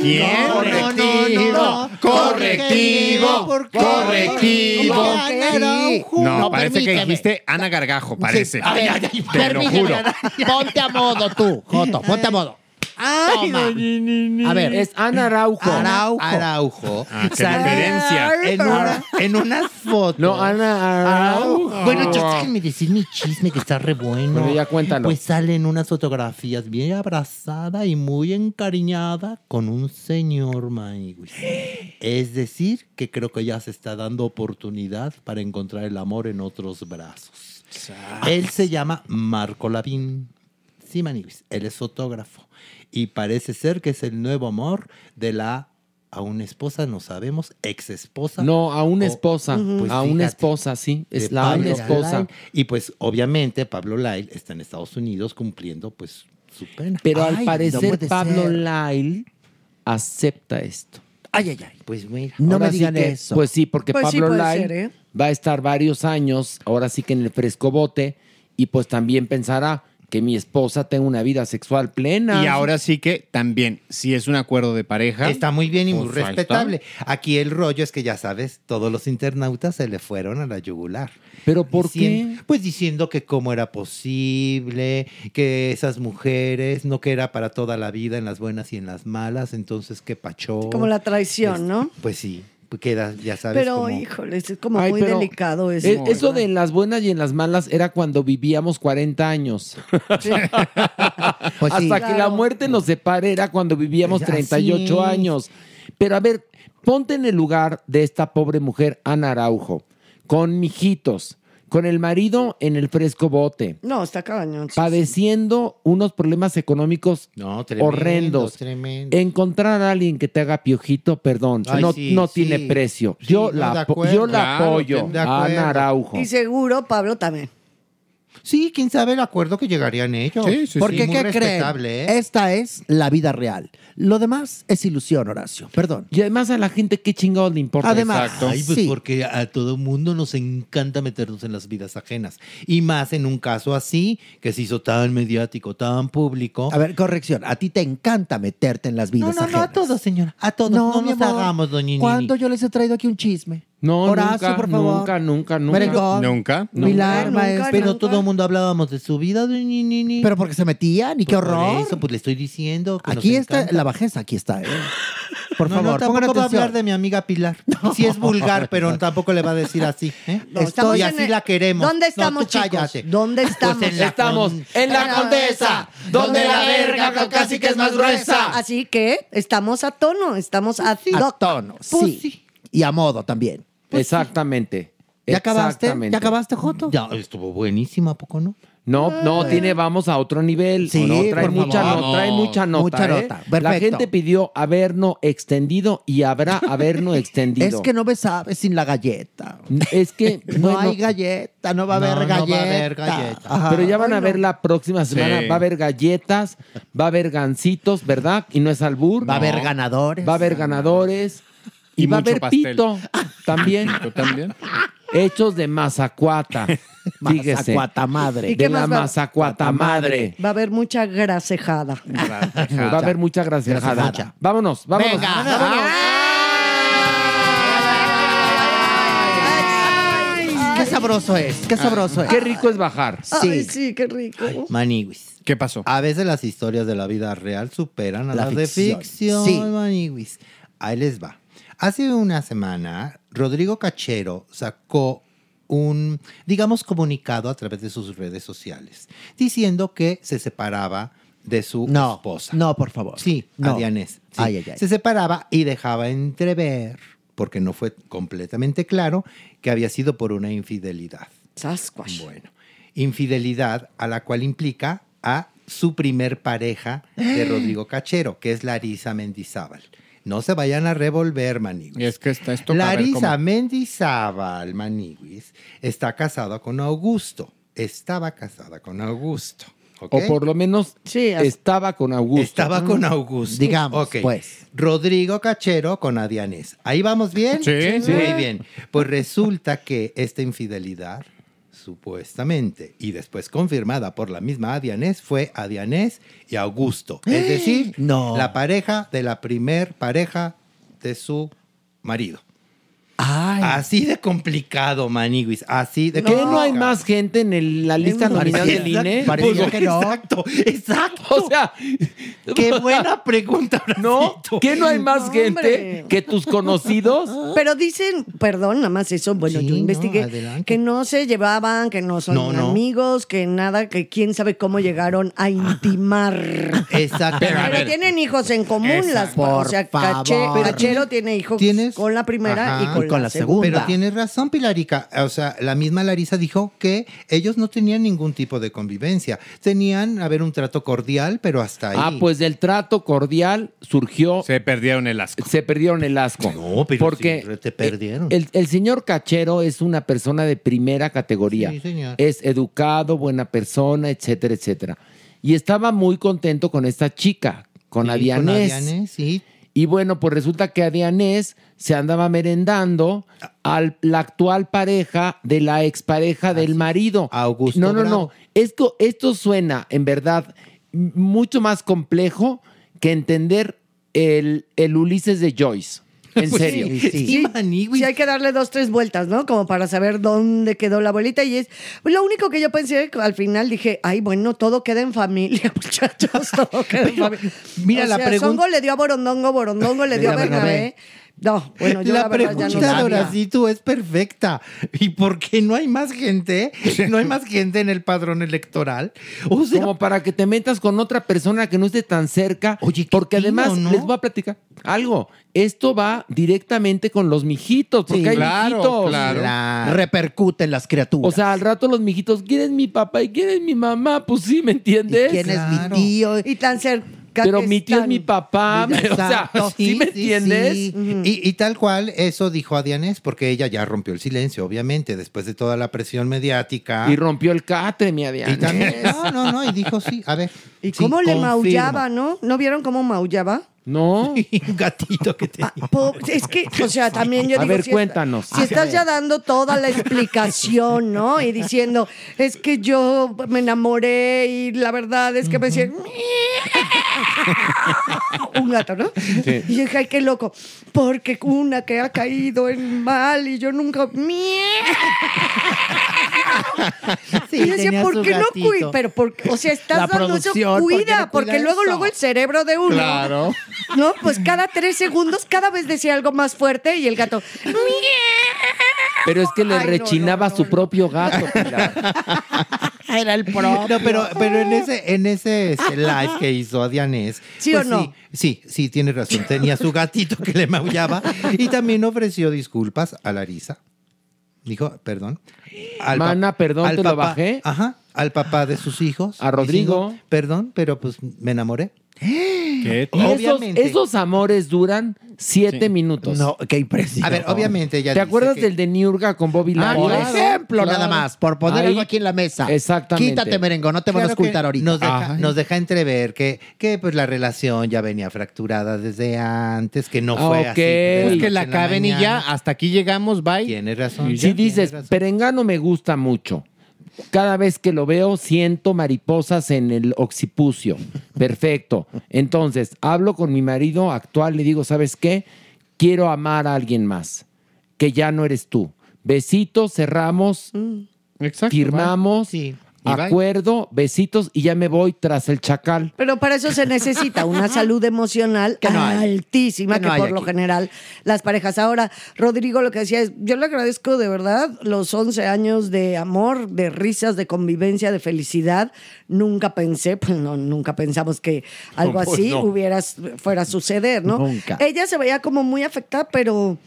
¿Quién? Correctivo, correctivo, correctivo. No, parece que dijiste Ana Gargajo, parece. Te lo juro. Ponte a modo tú, Joto, ponte a modo. Ay, Toma. A ver, Es Ana Araujo. Araujo. Araujo. Ah, qué Sale diferencia. En, una- en unas fotos. No, Ana Araujo. Bueno, yo déjenme decir mi chisme que está re bueno. Bueno, ya cuéntalo. Pues salen unas fotografías bien abrazada y muy encariñada con un señor Maiguis. Es decir, que creo que ya se está dando oportunidad para encontrar el amor en otros brazos. Él se llama Marco Lavín. Sí, Maniguis, él es fotógrafo. Y parece ser que es el nuevo amor de la a una esposa, no sabemos, ex esposa. No, a una o- esposa. Pues a una esposa, sí. Es la Pablo una esposa. Lyle. Y pues obviamente Pablo Lyle está en Estados Unidos cumpliendo pues su pena. Pero al Ay, parecer Pablo ser. Lyle acepta esto. ay, ay, ay. Pues mira. No Ahora me sí digan que- eso. Pues sí, porque Pues sí Pablo puede Lyle ser, ¿eh? va a estar varios años, ahora sí que en el frescobote, y pues también pensará que mi esposa tenga una vida sexual plena. Y ahora sí que también, si es un acuerdo de pareja. Está muy bien y muy pues respetable. Aquí el rollo es que ya sabes, todos los internautas se le fueron a la yugular. ¿Pero por Dicien- qué? Pues diciendo que cómo era posible, que esas mujeres, no que era para toda la vida en las buenas y en las malas, entonces qué pachó. Como la traición, ¿no? Pues sí, queda, ya sabes. Pero, como- híjole, es como Ay, muy pero delicado eso. es- eso ¿verdad? de en las buenas y en las malas era cuando vivíamos 40 años. Pues sí. Hasta que la muerte nos separe era cuando vivíamos Así 38 es. años. Pero a ver, ponte en el lugar de esta pobre mujer, Ana Araujo, con mijitos, con el marido en el fresco bote, No, está sí. padeciendo unos problemas económicos No, tremendo, horrendos. tremendo. Encontrar a alguien que te haga piojito, perdón, Ay, no, sí, no sí. tiene precio. Sí, Yo, no, la, yo la apoyo a. Ana Araujo. Y seguro Pablo también. Sí, quién sabe el acuerdo que llegarían ellos. Porque, Muy ¿qué creen? ¿eh? Esta es la vida real. Lo demás es ilusión, Horacio. Perdón. Y además a la gente, ¿qué chingados le importa? Además, Ay, pues sí. porque a todo mundo nos encanta meternos en las vidas ajenas. Y más en un caso así, que se hizo tan mediático, tan público. A ver, corrección. A ti te encanta meterte en las No, vidas no, no, a ajenas. todos, señora. A todos. No, mi nos amor. hagamos, doña Nini. ¿Cuándo yo les he traído aquí un chisme? No, Horacio, nunca, por favor. nunca, nunca, nunca. Merengón. Nunca. Pilar, maestro. Pero todo el mundo hablábamos de su vida. Pero porque se metían y qué Pues por horror. eso, pues le estoy diciendo. que nos Aquí está encanta. la bajeza, aquí está. ¿eh? Por No, no, favor, pongan tampoco va a atención. hablar de mi amiga Pilar. Sí es vulgar, pero tampoco le va a decir así. ¿eh? No, estamos y en así el- la queremos. ¿Dónde No, estamos, tú chicos? cállate. ¿Dónde estamos? Pues en la Estamos con- en la condesa, donde la verga casi que es más gruesa. Así que estamos a tono, estamos a A tono, sí. Y a modo también. Exactamente. ¿Ya acabaste? Exactamente. ¿Ya acabaste, Joto? Ya, estuvo buenísima, ¿a poco no? No, no, tiene, vamos a otro nivel. Sí, no, trae por mucha, favor. no, trae mucha nota. Mucha ¿eh? nota. La Perfecto. gente pidió haberno extendido y habrá haberno extendido. Es que no me sabes sin la galleta. Es que No bueno, hay galleta, no va a haber No, no va a galleta. haber galleta. Ajá. Pero ya van a ver la próxima semana. Sí. Va a haber galletas, va a haber gancitos, ¿verdad? Y no es albur. Va a haber ganadores. Va a haber ganadores. Y, Y va a mucho haber pastel. pito también. ¿Tú también? Hechos de mazacuata. Fíjese. Mazacuata madre. ¿Y De la mazacuata madre. Va a haber mucha grasejada. Va a haber mucha grasejada. Grasejada. Vámonos, vámonos. Venga. vámonos. Qué sabroso es, qué sabroso es. Qué rico es bajar. Ay, sí, qué rico. Maniwis. ¿Qué pasó? A veces las historias de la vida real superan a La las de ficción. ficción, Sí. maniwis. Ahí les va. Hace una semana, Rodrigo Cachero sacó un, digamos, comunicado a través de sus redes sociales, diciendo que se separaba de su No, esposa. no, por favor. Sí, No. a Dianés. Sí. Ay, ay, ay. Se separaba y dejaba entrever, porque no fue completamente claro, que había sido por una infidelidad. Sasquatch. Bueno, infidelidad a la cual implica a su primer pareja de Rodrigo Cachero, que es Larisa Mendizábal. No se vayan a revolver, maniguis. Y es que está esto Larisa cómo- Mendizábal, maniguis, está casada con Augusto. Estaba casada con Augusto. O por lo menos Sí, estaba con Augusto. Estaba con Augusto. Digamos, Ok. pues. Rodrigo Cachero con Adianés. ¿Ahí vamos bien? Sí, sí. Muy bien. Pues resulta que esta infidelidad, supuestamente, y después confirmada por la misma Adianés, fue Adianés y Augusto. Es decir, No. la pareja de la primer pareja de su marido. Ay. Así de complicado, Maniguis. Así de ¿Qué no hay más gente en el- la lista nominal del INE? Parecía Pues, que no. Exacto, exacto. O sea, Qué buena pregunta. ¿no? Horacito. ¿Qué no hay más gente que tus conocidos? Pero dicen, perdón, nada más eso, bueno, Sí, yo no, investigué, adelante. que no se llevaban, que no son No, no. amigos, que nada, que quién sabe cómo llegaron a intimar. Exacto. Pero, a Pero ver. tienen hijos en común, las Por o sea, Cache- favor. Cachero tiene hijos ¿Tienes? con la primera Ajá. y con, Con la, la segunda. Pero tienes razón, Pilarica. O sea, la misma Larisa dijo que ellos no tenían ningún tipo de convivencia. Tenían, a ver, un trato cordial, pero hasta ahí. Ah, pues del trato cordial surgió, se, Se perdieron el asco. perdieron el asco. No, pero porque sí, te perdieron. El, el señor Cachero es una persona de primera categoría. Sí, señor. Es educado, buena persona, etcétera, etcétera. Y estaba muy contento con esta chica, con Sí, Adianés. Adianés, sí. Y bueno, pues resulta que Adianés se andaba merendando a la actual pareja de la expareja del marido. Augusto No, no, Bravo. no. Esto, esto suena, en verdad, mucho más complejo que entender el, el Ulises de Joyce. En Pues serio. sí, sí. Sí, Maniguis. sí, hay que darle dos, tres vueltas, ¿no? Como para saber dónde quedó la abuelita. Y es lo único que yo pensé al final, dije, ay, bueno, todo queda en familia, muchachos, todo queda en familia. mira, O la sea, pregunta- Songo le dio a Borondongo, Borondongo le dio a Le dio a Bernabé. Bernabé. No, bueno, yo la, la verdad ya pregunta no de sabía. Horacito es perfecta. ¿Y por qué no hay más gente? ¿No hay más gente en el padrón electoral? O sea, Como para que te metas con otra persona que no esté tan cerca. Oye, qué porque tino, además ¿no? les voy a platicar algo. Esto va directamente con los mijitos, porque Sí, hay claro, mijitos. claro. la- Repercute en las criaturas. O sea, al rato los mijitos, ¿quién es mi papá y quién es mi mamá? Pues sí, ¿me entiendes? ¿quién Claro. es mi tío? Y tan Pero mi tío es mi papá. o sea, ¿sí, me entiendes? sí. Y, y tal cual, eso dijo a Dianés, porque ella ya rompió el silencio, obviamente, después de toda la presión mediática. Y rompió el catre, mi Adrián. Y también, no, no, no, y dijo sí, a ver. ¿Y sí, cómo le confirmo. maullaba, no? ¿No vieron cómo maullaba? No. Un gatito que tenía. Po- Es que, o sea, también yo A digo, ver, si cuéntanos. Si estás ya dando toda la explicación, ¿no? Y diciendo, es que yo me enamoré y la verdad es que me decían, un gato, ¿no? Sí. Y yo dije, ay, qué loco, porque una que ha caído en mal y yo nunca... Sí, y decía, ¿por qué no gatito. cuida? Pero, por, o sea, estás La dando eso, producción, ¿por qué cuida, no porque cuida luego, eso? luego el cerebro de uno. Claro. No, pues cada tres segundos, cada vez decía algo más fuerte y el gato. Pero es que le Ay, no, rechinaba a su propio gato. Pilar. Era el propio. No, pero, pero en ese, en ese este, live que hizo a Dianés. ¿Sí o no? Sí, sí, sí, tiene razón. Tenía su gatito que le maullaba y también ofreció disculpas a Larisa. Dijo, perdón. pa- Mana, perdón, al te lo bajé. Ajá, al papá de sus hijos. A Rodrigo. perdón, pero pues me enamoré. ¿Qué? Y esos, amores duran siete minutos. No, qué impresión. A ver, obviamente ella ¿Te acuerdas que- del de Niurga con Bobby Ah, Larios? por ejemplo, Claro. nada más, por poner Ahí- algo aquí en la mesa. Exactamente. Quítate, merengo, no te van a Claro escultar ahorita. Nos deja, Ay. nos deja entrever que, que pues la relación ya venía fracturada desde antes, que no fue ok. así. Pues que la acaben y ya, hasta aquí llegamos, bye. Tienes razón. Si dices, Perengano me gusta mucho. Cada vez que lo veo siento mariposas en el occipucio. Perfecto. Entonces, hablo con mi marido actual, le digo, ¿sabes qué? Quiero amar a alguien más, que ya no eres tú. Besitos, cerramos, Exacto. firmamos, acuerdo, besitos y ya me voy tras el chacal. Pero para eso se necesita una salud emocional Que no altísima, Que no por lo general las parejas. Ahora, Rodrigo lo que decía es, yo le agradezco de verdad los 11 años de amor, de risas, de convivencia, de felicidad. Nunca pensé, pues no, nunca pensamos que algo Pues así hubiera, fuera a suceder, ¿no? Nunca. Ella se veía como muy afectada, pero...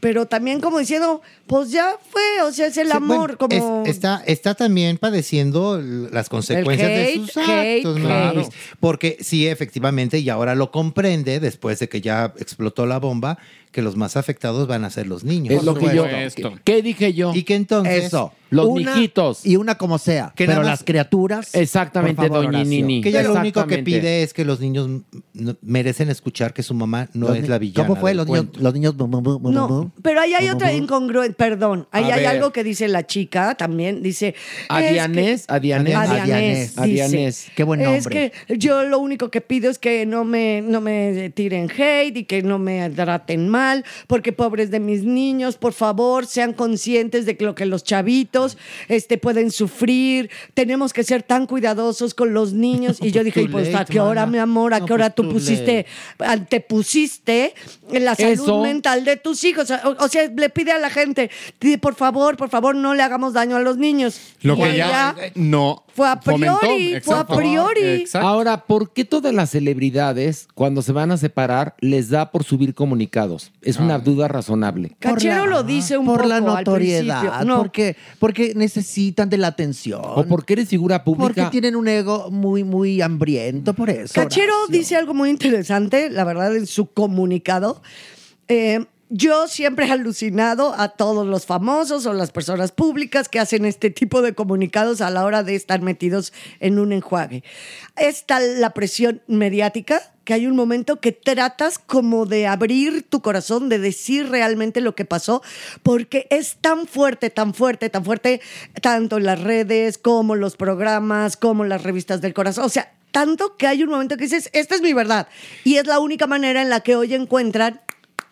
Pero también como diciendo, pues ya fue, o sea, es el Sí, amor, bueno, como... es- está, está también padeciendo las consecuencias de sus hate, actos, hate. Porque sí, efectivamente, y ahora lo comprende, después de que ya explotó la bomba, que los más afectados van a ser los niños. Es lo que yo. supuesto. ¿Qué, dije yo? Y que entonces... Eso. Los Una mijitos. Y una como sea. Que pero las criaturas. Exactamente, favor, doña Horacio. Nini. Que ella lo único que pide es que los niños merecen escuchar que su mamá no Los es la villana. ¿Cómo fue? Los niños, los niños. No, pero ahí hay otra incongruencia, perdón, ahí A hay ver. algo que dice la chica también, dice... A es que- Dianés, a Dianés. A A Dianés, Dianés. dice, A Dianés. Qué buen Es nombre. que yo lo único que pido es que no me, no me tiren hate y que no me traten mal, porque pobres de mis niños, por favor, sean conscientes de que lo que los chavitos este, pueden sufrir. Tenemos que ser tan cuidadosos con los niños. Y yo dije, Too y pues, ¿a qué hora, mana. mi amor? ¿A No, qué hora pues, tú pusiste, antepusiste la salud Eso. mental de tus hijos? O, o sea, le pide a la gente, "Di, por favor, por favor, no le hagamos daño a los niños. Lo Y que ya no fue a fomentó. priori, fue a priori. Exacto. Ahora, ¿por qué todas las celebridades, cuando se van a separar, les da por subir comunicados? Es una duda razonable. Cachero la- lo dice un por poco la al notoriedad, principio. No, porque, porque necesitan de la atención. ¿O porque eres figura porque pública? tienen un ego muy, muy hambriento por eso. Cachero Horacio. dice algo muy interesante, la verdad, en su comunicado. Eh, yo siempre he alucinado a todos los famosos o las personas públicas que hacen este tipo de comunicados a la hora de estar metidos en un enjuague. Es tal la presión mediática que hay un momento que tratas como de abrir tu corazón, de decir realmente lo que pasó, porque es tan fuerte, tan fuerte, tan fuerte, tanto en las redes como los programas, como las revistas del corazón. O sea, tanto que hay un momento que dices, esta es mi verdad. Y es la única manera en la que hoy encuentran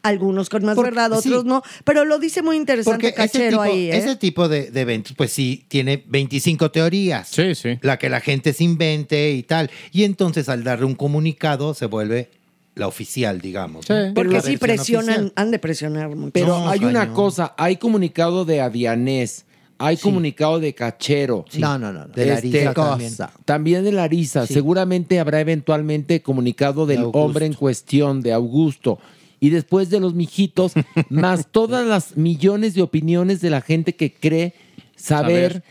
algunos con más Por- verdad, sí. otros no. Pero lo dice muy interesante Porque ese Cachero tipo, ahí. ¿eh? ese tipo de, de eventos, pues sí, tiene 25 teorías. Sí, sí. La que la gente se invente y tal. Y entonces al darle un comunicado se vuelve la oficial, digamos. ¿no? Porque sí presionan, oficial. han de presionar mucho. Pero No, hay una cosa, hay comunicado de Adianés, hay comunicado de Cachero. Sí. No, no, no, no. De Este, Larisa también. también. También de Larisa. Sí. Seguramente habrá eventualmente comunicado del hombre en cuestión, de Augusto. Y después de los mijitos, más todas las millones de opiniones de la gente que cree saber, Saber.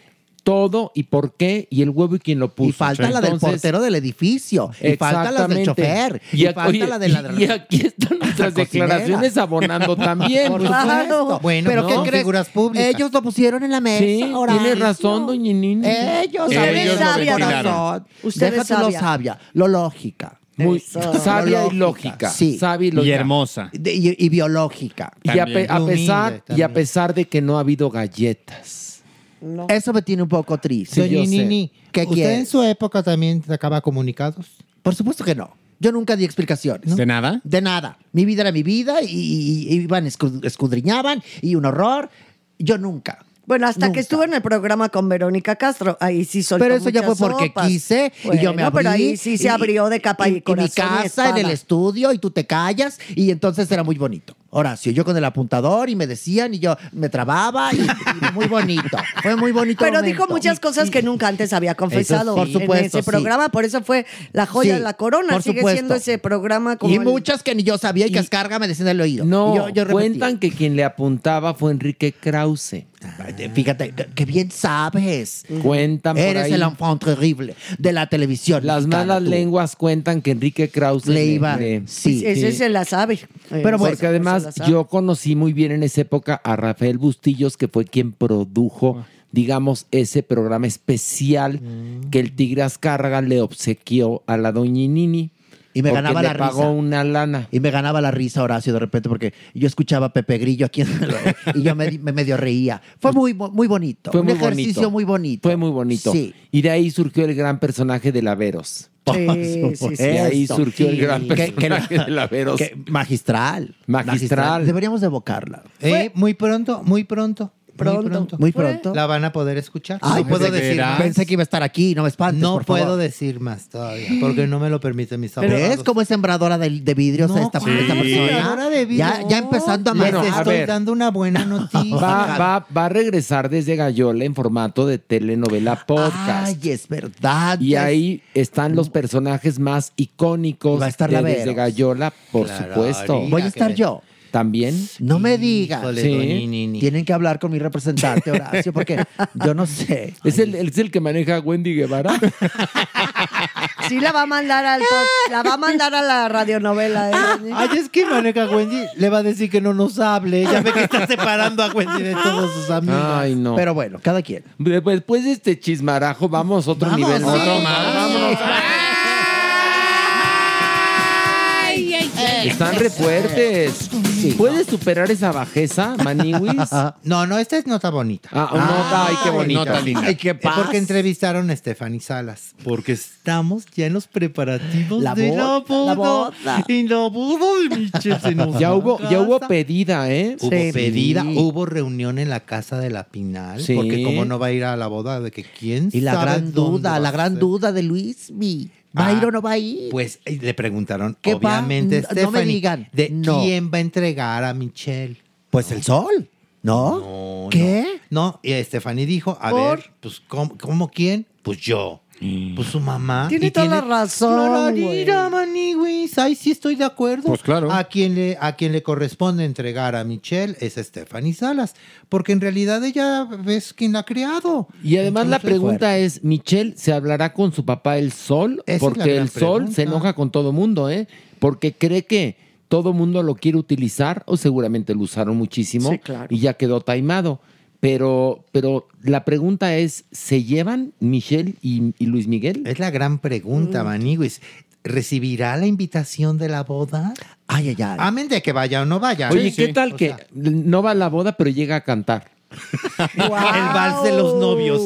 todo y por qué y el huevo y quién lo puso. Y falta la del portero del edificio. Y falta la del chofer. Y, Y, falta oye, la de la y- y aquí están nuestras declaraciones abonando también. Por pues. supuesto. Bueno, pero ¿no? ¿qué crees? Figuras públicas. Ellos lo pusieron en la mesa. Sí, tiene razón, doña Nini. Ellos, Ellos saben lo sabia, destinaron. corazón. Usted es Déjate lo sabia. sabia, lo lógica. Muy Eso. sabia y lógica. Sí. Sabia y Y lógica. hermosa. De- y, y biológica. Y a, pe- a Humilde pesar, y a también. pesar de que no ha habido galletas. No. Eso me tiene un poco triste. Doña yo sé. Nini, ¿Qué ¿usted quiere? en su época también sacaba comunicados? Por supuesto que no. Yo nunca di explicaciones. ¿De nada? De nada. Mi vida era mi vida y, y- y iban, escu- escudriñaban y un horror. Yo nunca. Bueno, hasta Nunca. que estuvo en el programa con Verónica Castro, ahí sí soltó Pero eso ya fue porque sopas. quise y yo me abrí. pero ahí sí se y- abrió de capa y, y, mi corazón y casa en el estudio y tú te callas y entonces era muy bonito. Horacio, yo con el apuntador y me decían y yo me trababa y, y muy bonito. Fue muy bonito. Pero momento. dijo muchas cosas que nunca antes había confesado por en supuesto, ese sí. programa, por eso fue la joya Sí, de la corona. por Sigue supuesto. siendo ese programa como Y el- muchas que ni yo sabía y, que Cascarga me decían en el oído. No, yo, cuentan que quien le apuntaba fue Enrique Krause. Fíjate, que- que bien sabes. Cuentan por Eres ahí. el enfant terrible de la televisión. Las mexicana, malas tú. lenguas cuentan que Enrique Krause Le iba- sí, ese sí. se la sabe. Pero porque ese además yo conocí muy bien en esa época a Rafael Bustillos, que fue quien produjo, digamos, ese programa especial que el Tigre Azcárraga le obsequió a la doña Nini. Y me ganaba le la pagó risa. una lana. Y me ganaba la risa Horacio de repente porque yo escuchaba a Pepe Grillo aquí en el- y yo me, me medio reía. Fue muy, muy bonito. Fue un muy ejercicio bonito. muy bonito. Fue muy bonito. Sí. Y de ahí surgió el gran personaje de Laveros. Por sí, supuesto. De ahí surgió el gran Que- que la- personaje de Laveros. que- magistral. Magistral. Deberíamos de evocarla. Eh, muy pronto, muy pronto. Pronto. Muy pronto. Muy pronto. La van a poder escuchar. Ay, no puedo pensé que decir más. Pensé que iba a estar aquí, no me espantes, No por puedo favor. decir más todavía, porque no me lo permiten mis ¿Ves abogados. cómo es sembradora de, de vidrios No, esta, sí. esta persona? Sembradora de vidrio. Ya, ya empezando a Les Bueno, estoy ver. dando una buena noticia. Va, va, va a regresar desde Gallola en formato de telenovela podcast. Ay, es verdad. Y es- ahí están los personajes más icónicos Va a estar de. Desde Gallola, por Claro, supuesto. Voy a estar yo. También. No me digas. Sí. Tienen que hablar con mi representante, Horacio, porque yo no sé. ¿Es el, es el que maneja a Wendy Guevara? Sí la va a mandar al la va a mandar a la radionovela. ¿eh? Ay, es que maneja Wendy le va a decir que no nos hable. Ya ve que está separando a Wendy de todos sus amigos. Ay, no. Pero bueno, cada quien. De- pues, Después de este chismarajo, vamos a otro Vamos, nivel. sí. Otro más. Vámonos. Están re fuertes. ¿Puedes superar esa bajeza, Maniwis? ah, No, no, esta es nota bonita. nota, ay, qué bonita. nota linda. Ay, qué Eh, paz. Porque entrevistaron a Stephanie Salas. Porque estamos ya en los preparativos La de la boda, la boda. la boda de Michelle se nos Ya hubo, ya hubo pedida, ¿eh? Hubo Sí. pedida, hubo reunión en la casa de la Pinal. Sí. Porque como no va a ir a la boda de que quién Y la sabe gran dónde duda, la gran duda de Luismi. ¿Va a ir Ah, o no va a ir? Pues le preguntaron, ¿Qué va? obviamente, No me Stephanie, digan. de No. quién va a entregar a Michelle. Pues el sol, ¿no? No, ¿Qué? No, y Stephanie dijo, a ¿Por? ver, pues, ¿cómo, cómo quién? Pues yo. Pues su mamá. Tiene Y toda la razón, Clararira, güey. maniwis. Ay, sí estoy de acuerdo. Pues claro. A quien, le, a quien le corresponde entregar a Michelle es Stephanie Salas. Porque en realidad ella es quien la ha creado. Y además la pregunta es, ¿Michelle se hablará con su papá el sol? Esa es la Porque el sol pregunta. se enoja con todo mundo, ¿eh? Porque cree que todo mundo lo quiere utilizar, o seguramente lo usaron muchísimo, Sí, claro. y ya quedó taimado. Pero, pero la pregunta es, ¿se llevan Michelle y, y Luis Miguel? Es la gran pregunta, Mm. Maniguis. ¿Recibirá la invitación de la boda? Ay, ay, ay. Amén de que vaya o no vaya. Oye. ¿qué tal O que sea, no va a la boda, pero llega a cantar? El vals de los novios.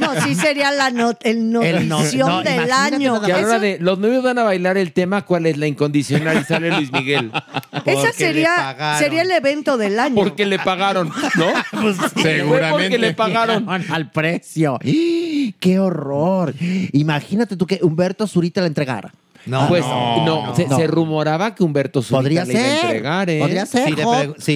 No, sí sería la not el El no- notición no, del año. nada Que a la hora Eso- de los novios van a bailar el tema, ¿cuál es la incondicional? Y sale Luis Miguel. esa Porque le sería, pagaron. sería el evento del año. Porque le pagaron, ¿no? Pues Fue porque le pagaron. Al precio. ¡Qué horror! Imagínate tú que Humberto Zurita la entregara. No, pues no, no, no. se, no. se rumoraba que Humberto Zurita Podría le iba a ser. entregar, ¿eh? Podría ser. Sí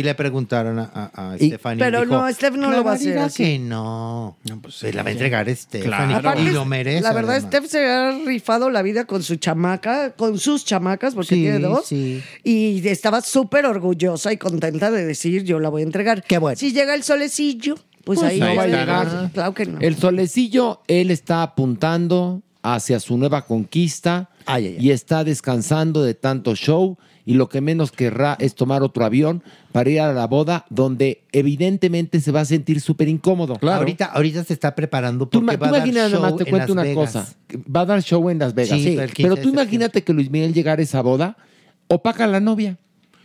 le, sí preguntaron a, a, a Y- Stephanie. pero dijo, no, Steph no lo va a hacer "Clararira así". que no. se la va a entregar Stephanie. Aparte, Y lo merece. La verdad, además. Steph se ha rifado la vida con su chamaca, con sus chamacas, porque Sí, tiene dos. sí. Y estaba súper orgullosa y contenta de decir, yo la voy a entregar. Qué bueno. Si llega el solecillo, Pues, ahí no no va a llegar. Claro que no. El solecillo, él está apuntando hacia su nueva conquista y está descansando de tanto show y lo que menos querrá es tomar otro avión para ir a la boda donde evidentemente se va a sentir súper incómodo. Ahorita, ahorita se está preparando Tú, porque ma- va tú a dar imagina nada más, show te en cuento Las una Vegas. cosa. Va a dar show en Las Vegas. Sí, Sí, el 15 pero tú imagínate que Luis Miguel llegara a esa boda, opaca a la novia.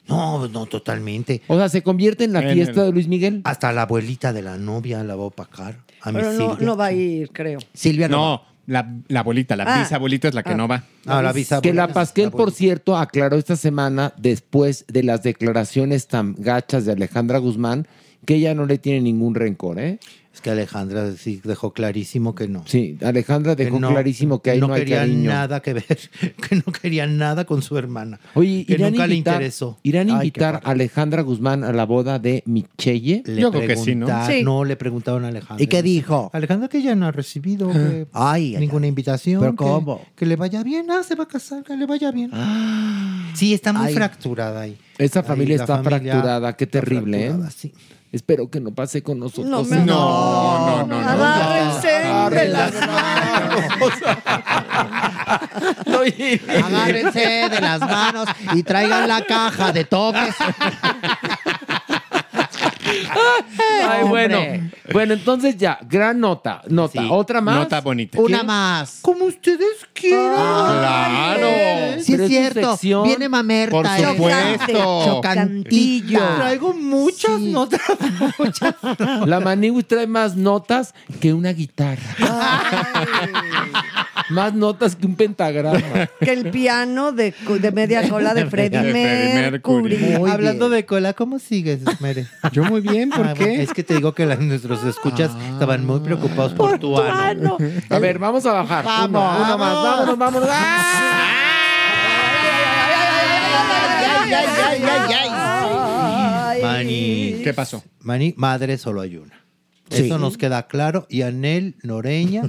No, no, totalmente. O sea, se convierte en la En fiesta el- de Luis Miguel. Hasta la abuelita de la novia la va a opacar. A mi Pero no, Silvia. no va a ir, creo. Silvia No, la, la abuelita, la Ah. bisabuelita es la que Ah. no va. Ah, la bisabuela. Que la Pasquel, por cierto, aclaró esta semana, después de las declaraciones tan gachas de Alejandra Guzmán, que ella no le tiene ningún rencor, ¿eh? Que Alejandra sí dejó clarísimo que no. Sí, Alejandra dejó no- clarísimo que ahí no, hay quería nada que ver, que no quería nada con su hermana. Oye, que ¿irán nunca a le invitar, interesó. ¿irán a invitar a Alejandra Guzmán a la boda de Michelle? Le pregunta- No, le preguntaron a Alejandra. ¿Y qué dijo? Alejandra que ya no ha recibido que- Ay, ay, ninguna invitación. ¿Pero que- cómo? Que, le vaya bien. Ah, se va a casar, que le vaya bien. Sí, está muy Ay. fracturada ahí. Esa familia está familia fracturada, qué está terrible, fracturada, ¿eh? sí. Espero que no pase con nosotros. No, me- No, no, no, no. Agárrense de las Agárrense de las manos y traigan la caja de toques. Ay, bueno. Bueno, entonces ya, gran nota. Nota. ¿Otra más? Nota bonita. Una más. Como ustedes quieran. Claro. Sí, es cierto. sección. Viene mamerta. Por supuesto. Chocantillo. Traigo muchas notas. La Maniwis trae más notas que una guitarra. más notas que un pentagrama. Que el piano de, de media cola de Freddie. Mercury. Hablando de cola, ¿cómo sigues, Mere? Yo muy bien, ¿por Ah, qué? bueno, Es que te digo que las- nuestros escuchas estaban muy preocupados por, tu ano. A ver, vamos a bajar. Vamos, Una, una más. Vámonos, vámonos. ¡Ah! Mani. ¿Qué pasó? Mani, madre solo hay una. Sí. Eso nos queda claro. Y Anel Noreña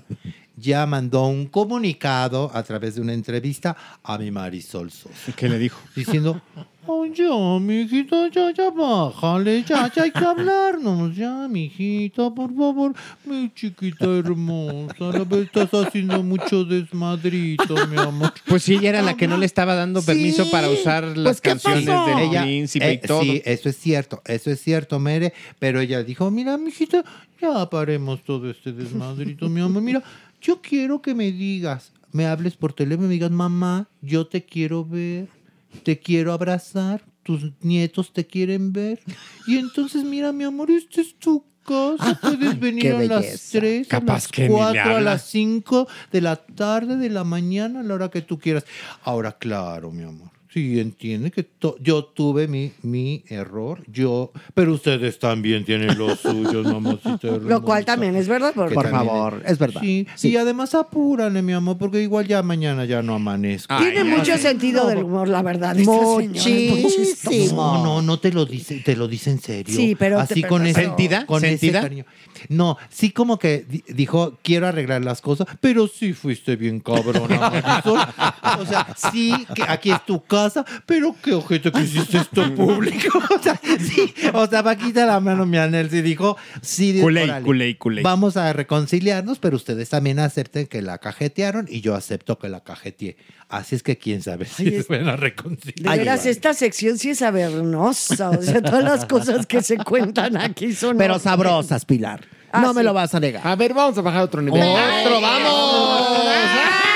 ya mandó un comunicado a través de una entrevista a mi Marisol Sosa. ¿Qué le dijo? Diciendo, oh, ya, mijito, ya, ya, bájale, ya, ya hay que hablarnos, ya, mijita, por favor, mi chiquita hermosa, la verdad estás haciendo mucho desmadrito, mi amor. Pues sí, ella era la que no le estaba dando permiso Sí. para usar las Pues, ¿qué canciones del Ella- príncipe y eh, todo. Sí, eso es cierto, eso es cierto, Mere, pero ella dijo, mira, mijita, ya paremos todo este desmadrito, mi amor, mira, yo quiero que me digas, me hables por teléfono y me digas, mamá, yo te quiero ver, te quiero abrazar, tus nietos te quieren ver, y entonces, mira, mi amor, esta es tu casa, puedes venir a las belleza. 3, a las que ni le 4, a las 5 de la tarde, de la mañana, a la hora que tú quieras. Ahora, claro, mi amor. Sí, entiende que to- yo tuve mi, mi error, yo, pero ustedes también tienen los suyos, mamacita Lo cual también es verdad. Por favor, es verdad. Sí, Sí. y además apúrale, mi amor, porque igual ya mañana ya no amanezco. Tiene Ay, mucho ay. sentido del humor, la verdad. esta señora es muy chistosa. Muchísimo. No, no, no te lo dice, te lo dice en serio. Sí, pero así te- con pero- ese, ¿Sentida? con ese ¿Sentida? cariño. No, sí como que di- dijo, quiero arreglar las cosas, pero sí fuiste bien cabrona, Marisol. O sea, sí, que aquí es tu casa, pero qué ojete que hiciste esto público. O sea, sí, o sea, va quita la mano mi Anel, sí dijo, sí, Culey, órale, culey, culey. Vamos a reconciliarnos, pero ustedes también acepten que la cajetearon y yo acepto que la cajeteé. Así es que quién sabe si Ay, se van a De reconciliar. veras, esta sección sí es avernosa. O sea, todas las cosas que se cuentan aquí son. Pero sabrosas, Pilar. Ah, no me lo vas a negar. A ver, vamos a bajar a otro nivel. ¡Otro, vamos! Ya,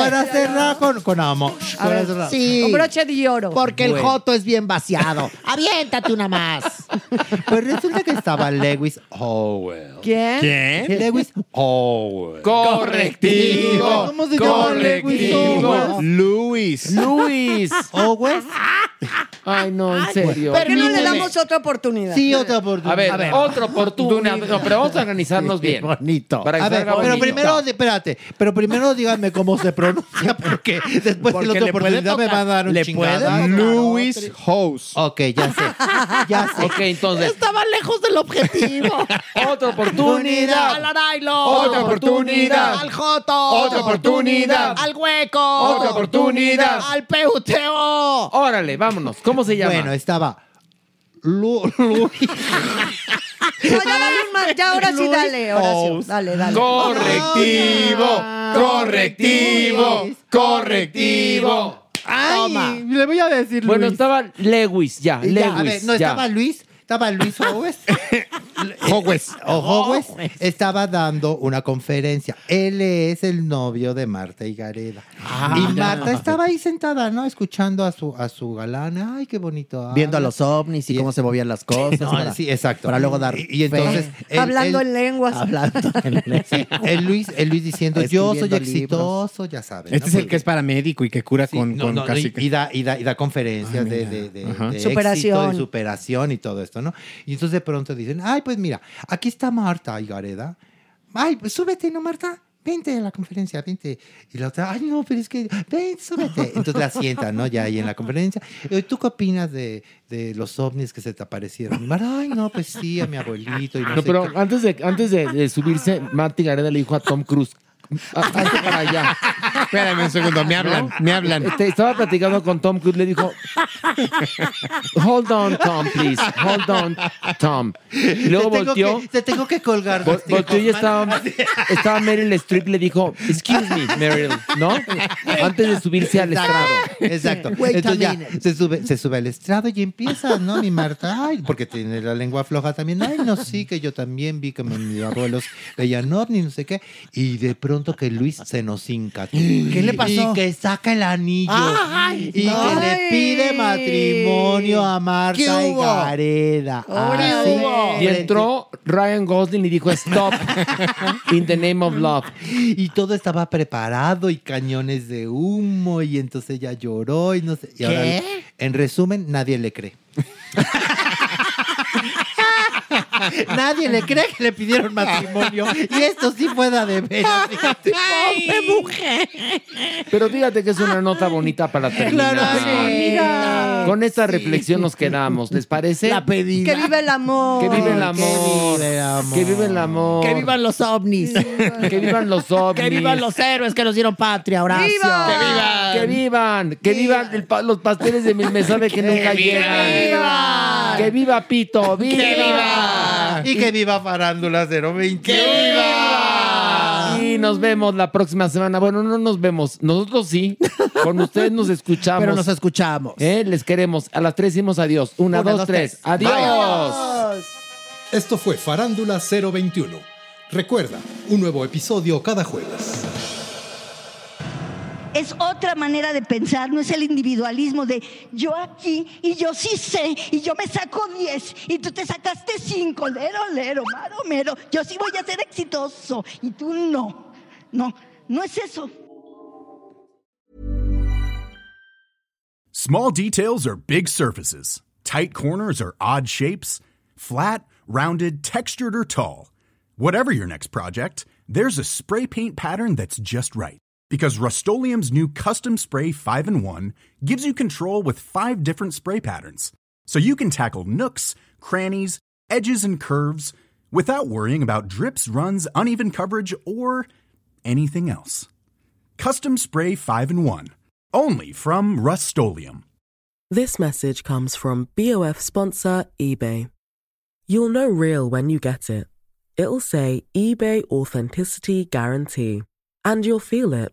para, cer- para cerrar con, con amor. A ver, Sí. Con broche de oro. Porque el joto es bien vaciado. Aviéntate una más. Pues resulta que estaba Lewis Howell. ¿Quién? ¿Quién? Lewis Howell. Correctivo. ¿Cómo se llama Lewis Correctivo. Howell? Luis. Luis. Howell. Ay, no, en serio. ¿Por qué no le Permíteme. damos otra oportunidad? Sí, otra oportunidad. A ver, otra oportunidad. No, pero vamos a organizarnos bien. bonito. Para que A ver, salga pero bonito. primero, espérate, pero primero díganme cómo se pronuncia, porque después Porque de la otra le oportunidad me van a dar un le Luis House. Ok, ya sé, ya sé. Ok, entonces, Estaba lejos del objetivo. otra oportunidad. ¡Al Arailo! Otra oportunidad. ¡Al Joto! Otra oportunidad. ¡Al Hueco! Otra oportunidad. ¡Al Peuteo! Órale, vámonos. ¿Cómo se llama? Bueno, estaba Lu- Luis. No, ya dale un más, ya ahora sí dale, Horacio. Dale, dale. Correctivo, correctivo, correctivo. Toma. Le voy a decir Bueno, Luis. estaba Lewis, ya, Ya, Lewis. a ver, no ya. estaba Luis, estaba Luis Owes. Howes. O Howes estaba dando una conferencia. Él es el novio de Marta y Gareda. Ah, y ya. Marta estaba ahí sentada, ¿no? Escuchando a su, a su galán. Ay, qué bonito. Viendo a los ovnis y cómo se movían las cosas. No, para- sí, exacto. Para luego dar Y, y entonces. fe. él- Hablando él- en lenguas. Hablando en Sí, el Luis, el Luis diciendo, yo soy Escribiendo exitoso, ya sabes. Este ¿no? es el Porque- que es paramédico y que cura Sí, con, no, con no, casi... y, y da, y, da, y da conferencias de, de, de- Ajá. de Superación. éxito, de superación y todo esto, ¿no? Y entonces de pronto dicen, ay, pues mira, aquí está Marta y Gareda. Ay, pues súbete, ¿no, Marta? Vente a la conferencia, vente. Y la otra, ay, no, pero es que, ven, súbete. Entonces la sientan, ¿no? Ya ahí en la conferencia. "Eh, ¿Tú qué opinas de, de los ovnis que se te aparecieron? Y Marta, ay, no, pues sí, a mi abuelito. Y no, No, sé pero qué". antes de, antes de, de subirse, Marty Gareda le dijo a Tom Cruise, "Ah, hazte para allá. Espérame un segundo, me hablan, me hablan. Este, estaba platicando con Tom Cruise, le dijo, hold on, Tom, please, hold on, Tom. Y luego te tengo volteó, que- te tengo que colgar. vol- volteó y estaba, estaba Meryl Streep le dijo, excuse me, Meryl, ¿no? Antes de subirse al estrado. Exacto. Wait Entonces ya se sube, se sube al estrado y empieza, ¿no? Mi Marta, ay, porque tiene la lengua floja también. Ay, no, sí, que yo también vi que mis abuelos veían ovni, no sé qué. Y de pronto que Luis se nos hinca. ¿Qué le pasó? Y que saca el anillo. Ay, y no. que le pide matrimonio a Marta ¿Qué y? Gareda. Ahora hubo. Y entró Ryan Gosling y dijo, stop, in the name of love. Y todo estaba preparado y cañones de humo y entonces ella lloró y no sé. Y ahora, ¿Qué? en resumen, nadie le cree. nadie le cree que le pidieron matrimonio. Y esto sí fue de veras. ¡Pobre mujer! Pero fíjate que es una nota bonita para terminar. Claro. Con esta reflexión nos quedamos, ¿les parece? La pedida. Que vive el amor. Que vive el amor. vive el amor. Que vive el amor. Que vivan los ovnis. Que vivan los ovnis. que vivan los héroes que nos dieron patria, Horacio. ¡Viva! Que vivan. Que vivan. Que vivan el pa- los pasteles de mil me sabe que nunca llegan. vivan. Que viva Pito. ¡Viva! Y que viva Farándula 021. Y nos vemos la próxima semana. Bueno, no nos vemos. Nosotros sí. Con ustedes nos escuchamos. Pero nos escuchamos. ¿Eh? Les queremos. A las tres decimos adiós. Una, Una, dos, dos, tres. tres. Adiós. Esto fue Farándula 021. Recuerda, un nuevo episodio cada jueves. Es otra manera de pensar, no es el individualismo de yo aquí y yo sí sé y yo me saco 10 y tú te sacaste 5, lero, lero, maro, mero, yo sí voy a ser exitoso y tú no. No, no es eso. Small details are big surfaces. Tight corners are odd shapes. Flat, rounded, textured, or tall. Whatever your next project, there's a spray paint pattern that's just right. Because Rust new Custom Spray 5 in 1 gives you control with five different spray patterns. So you can tackle nooks, crannies, edges, and curves without worrying about drips, runs, uneven coverage, or anything else. Custom Spray 5 in 1. Only from Rust This message comes from BOF sponsor eBay. You'll know real when you get it. It'll say eBay Authenticity Guarantee. And you'll feel it.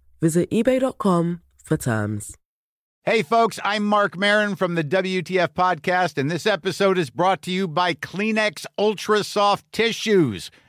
Visit eBay.com for terms. Hey, folks, I'm Mark Marin from the WTF Podcast, and this episode is brought to you by Kleenex Ultra Soft Tissues,